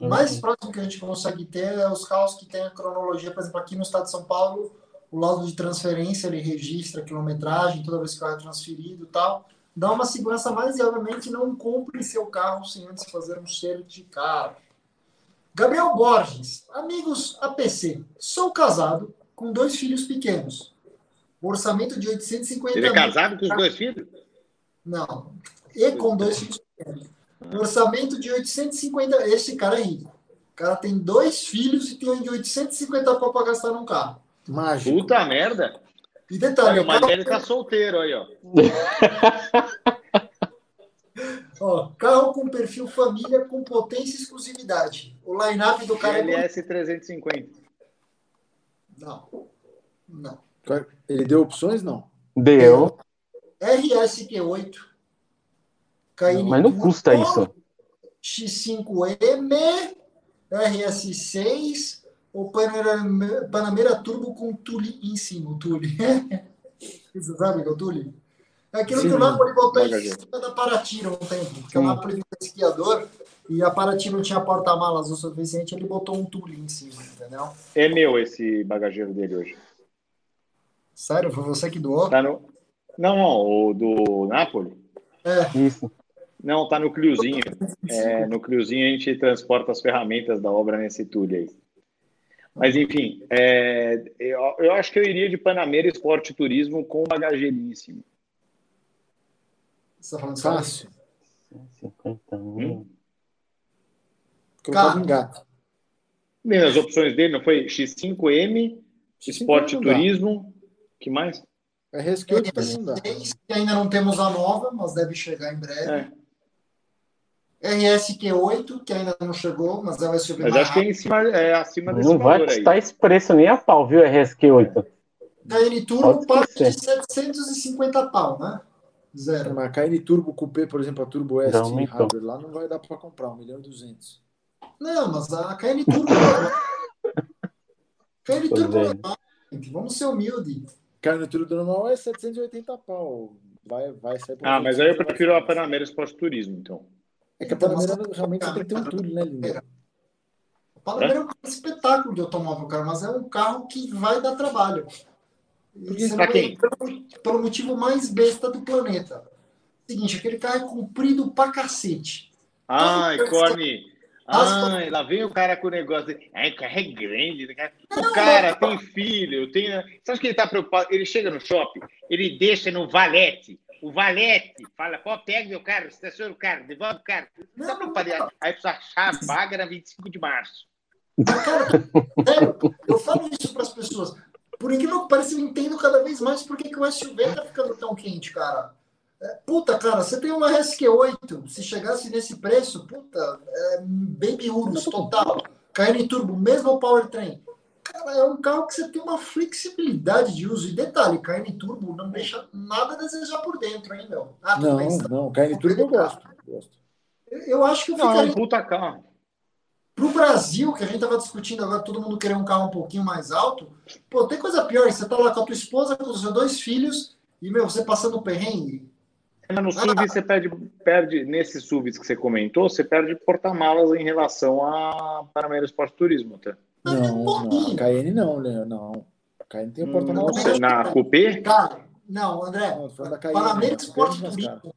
O hum. mais próximo que a gente consegue ter é os carros que têm a cronologia, por exemplo, aqui no estado de São Paulo, o laudo de transferência ele registra a quilometragem toda vez que o carro é transferido e tal dá uma segurança mais e, obviamente, não compre seu carro sem antes fazer um certificado. Gabriel Borges, amigos APC, sou casado com dois filhos pequenos. Orçamento de 850 Ele é casado com os dois filhos? Não. E com dois filhos pequenos. Orçamento de 850. Esse cara é rico. O cara tem dois filhos e tem de 850 pau para gastar num carro. Mágico. Puta merda. E detalhe, o ele tá solteiro aí, ó. ó. Carro com perfil família com potência e exclusividade. O line-up do cara LS é 350. Não. Não. Ele deu opções, não? Deu. RSQ8. Mas não custa isso. X5M, RS6, o Panamera, Panamera Turbo com Tule em cima, o Tule. Você sabe que é o Tule? É aquilo Sim, que o Napoli botou em cima da Paraty um tempo, porque o Napoli foi esquiador e a Paraty não tinha porta-malas o suficiente, ele botou um Tule em cima, entendeu? É meu esse bagageiro dele hoje. Sério? Foi você que doou? Tá no... Não, não, o do Napoli. É. Isso. Não, tá no Cliozinho. É, no Cliozinho a gente transporta as ferramentas da obra nesse Tule aí. Mas, enfim, é, eu, eu, acho que eu iria de Panameira Esporte Turismo com bagageiríssimo. Você tá falando fácil? 50 mil. Carro. As opções dele não foi X5M, Esporte Turismo, que mais? É RSQ que ainda não temos a nova, mas deve chegar em breve. É. RSQ8, que ainda não chegou, mas ela vai subir Mas acho que é, cima, é acima desse Não vai custar esse preço nem a pau, viu, RSQ8? KN Turbo parte de 750 pau, né? Zero. Mas a KN Turbo Coupé, por exemplo, a Turbo S não, Hardware, lá não vai dar para comprar, 1 milhão e 200. Não, mas a KN Turbo... KN Turbo normal, gente. Vamos ser humildes. KN Turbo normal é 780 pau. Vai, vai sair Ah, mas aí eu prefiro a Panamera Esporte Turismo, então. É que a Panamera realmente tem que ter um tudo, né, Linda? O Panamera é um espetáculo de automóvel, cara, mas é um carro que vai dar trabalho. Pra quem? Pelo, pelo motivo mais besta do planeta. Seguinte, aquele carro é comprido pra cacete. Ai, Corne. Ai, lá vem o cara com o negócio. Ai, o carro é grande. Né, o cara tem filho, tem. Você acha que ele tá preocupado? Ele chega no shopping, ele deixa no valete o valete fala, pô, pega meu carro, estaciona o carro, devolve o carro. Não, não, não, Aí precisa achar a vaga na 25 de março. Cara, eu falo isso para as pessoas. Por incrível que pareça, eu entendo cada vez mais por que, que o SUV tá ficando tão quente, cara. É, puta, cara, você tem uma RSQ8, se chegasse nesse preço, puta, é Baby Urus total. KN Turbo, mesmo powertrain. Cara, é um carro que você tem uma flexibilidade de uso. E detalhe, KN Turbo não deixa nada a desejar por dentro, hein, meu? Ah, não, não, KN Turbo eu gosto. gosto. Eu acho que eu ficaria... Não, é um puta carro. Pro Brasil, que a gente tava discutindo agora, todo mundo querer um carro um pouquinho mais alto, pô, tem coisa pior. Você tá lá com a tua esposa, com os seus dois filhos, e, meu, você passando perrengue. Mas no SUV ah, você perde, perde, nesses SUVs que você comentou, você perde porta-malas em relação a Panamera Esporte Turismo, até. Não, não, a KN não, né? Não. A KN tem o porta-malas. Hum, na Coupé? Cara, não, André. Não, Panamera Esporte Turismo.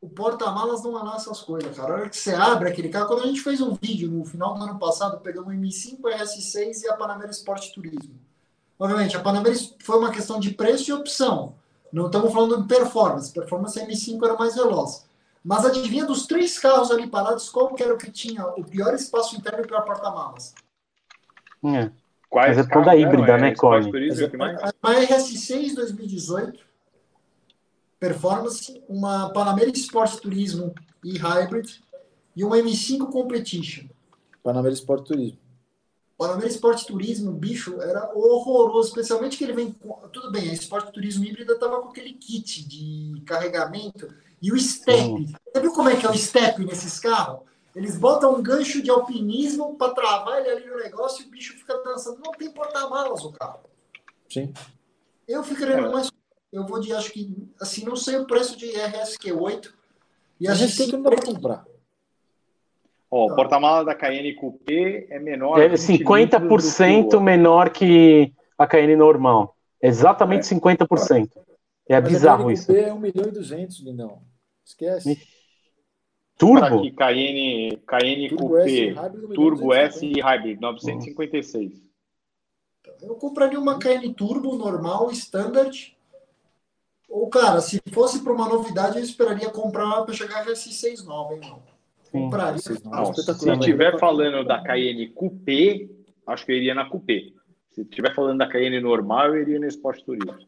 O porta-malas não é lá essas coisas, cara. A hora que você abre aquele carro, quando a gente fez um vídeo no final do ano passado, pegamos o M5 RS6 e a Panamera Esporte Turismo. Obviamente, a Panamera foi uma questão de preço e opção. Não estamos falando de performance. Performance M5 era mais veloz. Mas adivinha dos três carros ali parados, qual que era o que tinha o pior espaço interno para porta-malas? É. Quais Mas é toda híbrida, é, né, Cone? A RS6 2018, Performance, uma Panamera Sport Turismo e Hybrid e uma M5 Competition. Panamera Sport Turismo. Panamera Sport Turismo, bicho, era horroroso, especialmente que ele vem. Tudo bem, a Sport Turismo híbrida estava com aquele kit de carregamento e o step. Hum. Você viu como é que é o step nesses carros? Eles botam um gancho de alpinismo para travar ele ali no negócio e o bicho fica dançando. Não tem porta-malas o carro. Sim. Eu fico querendo é. mais. Eu vou de, acho que, assim, não sei o preço de RSQ8. E a gente tem que não comprar. Ó, o porta-mala da Cayenne Coupé é menor. É 50% menor que a Cayenne normal. Exatamente é. 50%. É Mas bizarro isso. É 1 milhão e 200, Lindão. Esquece. Turbo? Tá aqui, Cayenne, Cayenne Turbo Coupé, S, Turbo S e Hybrid, 956. Eu compraria uma Cayenne Turbo normal, standard. Ou, cara, se fosse para uma novidade, eu esperaria comprar para chegar a RS69, hein, não. Compraria. Não, se estiver falando da Cayenne Coupé, acho que eu iria na Coupé. Se estiver falando da Cayenne normal, eu iria no Sport Turismo.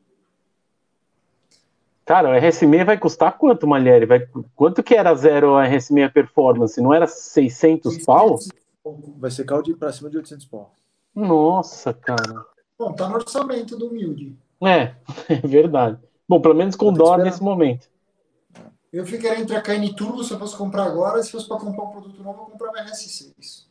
Cara, o RS6 vai custar quanto, Malheri? Vai... Quanto que era zero a RS6 Performance? Não era 600 pau? Vai ser de pra cima de 800 pau. Nossa, cara. Bom, tá no orçamento do humilde. É, é verdade. Bom, pelo menos com dó nesse momento. Eu ficaria entre a KN Turbo se eu fosse comprar agora, se fosse para comprar um produto novo, eu comprava a RS6.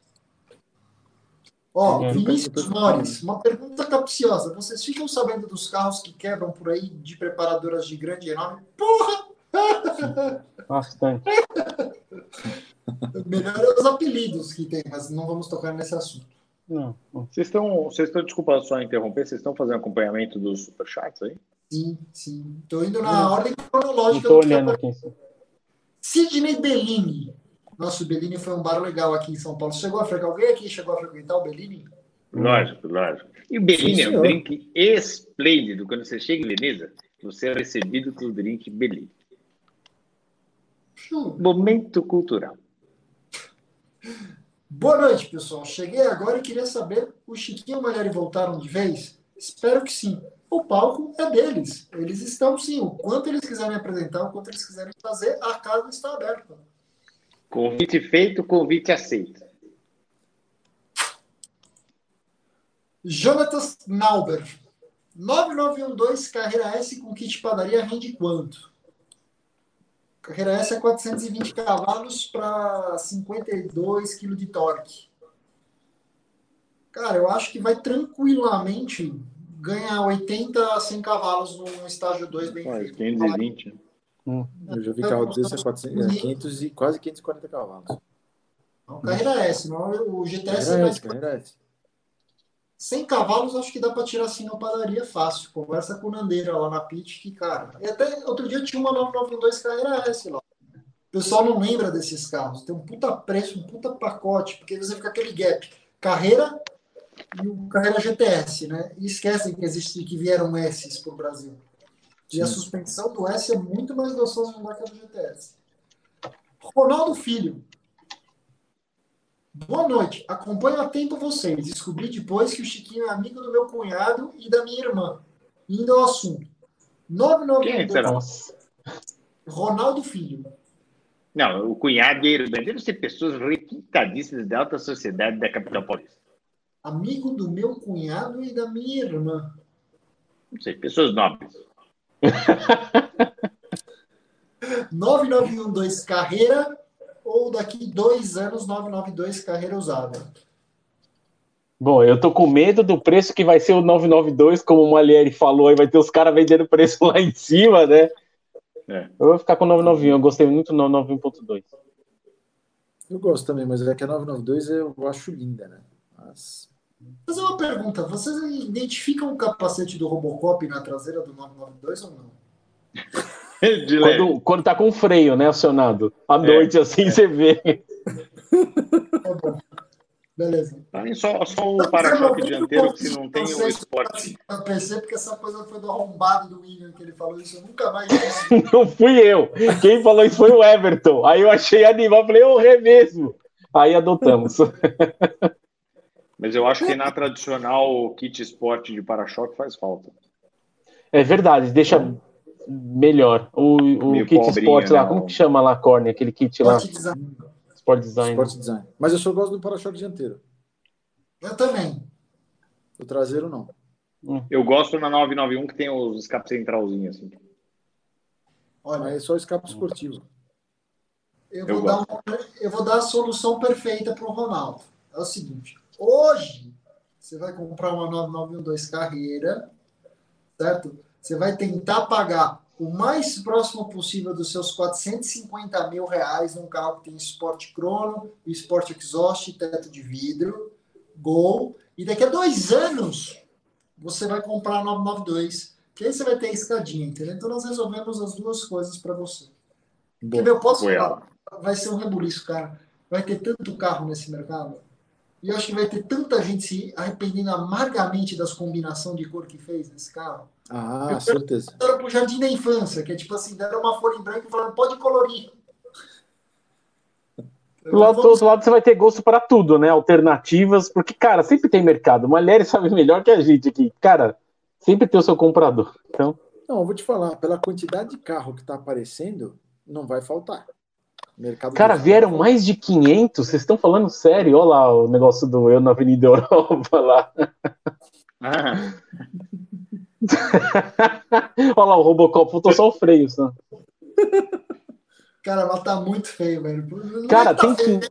Ó, é, Vinícius Mores, uma pergunta capciosa. Vocês ficam sabendo dos carros que quebram por aí de preparadoras de grande enorme? Porra! Bastante. Melhor é os apelidos que tem, mas não vamos tocar nesse assunto. Não. Vocês estão, vocês estão, desculpa só interromper, vocês estão fazendo acompanhamento dos superchats aí? Sim, sim. Estou indo na não. ordem cronológica. Estou olhando aqui. Sidney Bellini. Nosso Bellini foi um bar legal aqui em São Paulo. Chegou a frequentar alguém aqui? Chegou a frequentar o Bellini? Lógico, lógico. E o Bellini é um drink esplêndido. Quando você chega em Veneza, você é recebido com o drink Bellini. Hum. Momento cultural. Boa noite, pessoal. Cheguei agora e queria saber: o Chiquinho e o Malhari voltaram de vez? Espero que sim. O palco é deles. Eles estão sim. O quanto eles quiserem apresentar, o quanto eles quiserem fazer, a casa está aberta. Convite feito, convite aceito. Jonatas Nauber. 9912 Carreira S com kit padaria rende quanto? Carreira S é 420 cavalos para 52 kg de torque. Cara, eu acho que vai tranquilamente ganhar 80 a 100 cavalos no estágio 2 bem feito. 520. Hum, eu já vi carro desse a 400, 500 e quase 540 cavalos. Não, carreira S, não, o GTS é mais. Carreira S. 100 cavalos acho que dá para tirar assim na padaria fácil. Conversa com o Nandeira lá na pit, que cara. E até outro dia tinha uma 992 carreira S lá. O pessoal não lembra desses carros. Tem um puta preço, um puta pacote, porque você fica aquele gap. Carreira e o carreira GTS, né? E esquecem que existe que vieram S para o Brasil. E a suspensão do S é muito mais gostosa de andar que a do GTS. Ronaldo Filho. Boa noite. Acompanho há tempo vocês. Descobri depois que o Chiquinho é amigo do meu cunhado e da minha irmã. Indo ao assunto. 992. Ronaldo Filho. Não, o cunhado e a irmã devem ser pessoas requintadíssimas da alta sociedade da capital paulista. Amigo do meu cunhado e da minha irmã. Não sei, pessoas nobres. 9912 carreira ou daqui dois anos 992 carreira usada? Bom, eu tô com medo do preço que vai ser o 992, como o Malieri falou, aí vai ter os caras vendendo preço lá em cima, né? É. Eu vou ficar com o 991, eu gostei muito do 991.2. Eu gosto também, mas é que a 992 eu acho linda, né? Mas... Fazer uma pergunta, vocês identificam o capacete do Robocop na traseira do 992 ou não? quando, quando tá com freio, né, acionado. À é, noite, assim, é. você vê. Tá bom. Beleza. Aí só, só o para-choque dianteiro, que se não tem o esporte. Eu pensei porque essa coisa foi do arrombado do William que ele falou isso. Eu nunca mais Não fui eu. Quem falou isso foi o Everton. Aí eu achei animal, falei, eu é mesmo. Aí adotamos. Mas eu acho que na tradicional kit esporte de para-choque faz falta. É verdade, deixa melhor. O, o kit esporte lá, né? como que chama lá, Corne? Aquele kit lá? Sport Design. Sport Design. Mas eu só gosto do para-choque dianteiro. Eu também. O traseiro, não. Hum. Eu gosto na 991 que tem os escapes centralzinhos, assim. Olha, Mas é só escape esportivo. Eu vou, eu dar uma, eu vou dar a solução perfeita para o Ronaldo. É o seguinte: hoje você vai comprar uma 9912 carreira, certo? Você vai tentar pagar o mais próximo possível dos seus 450 mil reais num carro que tem Sport Crono, Sport Exhaust, teto de vidro, Gol, e daqui a dois anos você vai comprar a 992, que aí você vai ter a escadinha, entendeu? Então nós resolvemos as duas coisas para você. Porque, meu, posso falar, vai ser um rebuliço, cara. Vai ter tanto carro nesse mercado. E eu acho que vai ter tanta gente se arrependendo amargamente das combinações de cor que fez nesse carro. Ah, eu certeza. Era pro jardim da infância, que é tipo assim, deram uma folha em branco e falaram, pode colorir. Do lado, do outro lado, você vai ter gosto para tudo, né? Alternativas, porque, cara, sempre tem mercado. Mulheres sabem melhor que a gente aqui. Cara, sempre tem o seu comprador. Então. Não, eu vou te falar, pela quantidade de carro que está aparecendo, não vai faltar. Mercado Cara, vieram mais de 500? Vocês estão falando sério? Olha lá o negócio do Eu na Avenida Europa lá. Ah. Olha lá, o Robocop faltou só o freio. Só. Cara, ela tá muito feio, velho. Não cara, tá tem que...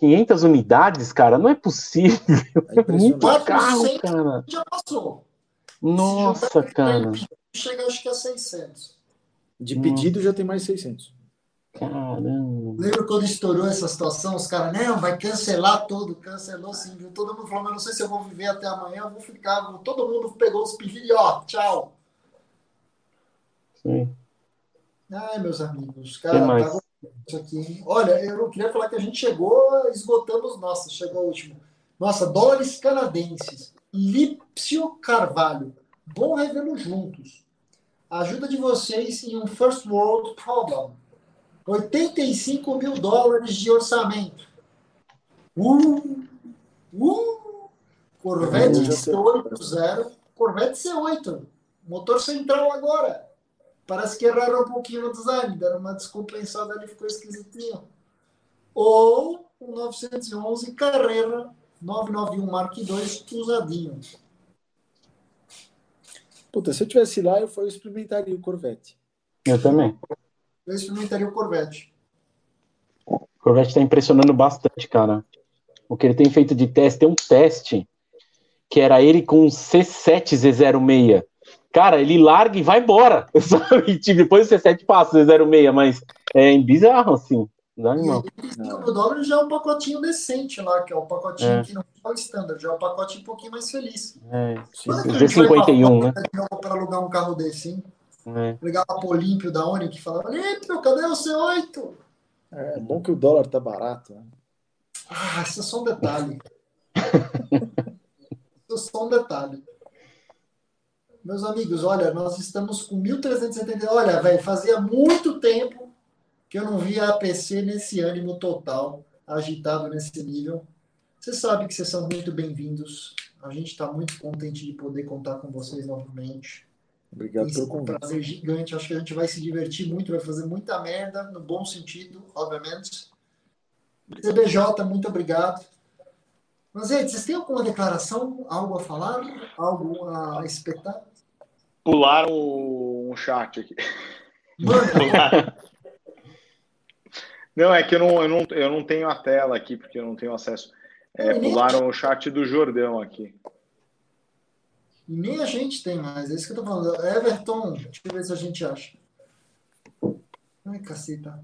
500 unidades, cara? Não é possível. É muito carro, cara. Já passou. Nossa, cara. Chega acho que a 600. De pedido já tem mais 600. Caramba. Lembra quando estourou essa situação? Os caras, não, vai cancelar tudo. Cancelou sim, viu? Todo mundo falou, mas não sei se eu vou viver até amanhã, eu vou ficar. Todo mundo pegou os pedidos e ó, tchau. Sim. Ai, meus amigos, cara, tá isso aqui. Olha, eu não queria falar que a gente chegou, esgotamos, nossa, chegou o último. Nossa, dólares canadenses. Lípcio Carvalho. Bom revê juntos. Ajuda de vocês em um first world problem 85 mil dólares de orçamento. Uh, uh, Corvette C80, Corvette C8, motor central agora. Parece que erraram um pouquinho no design, deram uma descompensada ali, ficou esquisitinho. Ou o 911 Carrera 991 Mark II usadinho. Puta, se eu tivesse lá, eu, eu experimentaria o Corvette. Eu também eu experimentaria o Corvette. O Corvette está impressionando bastante, cara. O que ele tem feito de teste, tem um teste que era ele com um C7 Z06. Cara, ele larga e vai embora. Sabe? Tipo, depois o C7 passa o Z06, mas é bizarro, assim. Não, não. E 5 mil dólares já é um pacotinho decente lá, que é o um pacotinho é. que não é o standard, já é um pacotinho um pouquinho mais feliz. É, Z51, né? Para alugar um carro desse, hein? É. Ligava pro Olímpio da Uni que falava: Olímpio, cadê o C8? É bom que o dólar tá barato. Né? Ah, isso é só um detalhe. isso é só um detalhe. Meus amigos, olha, nós estamos com 1.370. Olha, velho, fazia muito tempo que eu não via a APC nesse ânimo total, agitado nesse nível. Você sabe que vocês são muito bem-vindos. A gente está muito contente de poder contar com vocês novamente. Obrigado pelo convite. É um prazer gigante. Acho que a gente vai se divertir muito, vai fazer muita merda, no bom sentido, obviamente. CBJ, muito obrigado. Mas, gente, vocês têm alguma declaração, algo a falar, algo a espetar? Pularam um chat aqui. não, é que eu não, eu, não, eu não tenho a tela aqui, porque eu não tenho acesso. É, pularam o chat do Jordão aqui. Nem a gente tem mais, é isso que eu tô falando. Everton, deixa eu ver se a gente acha. Ai, caceta.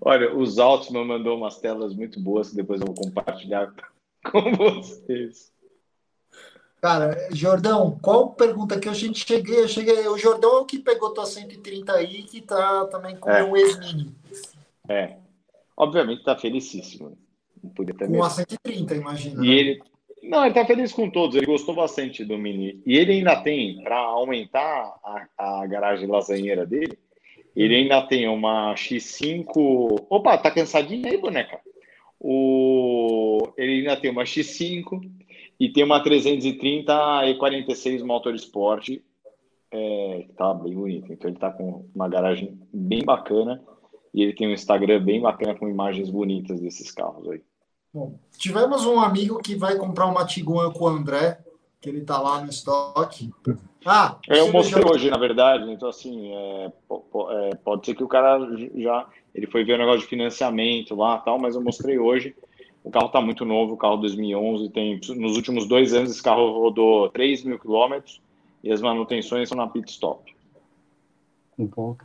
Olha, o Zaltzman mandou umas telas muito boas que depois eu vou compartilhar com vocês. Cara, Jordão, qual pergunta que a gente cheguei? Eu cheguei. O Jordão é o que pegou tua 130 aí que tá também com é. o ex-mini. É. Obviamente tá felicíssimo. Podia ter com a 130, imagina. E né? ele. Não, ele tá feliz com todos, ele gostou bastante do Mini. E ele ainda tem, para aumentar a, a garagem lasanheira dele, ele ainda tem uma X5. Opa, tá cansadinho aí, boneca? O... Ele ainda tem uma X5 e tem uma 330 E46 Motorsport. É, tá bem bonito. Então ele tá com uma garagem bem bacana e ele tem um Instagram bem bacana com imagens bonitas desses carros aí. Bom, tivemos um amigo que vai comprar uma Tiguan com o André, que ele tá lá no estoque. Ah, eu mostrei já... hoje, na verdade. Então, assim, é, é, pode ser que o cara já ele foi ver o negócio de financiamento lá tal, mas eu mostrei hoje. O carro está muito novo, o carro 2011 tem nos últimos dois anos esse carro rodou 3 mil quilômetros e as manutenções são na pit stop. Bom.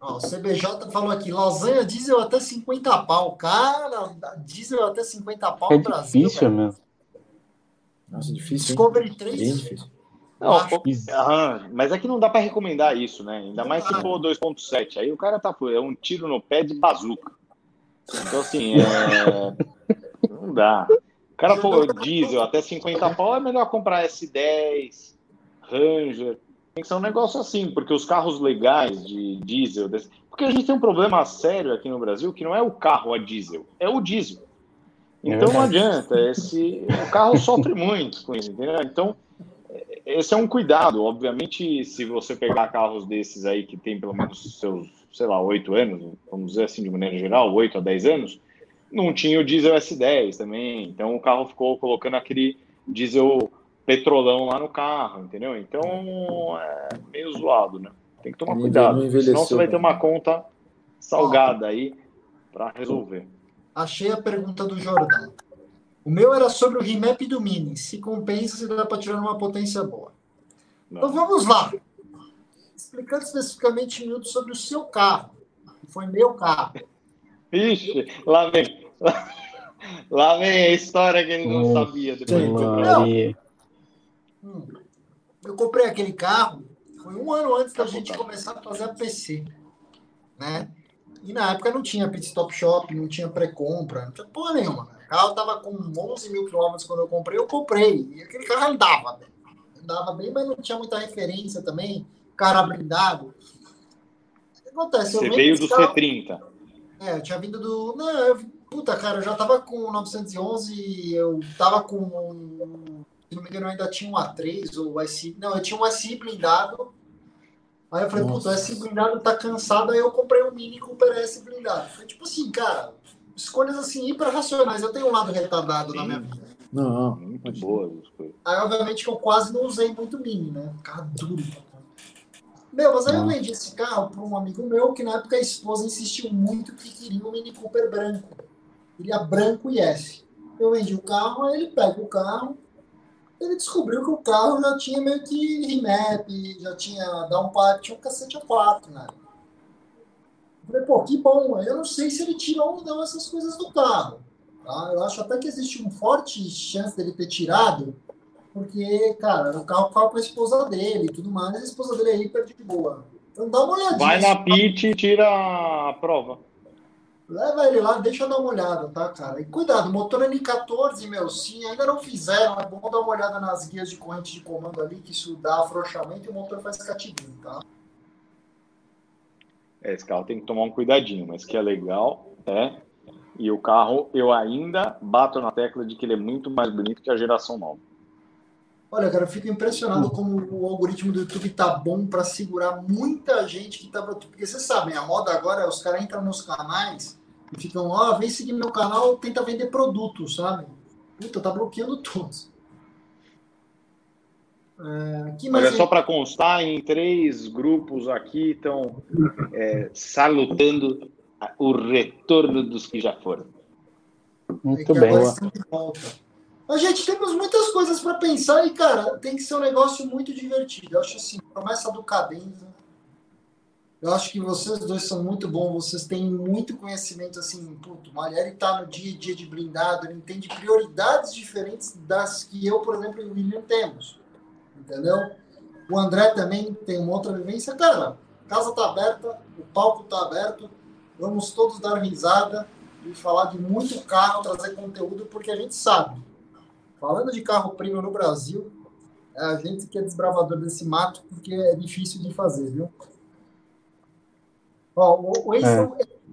Ó, o CBJ falou aqui, lasanha diesel até 50 pau. Cara, diesel até 50 pau é no Brasil. Difícil mesmo. Nossa, difícil. Discovery 3. Bem difícil. Não, mas é que não dá para recomendar isso, né? Ainda mais se for 2.7. Aí o cara tá é um tiro no pé de bazuca. Então, assim, é... não dá. O cara for diesel até 50 pau, é melhor comprar S10, Ranger. Tem que ser um negócio assim, porque os carros legais de diesel. Porque a gente tem um problema sério aqui no Brasil que não é o carro a diesel, é o diesel. Então é não adianta. Esse... O carro sofre muito com isso, entendeu? Então esse é um cuidado. Obviamente, se você pegar carros desses aí que tem pelo menos seus, sei lá, oito anos, vamos dizer assim, de maneira geral, oito a dez anos, não tinha o diesel S10 também. Então o carro ficou colocando aquele diesel petrolão lá no carro, entendeu? Então é meio zoado, né? Tem que tomar cuidado. Senão você vai ter uma conta salgada aí para resolver. Achei a pergunta do Jordão. O meu era sobre o remap do Mini. Se compensa, se dá para tirar uma potência boa. Não. Então vamos lá. Explicando especificamente um minuto sobre o seu carro. Foi meu carro. Ixi, lá vem. Lá vem a história que ele não sabia. Depois hum. Eu comprei aquele carro, foi um ano antes da gente começar a fazer a PC. Né? E na época não tinha pit stop shop, não tinha pré-compra, não tinha porra nenhuma. Né? O carro tava com 11 mil quilômetros quando eu comprei, eu comprei. E aquele carro andava. Andava bem, mas não tinha muita referência também. Cara blindado. O que acontece? Você veio do carro... C30. É, eu tinha vindo do. Não, eu... Puta, cara, eu já tava com 911, eu tava com. Se não me engano, eu ainda tinha um A3 ou SI. Não, eu tinha um SI blindado. Aí eu falei, puta, o SI blindado tá cansado, aí eu comprei um Mini Cooper S blindado. Foi tipo assim, cara, escolhas assim hiper racionais. Eu tenho um lado retardado Sim. na minha vida. Não, muito boa. Aí, obviamente, que eu quase não usei muito Mini, né? Carro duro. Meu, mas aí eu vendi esse carro para um amigo meu que na época a esposa insistiu muito que queria um Mini Cooper branco. Queria branco e S. Eu vendi o carro, aí ele pega o carro, ele descobriu que o carro já tinha meio que remap, já tinha downpipe, tinha um cacete a quatro, né? falei, pô, que bom. Eu não sei se ele tirou ou não essas coisas do carro. Tá? Eu acho até que existe uma forte chance dele ter tirado, porque, cara, o carro ficava com a esposa dele e tudo mais, a esposa dele é hiper de boa. Então dá uma olhadinha. Vai na pit e tira a prova. Leva ele lá, deixa eu dar uma olhada, tá, cara? E cuidado, motor N14, meu, sim, ainda não fizeram, é bom dar uma olhada nas guias de corrente de comando ali, que isso dá afrouxamento e o motor faz cativinho, tá? É, esse carro tem que tomar um cuidadinho, mas que é legal, é. E o carro, eu ainda bato na tecla de que ele é muito mais bonito que a geração nova. Olha, cara, eu fico impressionado como o algoritmo do YouTube tá bom para segurar muita gente que tá. Porque vocês sabem, a moda agora é os caras entram nos canais e ficam, ó, oh, vem seguir meu canal, tenta vender produtos, sabe? Puta, tá bloqueando todos. É, Olha, só para constar, em três grupos aqui estão é, salutando o retorno dos que já foram. Muito é bem. Mas, gente, temos muitas coisas para pensar e, cara, tem que ser um negócio muito divertido. Eu acho assim, promessa do Cadenza. Eu acho que vocês dois são muito bons, vocês têm muito conhecimento, assim, puto, Malheri tá no dia a dia de blindado, ele entende prioridades diferentes das que eu, por exemplo, e o William temos entendeu? O André também tem uma outra vivência. Cara, a casa tá aberta, o palco tá aberto, vamos todos dar risada. e falar de muito carro, trazer conteúdo, porque a gente sabe. Falando de carro premium no Brasil, é a gente que é desbravador desse mato, porque é difícil de fazer, viu? Ó, o, o é.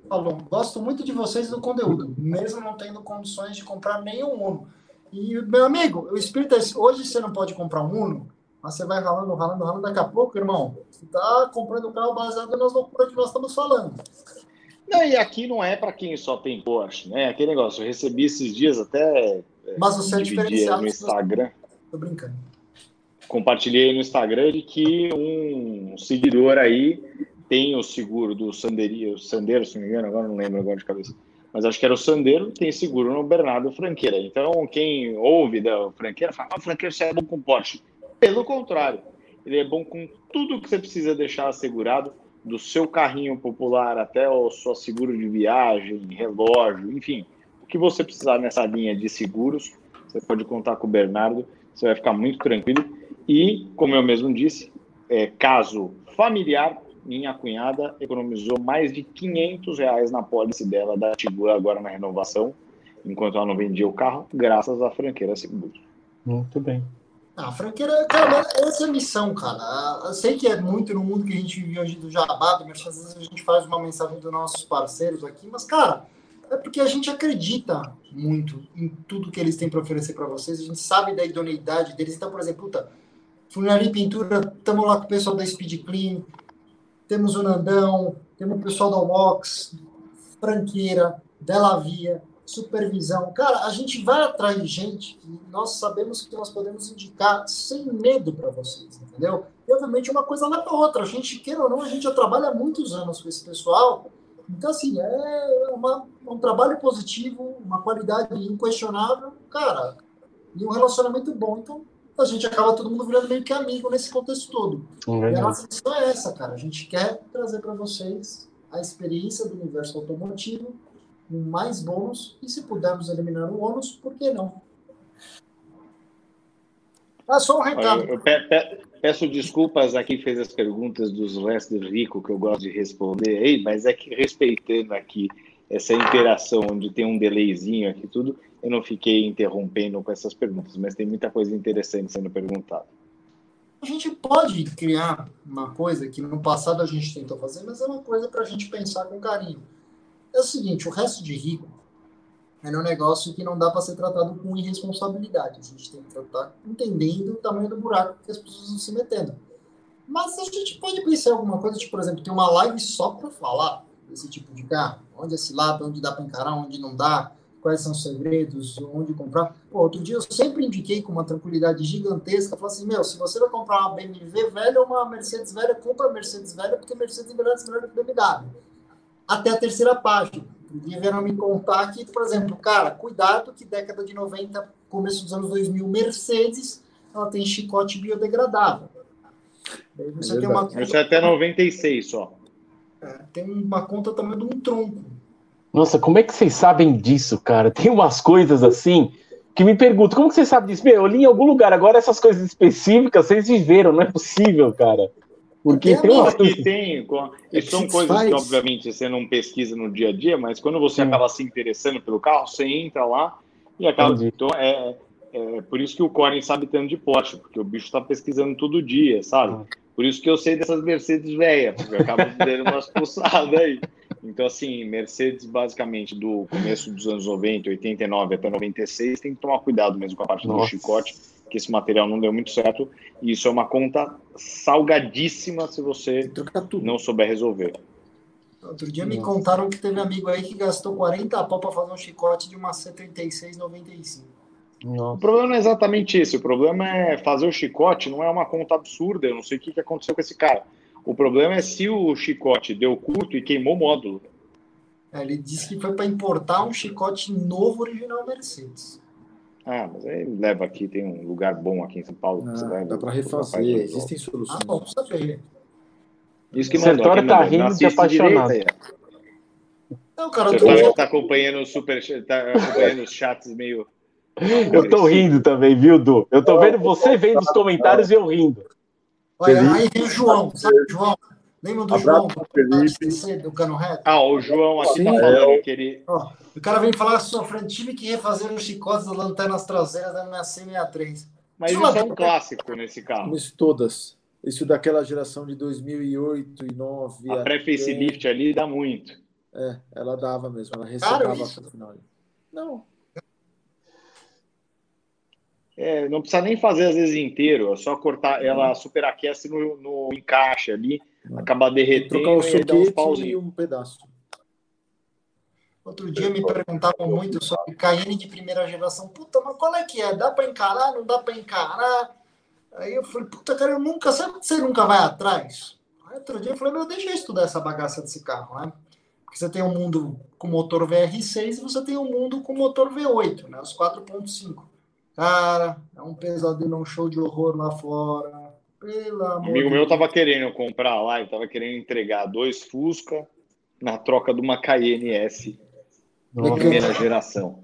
falou, gosto muito de vocês do conteúdo, mesmo não tendo condições de comprar nenhum Uno. E, meu amigo, o espírito é, hoje você não pode comprar um Uno, mas você vai ralando, ralando, ralando, daqui a pouco, irmão, você está comprando um carro baseado nas loucuras que nós estamos falando. Não, e aqui não é para quem só tem Porsche, né? Aquele negócio, eu recebi esses dias até. É, mas você é diferenciado no Instagram. Tô brincando. Compartilhei no Instagram de que um seguidor aí tem o seguro do Sandero, Sandero, se não me engano, agora não lembro agora de cabeça. Mas acho que era o Sandero, tem seguro no Bernardo Franqueira. Então, quem ouve da Franqueira fala, ah, Franqueira, você é bom com Porsche. Pelo contrário, ele é bom com tudo que você precisa deixar assegurado, do seu carrinho popular até o seu seguro de viagem, relógio, enfim, que você precisar nessa linha de seguros, você pode contar com o Bernardo, você vai ficar muito tranquilo. E, como eu mesmo disse, é, caso familiar, minha cunhada economizou mais de 500 reais na pólice dela da Tibura agora na renovação, enquanto ela não vendia o carro, graças à franqueira Seguros. Muito bem. A franqueira, cara, essa é a missão, cara. Eu sei que é muito no mundo que a gente vive hoje do jabá, do às vezes a gente faz uma mensagem dos nossos parceiros aqui, mas, cara, é porque a gente acredita muito em tudo que eles têm para oferecer para vocês, a gente sabe da idoneidade deles. Então, por exemplo, puta, Funilaria Pintura, estamos lá com o pessoal da Speed Clean, temos o Nandão, temos o pessoal da Mox, Franqueira, Della Via, supervisão. Cara, a gente vai atrás de gente e nós sabemos que nós podemos indicar sem medo para vocês, entendeu? E, obviamente, uma coisa leva a outra. A gente, queira ou não, a gente já trabalha há muitos anos com esse pessoal. Então, assim, é uma, um trabalho positivo, uma qualidade inquestionável, cara, e um relacionamento bom. Então, a gente acaba todo mundo virando meio que amigo nesse contexto todo. e a nossa missão é essa, cara. A gente quer trazer para vocês a experiência do universo automotivo com mais bônus, e se pudermos eliminar o ônus, por que não? Ah, só um recado. Eu, peço desculpas a quem fez as perguntas dos restos rico que eu gosto de responder aí, mas é que respeitando aqui essa interação onde tem um delayzinho aqui tudo, eu não fiquei interrompendo com essas perguntas, mas tem muita coisa interessante sendo perguntada. A gente pode criar uma coisa que no passado a gente tentou fazer, mas é uma coisa para a gente pensar com carinho é o seguinte: o resto de rico é um negócio que não dá para ser tratado com irresponsabilidade. A gente tem que tratar entendendo o tamanho do buraco que as pessoas estão se metendo. Mas a gente pode pensar em alguma coisa, tipo, por exemplo, tem uma live só para falar desse tipo de carro. Onde é lado, onde dá para encarar, onde não dá, quais são os segredos, onde comprar. Pô, outro dia eu sempre indiquei com uma tranquilidade gigantesca, falei assim, meu, se você vai comprar uma BMW velha ou uma Mercedes velha, compra Mercedes velha, porque Mercedes envelhece melhor que BMW até a terceira página. E vieram me contar que, por exemplo, cara, cuidado que década de 90, começo dos anos 2000, Mercedes, ela tem chicote biodegradável. Você é tem uma Isso é até 96 só. É, tem uma conta também de um tronco. Nossa, como é que vocês sabem disso, cara? Tem umas coisas assim que me pergunto, como que você sabe disso? Meu, eu li em algum lugar, agora essas coisas específicas vocês viveram, não é possível, cara. Porque tem uma que tem, e são coisas faz. que obviamente você não pesquisa no dia a dia, mas quando você hum. acaba se interessando pelo carro, você entra lá e acaba. Então é, é, por isso que o Corey sabe tanto de Porsche, porque o bicho está pesquisando todo dia, sabe? Hum. Por isso que eu sei dessas Mercedes velhas, porque eu acabo dando umas pulsadas aí. Então, assim, Mercedes, basicamente, do começo dos anos 90, 89 até 96, tem que tomar cuidado mesmo com a parte Nossa. do chicote que esse material não deu muito certo. E isso é uma conta salgadíssima se você não souber resolver. Outro dia me contaram que teve amigo aí que gastou 40 pau para fazer um chicote de uma C3695. O problema não é exatamente esse. O problema é fazer o chicote, não é uma conta absurda. Eu não sei o que aconteceu com esse cara. O problema é se o chicote deu curto e queimou o módulo. É, ele disse que foi para importar um chicote novo original Mercedes. Ah, mas aí leva aqui, tem um lugar bom aqui em São Paulo. Ah, dá para refazer, existem soluções. Ah, bom, saber. Isso que mandou. Sertório tá rindo de apaixonado. Não, cara, eu tô... Você tá acompanhando o super, tá acompanhando os chats meio. Eu tô rindo também, viu, Du? Eu tô vendo você vendo os comentários e eu rindo. Olha, aí vem o João, sabe, João? Lembra do Abraço, João? Felipe. Do Cano Reto? Ah, o João aqui tá Sim, tá falando é. que ele... Ó, o cara vem falar sofrendo time que refazer os chicotes das lanternas traseiras da minha C63. Mas isso é um clássico nesse carro. Mas todas. Isso daquela geração de 2008 e 2009. A pré-facelift ali dá muito. É, ela dava mesmo, ela recebava no final. Não. É, não precisa nem fazer às vezes inteiro, é só cortar, ela superaquece no, no encaixe ali, acaba derretendo trocar o e uns pauzinhos. e um pedaço. Outro dia me perguntavam muito sobre Cayenne de primeira geração. Puta, mas qual é que é? Dá para encarar? Não dá para encarar? Aí eu falei, puta, cara, eu nunca, sabe que você nunca vai atrás? Aí outro dia eu falei, meu, deixa eu estudar essa bagaça desse carro, né? Porque você tem um mundo com motor VR6 e você tem um mundo com motor V8, né? Os 4.5. Cara, é um pesadelo, um show de horror lá fora. Pelo amor amigo meu tava querendo comprar lá, ele tava querendo entregar dois Fusca na troca de uma Cayenne S de primeira geração.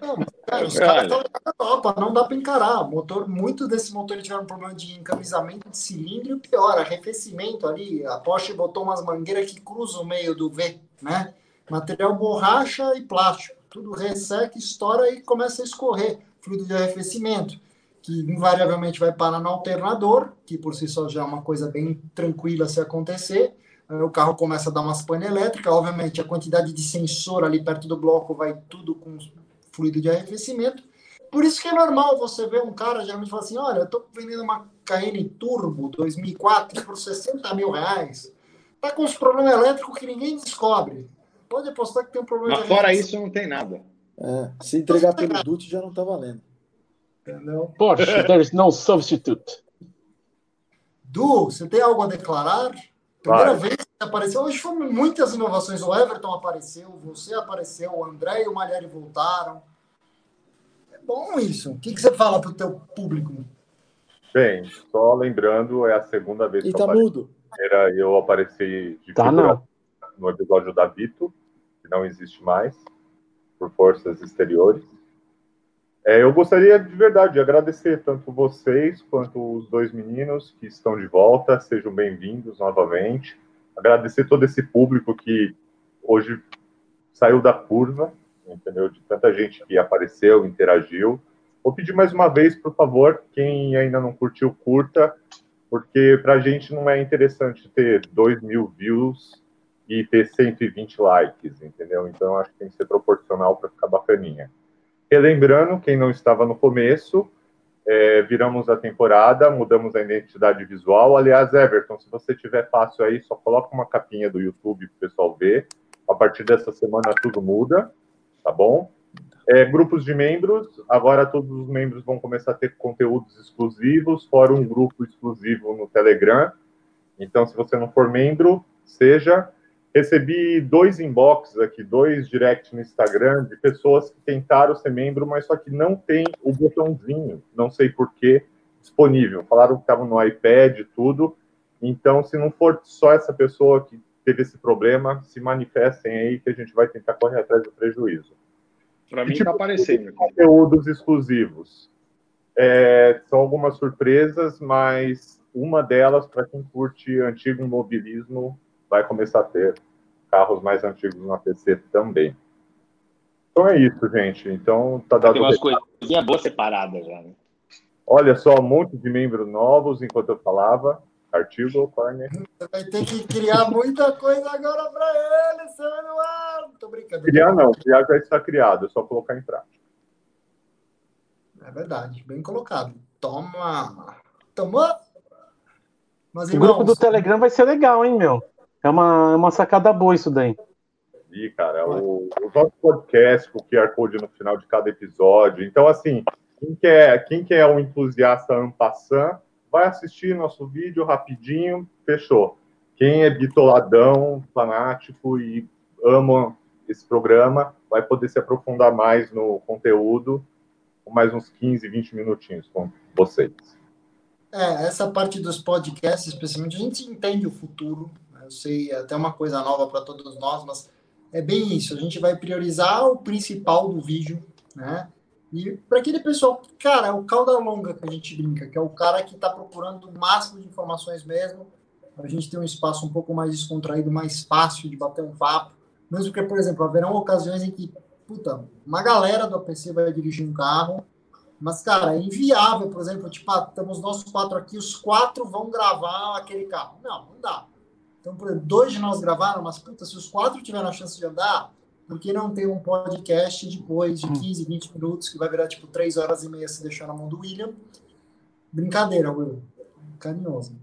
Não, cara, os caras estão na Europa, não dá para encarar. Motor, muito desses motores tiveram um problema de encamisamento de cilindro e o pior, arrefecimento ali. A Porsche botou umas mangueiras que cruzam o meio do V, né? Material borracha e plástico. Tudo resseca, estoura e começa a escorrer fluido de arrefecimento, que invariavelmente vai parar no alternador, que por si só já é uma coisa bem tranquila se acontecer. O carro começa a dar umas pane elétricas, obviamente a quantidade de sensor ali perto do bloco vai tudo com fluido de arrefecimento. Por isso que é normal você ver um cara geralmente falar assim: olha, eu estou vendendo uma Cayenne Turbo 2004 por 60 mil reais. Tá com os problemas elétricos que ninguém descobre. Pode apostar que tem um problema. Mas fora isso, não tem nada. É, se entregar pelo DUT já não está valendo. Entendeu? Porsche, there's no substitute. Du, você tem algo a declarar? Primeira Vai. vez que apareceu. Hoje foram muitas inovações. O Everton apareceu, você apareceu, o André e o Malheri voltaram. É bom isso. O que, que você fala para o teu público? Bem, só lembrando, é a segunda vez e que tá eu mudo. Era eu apareci de tá, não. no episódio da Vito, que não existe mais por forças exteriores. É, eu gostaria de verdade de agradecer tanto vocês quanto os dois meninos que estão de volta, sejam bem-vindos novamente. Agradecer todo esse público que hoje saiu da curva, entendeu? De tanta gente que apareceu, interagiu. Vou pedir mais uma vez, por favor, quem ainda não curtiu, curta, porque para a gente não é interessante ter 2 mil views e ter 120 likes, entendeu? Então acho que tem que ser proporcional para ficar bacaninha. Relembrando, quem não estava no começo, é, viramos a temporada, mudamos a identidade visual. Aliás, Everton, se você tiver fácil aí, só coloca uma capinha do YouTube para o pessoal ver. A partir dessa semana tudo muda, tá bom? É, grupos de membros, agora todos os membros vão começar a ter conteúdos exclusivos, fora um grupo exclusivo no Telegram. Então, se você não for membro, seja. Recebi dois inboxes aqui, dois direct no Instagram de pessoas que tentaram ser membro, mas só que não tem o botãozinho, não sei porquê, disponível. Falaram que estavam no iPad e tudo. Então, se não for só essa pessoa que teve esse problema, se manifestem aí que a gente vai tentar correr atrás do prejuízo. Para mim, está tipo, aparecendo. Conteúdos exclusivos. É, são algumas surpresas, mas uma delas, para quem curte antigo imobilismo, vai começar a ter carros mais antigos no APC também. Então é isso, gente. Então tá dado. Tem umas coisinhas boas separadas já, né? Olha só, um monte de membros novos enquanto eu falava. Artigo, Corner. Você vai ter que criar muita coisa agora para ele, seu Eduardo. Tô brincando. Criar não, criar já está criado, é só colocar em prática. É verdade, bem colocado. Toma! Tomou? Mas, irmãos, o grupo do Telegram vai ser legal, hein, meu? É uma, é uma sacada boa isso daí. E, cara, o, o nosso podcast com o QR Code no final de cada episódio. Então, assim, quem quer, quem quer um entusiasta ampassan, vai assistir nosso vídeo rapidinho, fechou. Quem é bitoladão, fanático e ama esse programa, vai poder se aprofundar mais no conteúdo, com mais uns 15, 20 minutinhos com vocês. É, essa parte dos podcasts, especialmente, a gente entende o futuro, eu sei, é até uma coisa nova para todos nós, mas é bem isso. A gente vai priorizar o principal do vídeo, né? E para aquele pessoal, cara, é o cauda longa que a gente brinca, que é o cara que está procurando o máximo de informações mesmo. a gente ter um espaço um pouco mais descontraído, mais fácil de bater um papo. Mesmo porque, por exemplo, haverão ocasiões em que, puta, uma galera do APC vai dirigir um carro, mas, cara, é inviável, por exemplo, tipo, ah, estamos nós quatro aqui, os quatro vão gravar aquele carro. Não, não dá. Então, por exemplo, dois de nós gravaram, mas, puta, se os quatro tiveram a chance de andar, por que não ter um podcast depois de 15, hum. 20 minutos, que vai virar, tipo, três horas e meia se deixar na mão do William? Brincadeira, Will. Carinhoso.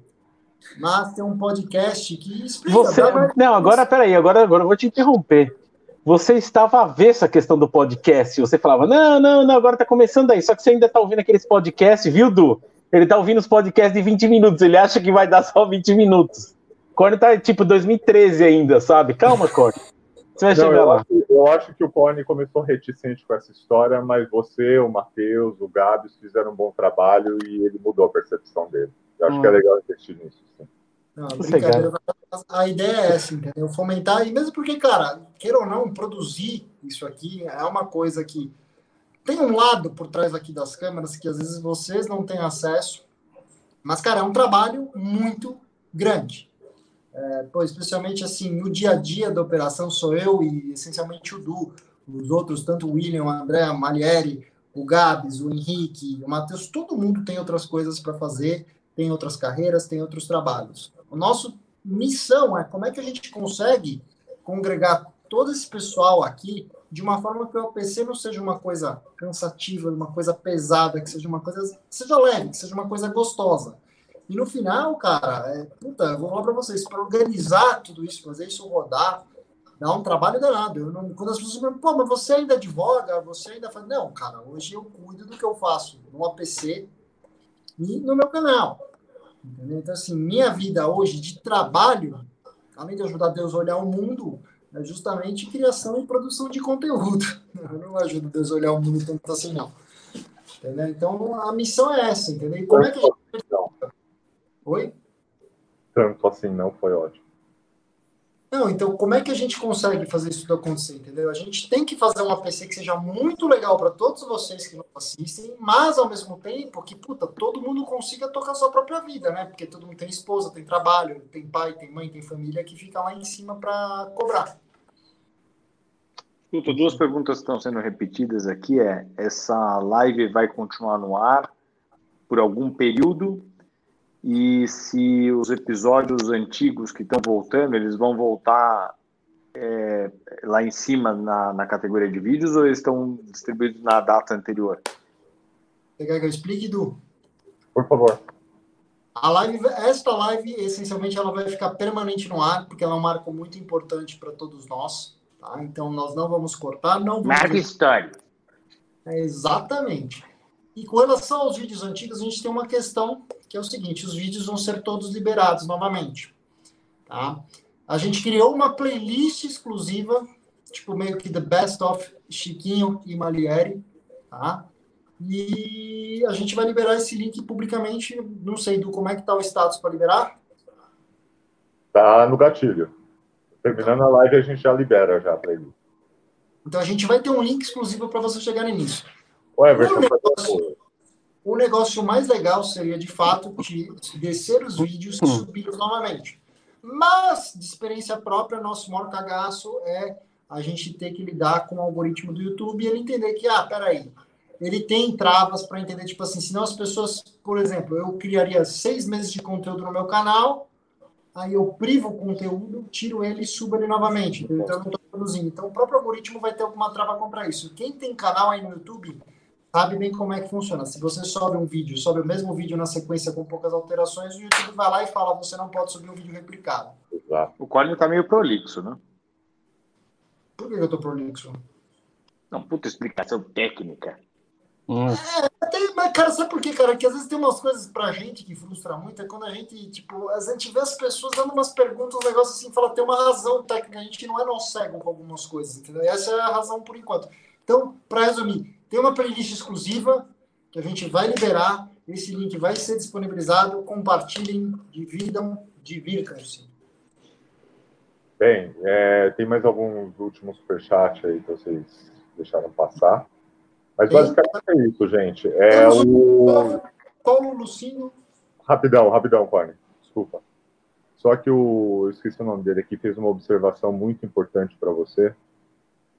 Mas tem um podcast que explica. Você... Não, agora, peraí, agora, agora eu vou te interromper você estava a ver essa questão do podcast. Você falava, não, não, não, agora tá começando aí. Só que você ainda tá ouvindo aqueles podcasts, viu, Du? Ele tá ouvindo os podcasts de 20 minutos. Ele acha que vai dar só 20 minutos. Corne tá tipo 2013 ainda, sabe? Calma, Corne. Você vai não, chegar eu lá. Acho, eu acho que o Corne começou reticente com essa história, mas você, o Matheus, o Gabs fizeram um bom trabalho e ele mudou a percepção dele. Eu acho hum. que é hum. legal investir nisso. Sim. Não, brincadeira. A ideia é essa, entendeu? Fomentar, e mesmo porque, cara, queira ou não, produzir isso aqui é uma coisa que tem um lado por trás aqui das câmeras que às vezes vocês não têm acesso, mas, cara, é um trabalho muito grande. É, pô, especialmente assim, no dia a dia da operação sou eu e essencialmente o Du, os outros, tanto o William, o André, a Malieri, o Gabs, o Henrique, o Matheus, todo mundo tem outras coisas para fazer, tem outras carreiras, tem outros trabalhos. O nosso missão é como é que a gente consegue congregar todo esse pessoal aqui de uma forma que o OPC não seja uma coisa cansativa, uma coisa pesada, que seja uma coisa seja leve, que seja uma coisa gostosa. E no final, cara, é, puta, eu vou falar para vocês, para organizar tudo isso, fazer isso rodar, dá um trabalho danado. Eu não, quando as pessoas me pô, mas você ainda advoga, você ainda faz. Não, cara, hoje eu cuido do que eu faço no APC e no meu canal. Entendeu? Então, assim, minha vida hoje de trabalho, além de ajudar Deus a olhar o mundo, é justamente criação e produção de conteúdo. Eu não ajudo Deus a olhar o mundo tanto assim, não. Entendeu? Então, a missão é essa, entendeu? E como é que a gente... Oi? Tanto assim não foi ótimo. Não, então como é que a gente consegue fazer isso tudo acontecer, entendeu? A gente tem que fazer uma PC que seja muito legal para todos vocês que não assistem, mas ao mesmo tempo que, puta, todo mundo consiga tocar sua própria vida, né? Porque todo mundo tem esposa, tem trabalho, tem pai, tem mãe, tem família que fica lá em cima para cobrar. Puta, duas perguntas estão sendo repetidas aqui é, essa live vai continuar no ar por algum período e se os episódios antigos que estão voltando, eles vão voltar é, lá em cima na, na categoria de vídeos ou eles estão distribuídos na data anterior? Você quer que eu explique, Du? Por favor. A live, esta live, essencialmente, ela vai ficar permanente no ar, porque ela é um marco muito importante para todos nós. Tá? Então, nós não vamos cortar, não vamos... Marca história. É, exatamente. E com relação aos vídeos antigos, a gente tem uma questão que é o seguinte: os vídeos vão ser todos liberados novamente. Tá? A gente criou uma playlist exclusiva, tipo meio que The Best of Chiquinho e Malieri, tá? E a gente vai liberar esse link publicamente. Não sei do como é que tá o status para liberar. Tá no gatilho. Terminando a live, a gente já libera já a playlist. Então a gente vai ter um link exclusivo para vocês chegarem nisso. O Everton, o negócio, o negócio mais legal seria, de fato, de descer os vídeos e subir novamente. Mas, de experiência própria, nosso maior cagaço é a gente ter que lidar com o algoritmo do YouTube e ele entender que, ah, peraí, ele tem travas para entender, tipo assim, senão as pessoas, por exemplo, eu criaria seis meses de conteúdo no meu canal, aí eu privo o conteúdo, tiro ele e subo ele novamente, então eu não estou produzindo. Então o próprio algoritmo vai ter alguma trava contra isso. Quem tem canal aí no YouTube sabe bem como é que funciona. Se você sobe um vídeo, sobe o mesmo vídeo na sequência com poucas alterações, o YouTube vai lá e fala: você não pode subir um vídeo replicado. Exato. O Colin tá meio prolixo, né? Por que eu tô prolixo? Não, puta explicação técnica. Hum. É, tem, mas, cara, sabe por quê, cara? Que às vezes tem umas coisas pra gente que frustra muito, é quando a gente, tipo, a gente vê as pessoas dando umas perguntas, um negócio assim, fala, tem uma razão técnica, a gente não é não cego com algumas coisas, entendeu? Essa é a razão por enquanto. Então, para resumir, tem uma playlist exclusiva que a gente vai liberar. Esse link vai ser disponibilizado. Compartilhem, dividam, divirtam-se. Bem, é, tem mais alguns últimos superchats aí que vocês deixaram passar. Mas basicamente é isso, gente. É o. Paulo Lucinho. Rapidão, rapidão, Corne. Desculpa. Só que o, eu esqueci o nome dele aqui, fez uma observação muito importante para você,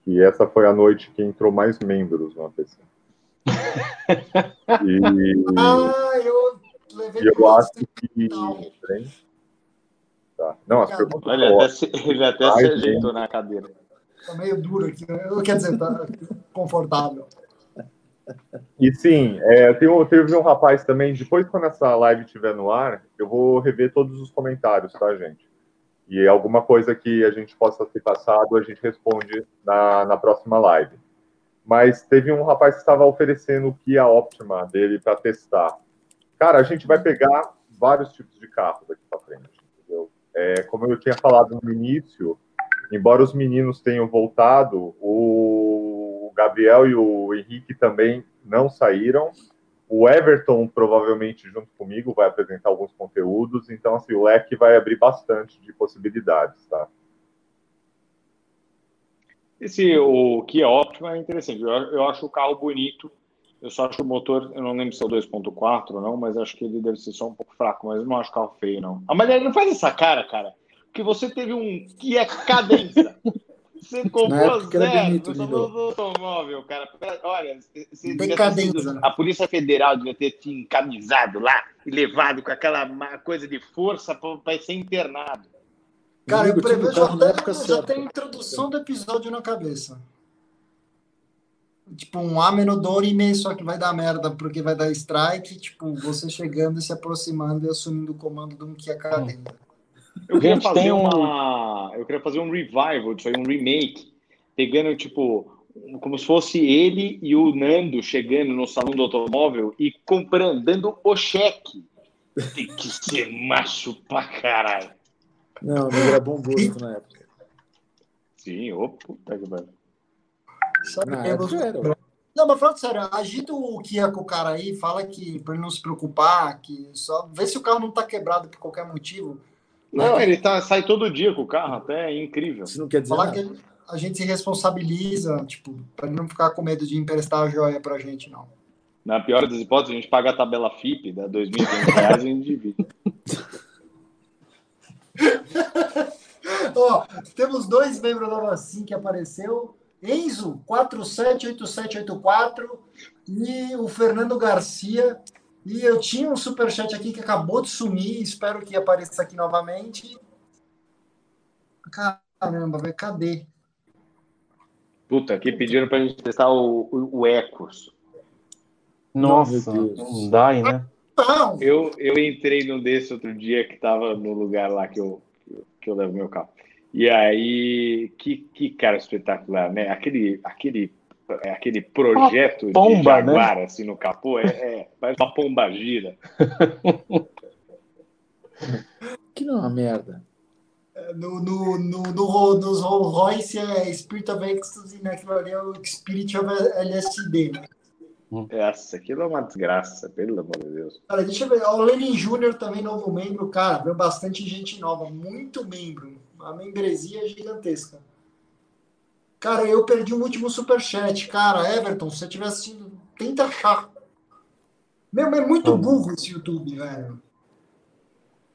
que essa foi a noite que entrou mais membros no APC. e, ah, eu levei e eu acho que. Tá. Não, as perguntas. Olha, até se, ele até se ajeitou na cadeira. Tá meio duro aqui, né? quer dizer, tá confortável. E sim, é, tem, teve um rapaz também, depois quando essa live estiver no ar, eu vou rever todos os comentários, tá, gente? E alguma coisa que a gente possa ter passado, a gente responde na, na próxima live. Mas teve um rapaz que estava oferecendo o Kia Optima dele para testar. Cara, a gente vai pegar vários tipos de carro daqui para frente, entendeu? É, como eu tinha falado no início, embora os meninos tenham voltado, o Gabriel e o Henrique também não saíram. O Everton, provavelmente, junto comigo, vai apresentar alguns conteúdos, então, assim, o leque vai abrir bastante de possibilidades, tá? Esse, o Kia Optima é interessante, eu, eu acho o carro bonito, eu só acho o motor, eu não lembro se é o 2.4 ou não, mas acho que ele deve ser só um pouco fraco, mas eu não acho o carro feio, não. A mulher não faz essa cara, cara, porque você teve um Kia Cadenza. Você comprou zero bonito, no automóvel, cara. Olha, você Decadência. a Polícia Federal devia ter te encamisado lá e levado com aquela coisa de força para ser internado. Cara, eu prevejo até já tem a introdução do episódio na cabeça. Tipo, um Amenodoro e meio, só que vai dar merda, porque vai dar strike, tipo, você chegando e se aproximando e assumindo o comando de um Kia Cadena. Eu queria fazer uma. Eu queria fazer um revival disso aí, um remake, pegando, tipo, como se fosse ele e o Nando chegando no salão do automóvel e comprando, dando o cheque. Tem que ser macho pra caralho. Não, não era bom gosto na época. Sim, ô puta que pariu. Na época era. Não, mas falando sério, agita o Kia com o cara aí, fala que para ele não se preocupar, que só vê se o carro não tá quebrado por qualquer motivo. Não, ele tá, sai todo dia com o carro, até é incrível. Isso não quer dizer Falar nada. que a gente se responsabiliza, tipo, para não ficar com medo de emprestar a joia pra gente, não. Na pior das hipóteses, a gente paga a tabela FIP, dá 2.500 reais e a gente divide. Ó, temos dois membros da assim que apareceu. Enzo, 478784 e o Fernando Garcia, e eu tinha um superchat aqui que acabou de sumir, espero que apareça aqui novamente. Caramba, velho, cadê? Puta, aqui pediram pra gente testar o, o, o Ecos. Nossa, não dá, né? Não. Eu, eu entrei num desse outro dia que tava no lugar lá que eu, que eu levo meu carro. E aí, que, que cara espetacular, né? Aquele, aquele é aquele projeto pomba, de jaguar né? assim no capô, é, é parece uma pomba gira. que não é uma merda. No, no, no, no, nos Rolls Royce é Spirit of Ecstasy, né? Aquilo ali é o Spirit of LSD. Né? Essa, aquilo é uma desgraça, pelo amor de Deus. Cara, deixa eu ver. O Lenin Júnior também, novo membro, cara, veio bastante gente nova, muito membro. A membresia é gigantesca. Cara, eu perdi o último superchat. Cara, Everton, se você estiver assistindo, tenta achar. Meu, é muito burro esse YouTube, velho.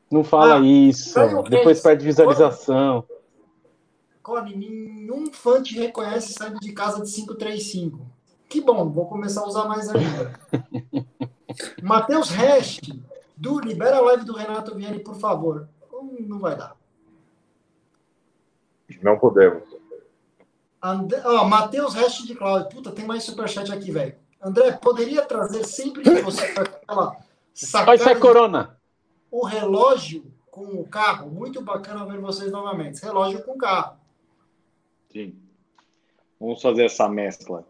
Não fala ah, isso. Depois perde visualização. Cone, nenhum fã te reconhece saindo de casa de 535. Que bom, vou começar a usar mais ainda. Matheus Rest, do libera a live do Renato Vianney, por favor. Hum, não vai dar. Não podemos. And... Oh, Matheus Rest de Cláudio. Puta, tem mais superchat aqui, velho. André, poderia trazer sempre que você aquela Vai ser Corona. O relógio com o carro. Muito bacana ver vocês novamente. Relógio com carro. Sim. Vamos fazer essa mescla.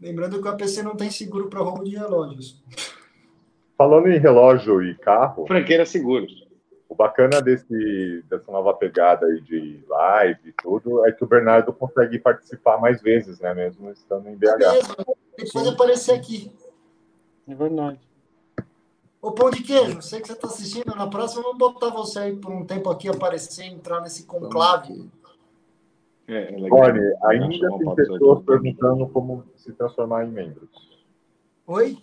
Lembrando que o APC não tem seguro para roubo de relógios. Falando em relógio e carro. Franqueira Seguros. O bacana desse, dessa nova pegada aí de live e tudo é que o Bernardo consegue participar mais vezes, né? Mesmo estando em BH. É mesmo. Depois aparecer aqui. É verdade. Ô Pão de Queijo, sei que você está assistindo. Na próxima, vamos botar você aí por um tempo aqui, aparecer, entrar nesse conclave. É, é Olha, ainda tem pessoas perguntando como se transformar em membros. Oi?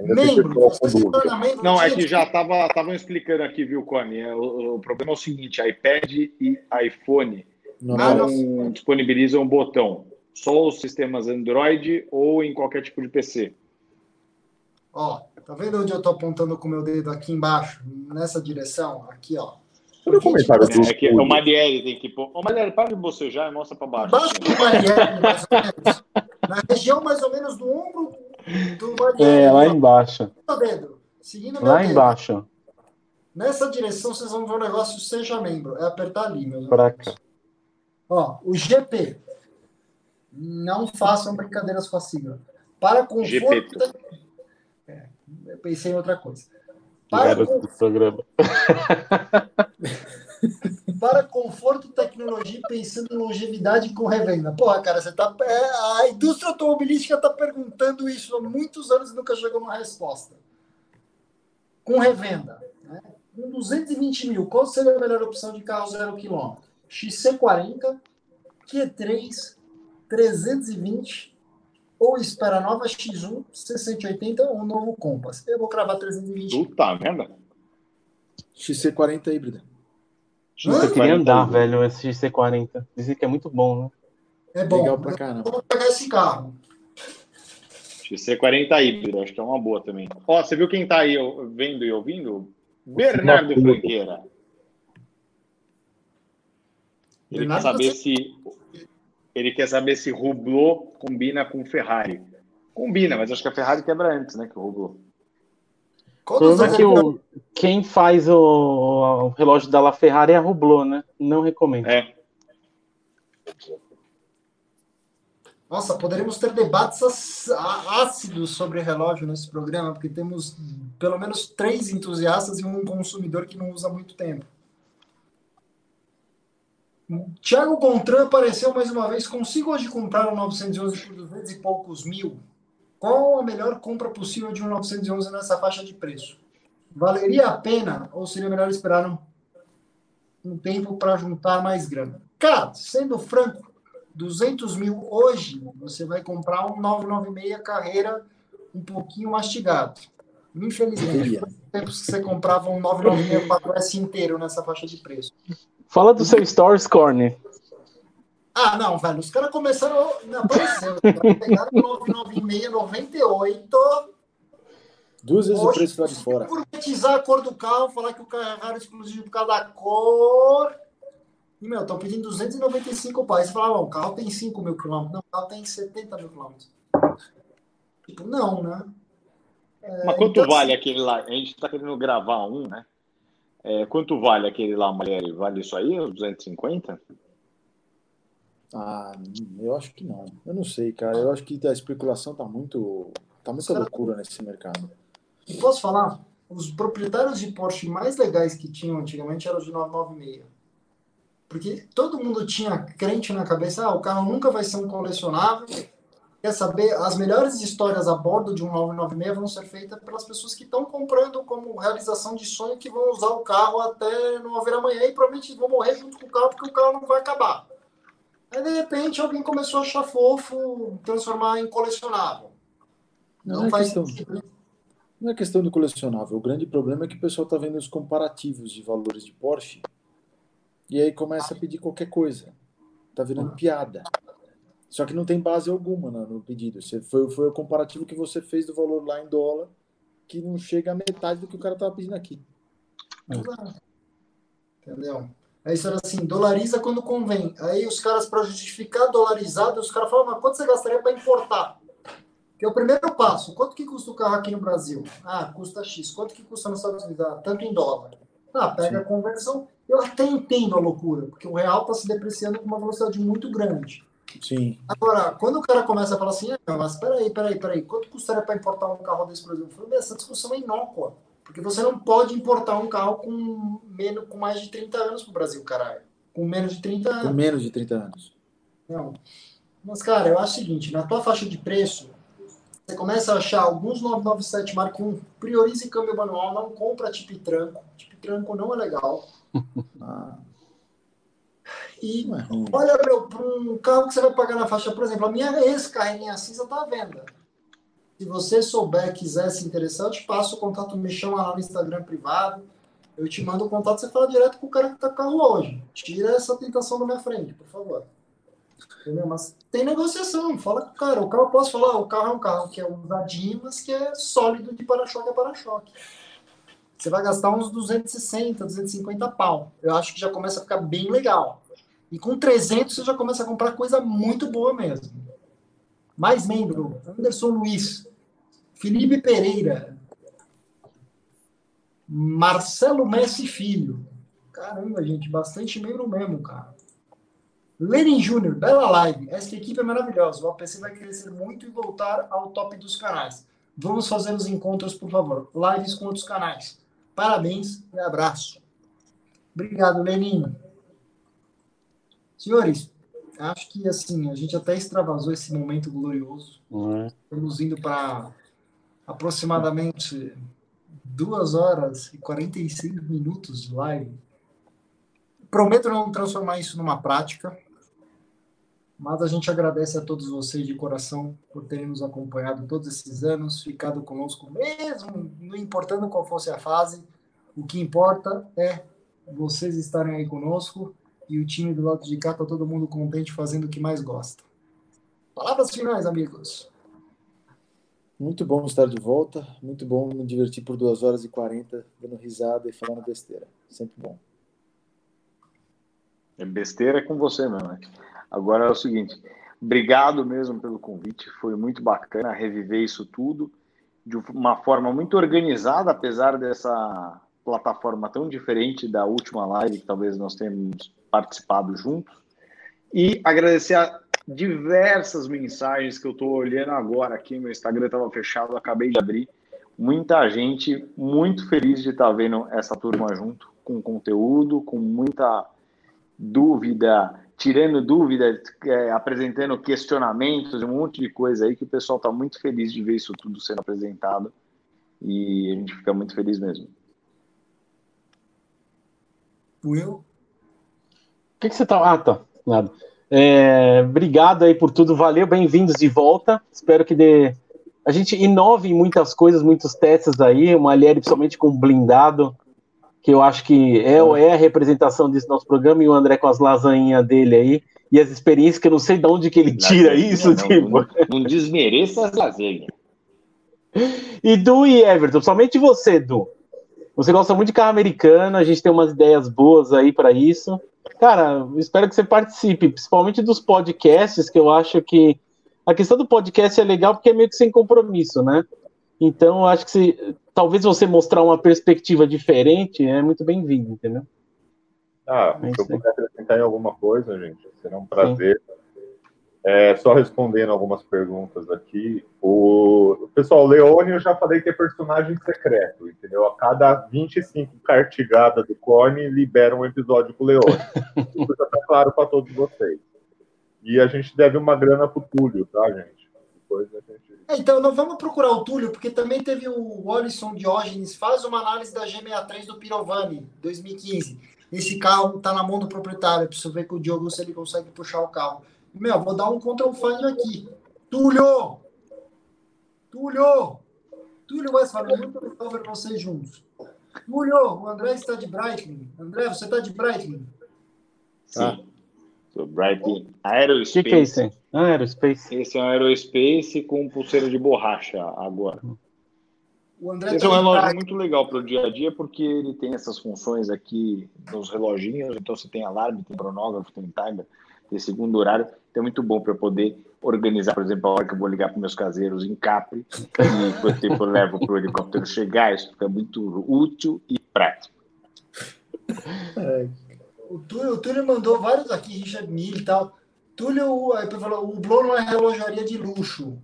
Membro, Não, é que já estavam explicando aqui, viu, Cone? É, o, o, problema é o seguinte: iPad e iPhone não, não disponibilizam um botão. Só os sistemas Android ou em qualquer tipo de PC. Ó, tá vendo onde eu tô apontando com o meu dedo aqui embaixo? Nessa direção? Aqui, ó. Olha o comentário é, é que o Marielle tem que pôr. Ô, Marielle, para de bocejar e mostra para baixo. Baixo do Marielle, mais ou menos. Na região mais ou menos do ombro do. É, lá embaixo. Seguindo lá dedo. embaixo. Nessa direção vocês vão ver o negócio seja membro. É apertar ali, meu Pra cá. Ó, o GP. Não façam brincadeiras com a sigla. Para conforto. É, eu pensei em outra coisa. Para, com... programa. para conforto, tecnologia pensando em longevidade com revenda. Porra, cara, você tá. É, a indústria automobilística está perguntando isso há muitos anos e nunca chegou uma resposta. Com revenda. Né? Com 220 mil, qual seria a melhor opção de carro zero quilômetro? XC40, Q3, 320 ou espera a nova X1 680 ou um novo Compass. Eu vou cravar 320. Puta merda. XC40 híbrida. Eu queria andar, velho, esse XC40. Dizem que é muito bom, né? É bom. Legal pra caramba. Vou pegar esse carro. XC40 híbrido, acho que é uma boa também. Ó, você viu quem tá aí vendo e ouvindo? Bernardo Franqueira. Ele Bernardo quer saber você... se ele quer saber se Hublot combina com Ferrari. Combina, mas acho que a Ferrari quebra antes, né, que o Hublot. O problema é que o, quem faz o, o, relógio da La Ferrari é a Hublot, né? Não recomendo. É. Nossa, poderíamos ter debates ácidos sobre relógio nesse programa, porque temos pelo menos três entusiastas e um consumidor que não usa muito tempo. Tiago Contran apareceu mais uma vez. Consigo hoje comprar um 911 por 200 e poucos mil? Qual a melhor compra possível de um 911 nessa faixa de preço? Valeria a pena ou seria melhor esperar um, um tempo para juntar mais grana? Cara, sendo franco, 200 mil hoje, você vai comprar um 996 carreira um pouquinho mastigado. Infelizmente, tempos que você comprava um 996 4S inteiro nessa faixa de preço. Fala do seu Stories, Corne. Ah, não, velho. Os caras começaram. Não apareceu. Pegaram 996, 98. Duas vezes Poxa, o preço lá de fora. Gourmetizar a cor do carro, falar que o carro é exclusivo por causa da cor. E, meu, estão pedindo 295 pais. Você fala, o carro tem 5 mil quilômetros. Não, o carro tem 70 mil quilômetros. Tipo, não, né? É, Mas quanto então, vale assim, aquele lá? A gente está querendo gravar um, né? É, quanto vale aquele lá, mulher? Vale isso aí, os 250? Ah, eu acho que não. Eu não sei, cara. Eu acho que a especulação tá muito. tá muita loucura nesse mercado. Posso falar? Os proprietários de Porsche mais legais que tinham antigamente eram os de 996. Porque todo mundo tinha crente na cabeça, ah, o carro nunca vai ser um colecionável, quer saber, as melhores histórias a bordo de um 996 vão ser feitas pelas pessoas que estão comprando como realização de sonho que vão usar o carro até não haver amanhã e provavelmente vão morrer junto com o carro porque o carro não vai acabar. Aí, de repente, alguém começou a achar fofo, transformar em colecionável. Não, não, é faz questão, sentido. Não é questão do colecionável. O grande problema é que o pessoal está vendo os comparativos de valores de Porsche e aí começa a pedir qualquer coisa. Tá virando piada. Só que não tem base alguma no, pedido. Você, foi, foi o comparativo que você fez do valor lá em dólar, que não chega a metade do que o cara estava pedindo aqui. Entendeu? Aí isso era assim, dolariza quando convém. Aí os caras, para justificar dolarizado, os caras falam, mas quanto você gastaria para importar? Que é o primeiro passo. Quanto que custa o carro aqui no Brasil? Ah, custa X. Quanto que custa nos Estados Unidos? Ah, tanto em dólar. Ah, pega Sim. a conversão. Eu até entendo a loucura, porque o real está se depreciando com uma velocidade muito grande. Sim. Agora, quando o cara começa a falar assim, ah, mas peraí, peraí, peraí, quanto custaria para importar um carro desse Brasil? Eu falei, essa discussão é inócua. Porque você não pode importar um carro com, menos, com mais de 30 anos para o Brasil, caralho. Com menos de 30 anos. Com menos de 30 anos. Não. Mas, cara, eu acho o seguinte, na tua faixa de preço, você começa a achar alguns 997 Mark 1, priorize câmbio manual, não compra tipo tranco. Tipo tranco não é legal. ah. E é olha, meu, para um carro que você vai pagar na faixa, por exemplo, a minha ex-carrinha cinza está à venda. Se você souber, quiser se interessar, eu te passo o contato, me chama lá no Instagram privado. Eu te mando o contato, você fala direto com o cara que tá carro hoje. Tira essa tentação da minha frente, por favor. Entendeu? Mas tem negociação, fala com o cara. O carro eu posso falar, o carro é um carro que é usadinho, mas que é sólido de para-choque a para-choque. Você vai gastar uns 260, 250 pau. Eu acho que já começa a ficar bem legal. E com 300 você já começa a comprar coisa muito boa mesmo. Mais membro, Anderson Luiz, Felipe Pereira, Marcelo Messi Filho. Caramba, gente, bastante membro mesmo, cara. Lenin Júnior, bela live. Essa equipe é maravilhosa. O APC vai crescer muito e voltar ao top dos canais. Vamos fazer os encontros, por favor. Lives com outros canais. Parabéns e abraço. Obrigado, Lenin. Senhores, acho que assim, a gente até extravasou esse momento glorioso. Uhum. Estamos indo para aproximadamente duas horas e 45 minutos de live. Prometo não transformar isso numa prática, mas a gente agradece a todos vocês de coração por terem nos acompanhado todos esses anos, ficado conosco mesmo, não importando qual fosse a fase. O que importa é vocês estarem aí conosco e o time do lado de cá tá todo mundo contente fazendo o que mais gosta. Palavras finais, amigos. Muito bom estar de volta, muito bom me divertir por duas horas e quarenta dando risada e falando besteira. Sempre bom. É besteira com você, meu né? Agora é o seguinte, obrigado mesmo pelo convite, foi muito bacana reviver isso tudo de uma forma muito organizada, apesar dessa plataforma tão diferente da última live que talvez nós tenhamos participado juntos. E agradecer a diversas mensagens que eu estou olhando agora aqui. Meu Instagram estava fechado, acabei de abrir. Muita gente muito feliz de estar tá vendo essa turma junto, com conteúdo, com muita dúvida, tirando dúvidas, é, apresentando questionamentos, um monte de coisa aí que o pessoal está muito feliz de ver isso tudo sendo apresentado. E a gente fica muito feliz mesmo. Will? O que, que você tá. Ah, tá. Nada. É, obrigado aí por tudo, valeu, bem-vindos de volta. Espero que dê. A gente inove em muitas coisas, muitos testes aí, uma Alieri principalmente com blindado, que eu acho que é, é a representação desse nosso programa, e o André com as lasanhas dele aí, e as experiências que eu não sei de onde que ele tira Lasanha, isso, não, tipo. Não, não desmereça as lasanhas. E Du e Everton, somente você, Du. Você gosta muito de carro americano, a gente tem umas ideias boas aí para isso. Cara, espero que você participe, principalmente dos podcasts, que eu acho que a questão do podcast é legal porque é meio que sem compromisso, né? Então, eu acho que se, talvez você mostrar uma perspectiva diferente é muito bem-vindo, entendeu? Ah, é se eu puder acrescentar em alguma coisa, gente, será um prazer. Sim. É, só respondendo algumas perguntas aqui. O pessoal, Leone, eu já falei que é personagem secreto, entendeu? A cada 25 cartigadas do Corne, libera um episódio com o Leone. Isso já está claro para todos vocês. E a gente deve uma grana pro Túlio, tá, gente? Depois a gente... É, então, não vamos procurar o Túlio, porque também teve o Wallison Diógenes, faz uma análise da G63 do Pirovani, 2015. Esse carro está na mão do proprietário, preciso ver com o Diogo se ele consegue puxar o carro. Meu, vou dar um control find aqui. Túlio! Túlio! Túlio Westphal, muito legal ver vocês juntos. Túlio, o André está de Breitling. André, você está de Breitling? Sim. Ah. So, Breitling Aerospace. O que, que, é isso? Ah, Aerospace. Esse é um Aerospace com pulseira de borracha agora. O André Esse é um relógio muito legal para o dia a dia, porque ele tem essas funções aqui nos reloginhos. Então, você tem alarme, tem cronógrafo, tem timer, tem segundo horário. Então é muito bom para poder organizar, por exemplo, a hora que eu vou ligar para meus caseiros em Capri e quanto tempo eu levo para o helicóptero chegar. Isso fica muito útil e prático. É. O, Túlio, o Túlio mandou vários aqui, Richard Mille e tal. Túlio aí falou, o Blow não é relojaria de luxo.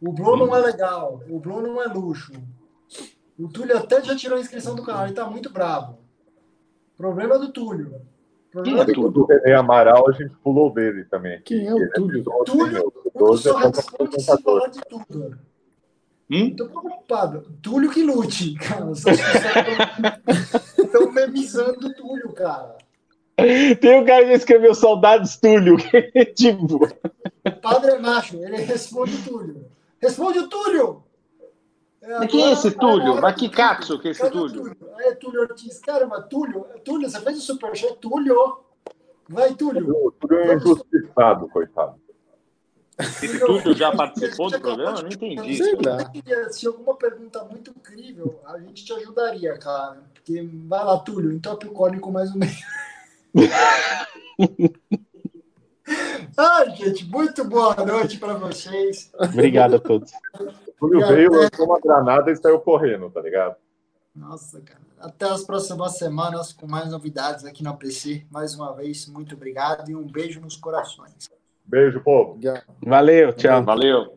O Blow não é legal. O Blow não é luxo. O Túlio até já tirou a inscrição do canal, ele está muito bravo. Problema do Túlio. Quem é tudo? O René Amaral, a gente pulou dele também. Quem é o Túlio? Túlio, o só responde se falar de tudo. Hum? Tô preocupado. Túlio que lute, cara. Estão memizando o Túlio, cara. Tem um cara que escreveu Saudades Túlio. tipo. Padre é macho, ele responde Túlio. Responde o Túlio! É, quem é esse Túlio? Mas que capso que é esse Túlio? Túlio? É Túlio Ortiz. Caramba, Túlio, Túlio, você fez o superchat, Túlio. Vai, Túlio. O Túlio é injustiçado, coitado. Esse Túlio já participou do programa? Não entendi. Sei lá. Se alguma pergunta muito incrível, a gente te ajudaria, cara. Porque vai lá, Túlio, entope o cone com mais um meio. Ai, gente, muito boa noite para vocês. Obrigado a todos. Túlio veio, lançou uma granada e saiu correndo, tá ligado? Nossa, cara. Até as próximas semanas com mais novidades aqui na PC. Mais uma vez, muito obrigado e um beijo nos corações. Beijo, povo. Valeu, tchau. Valeu.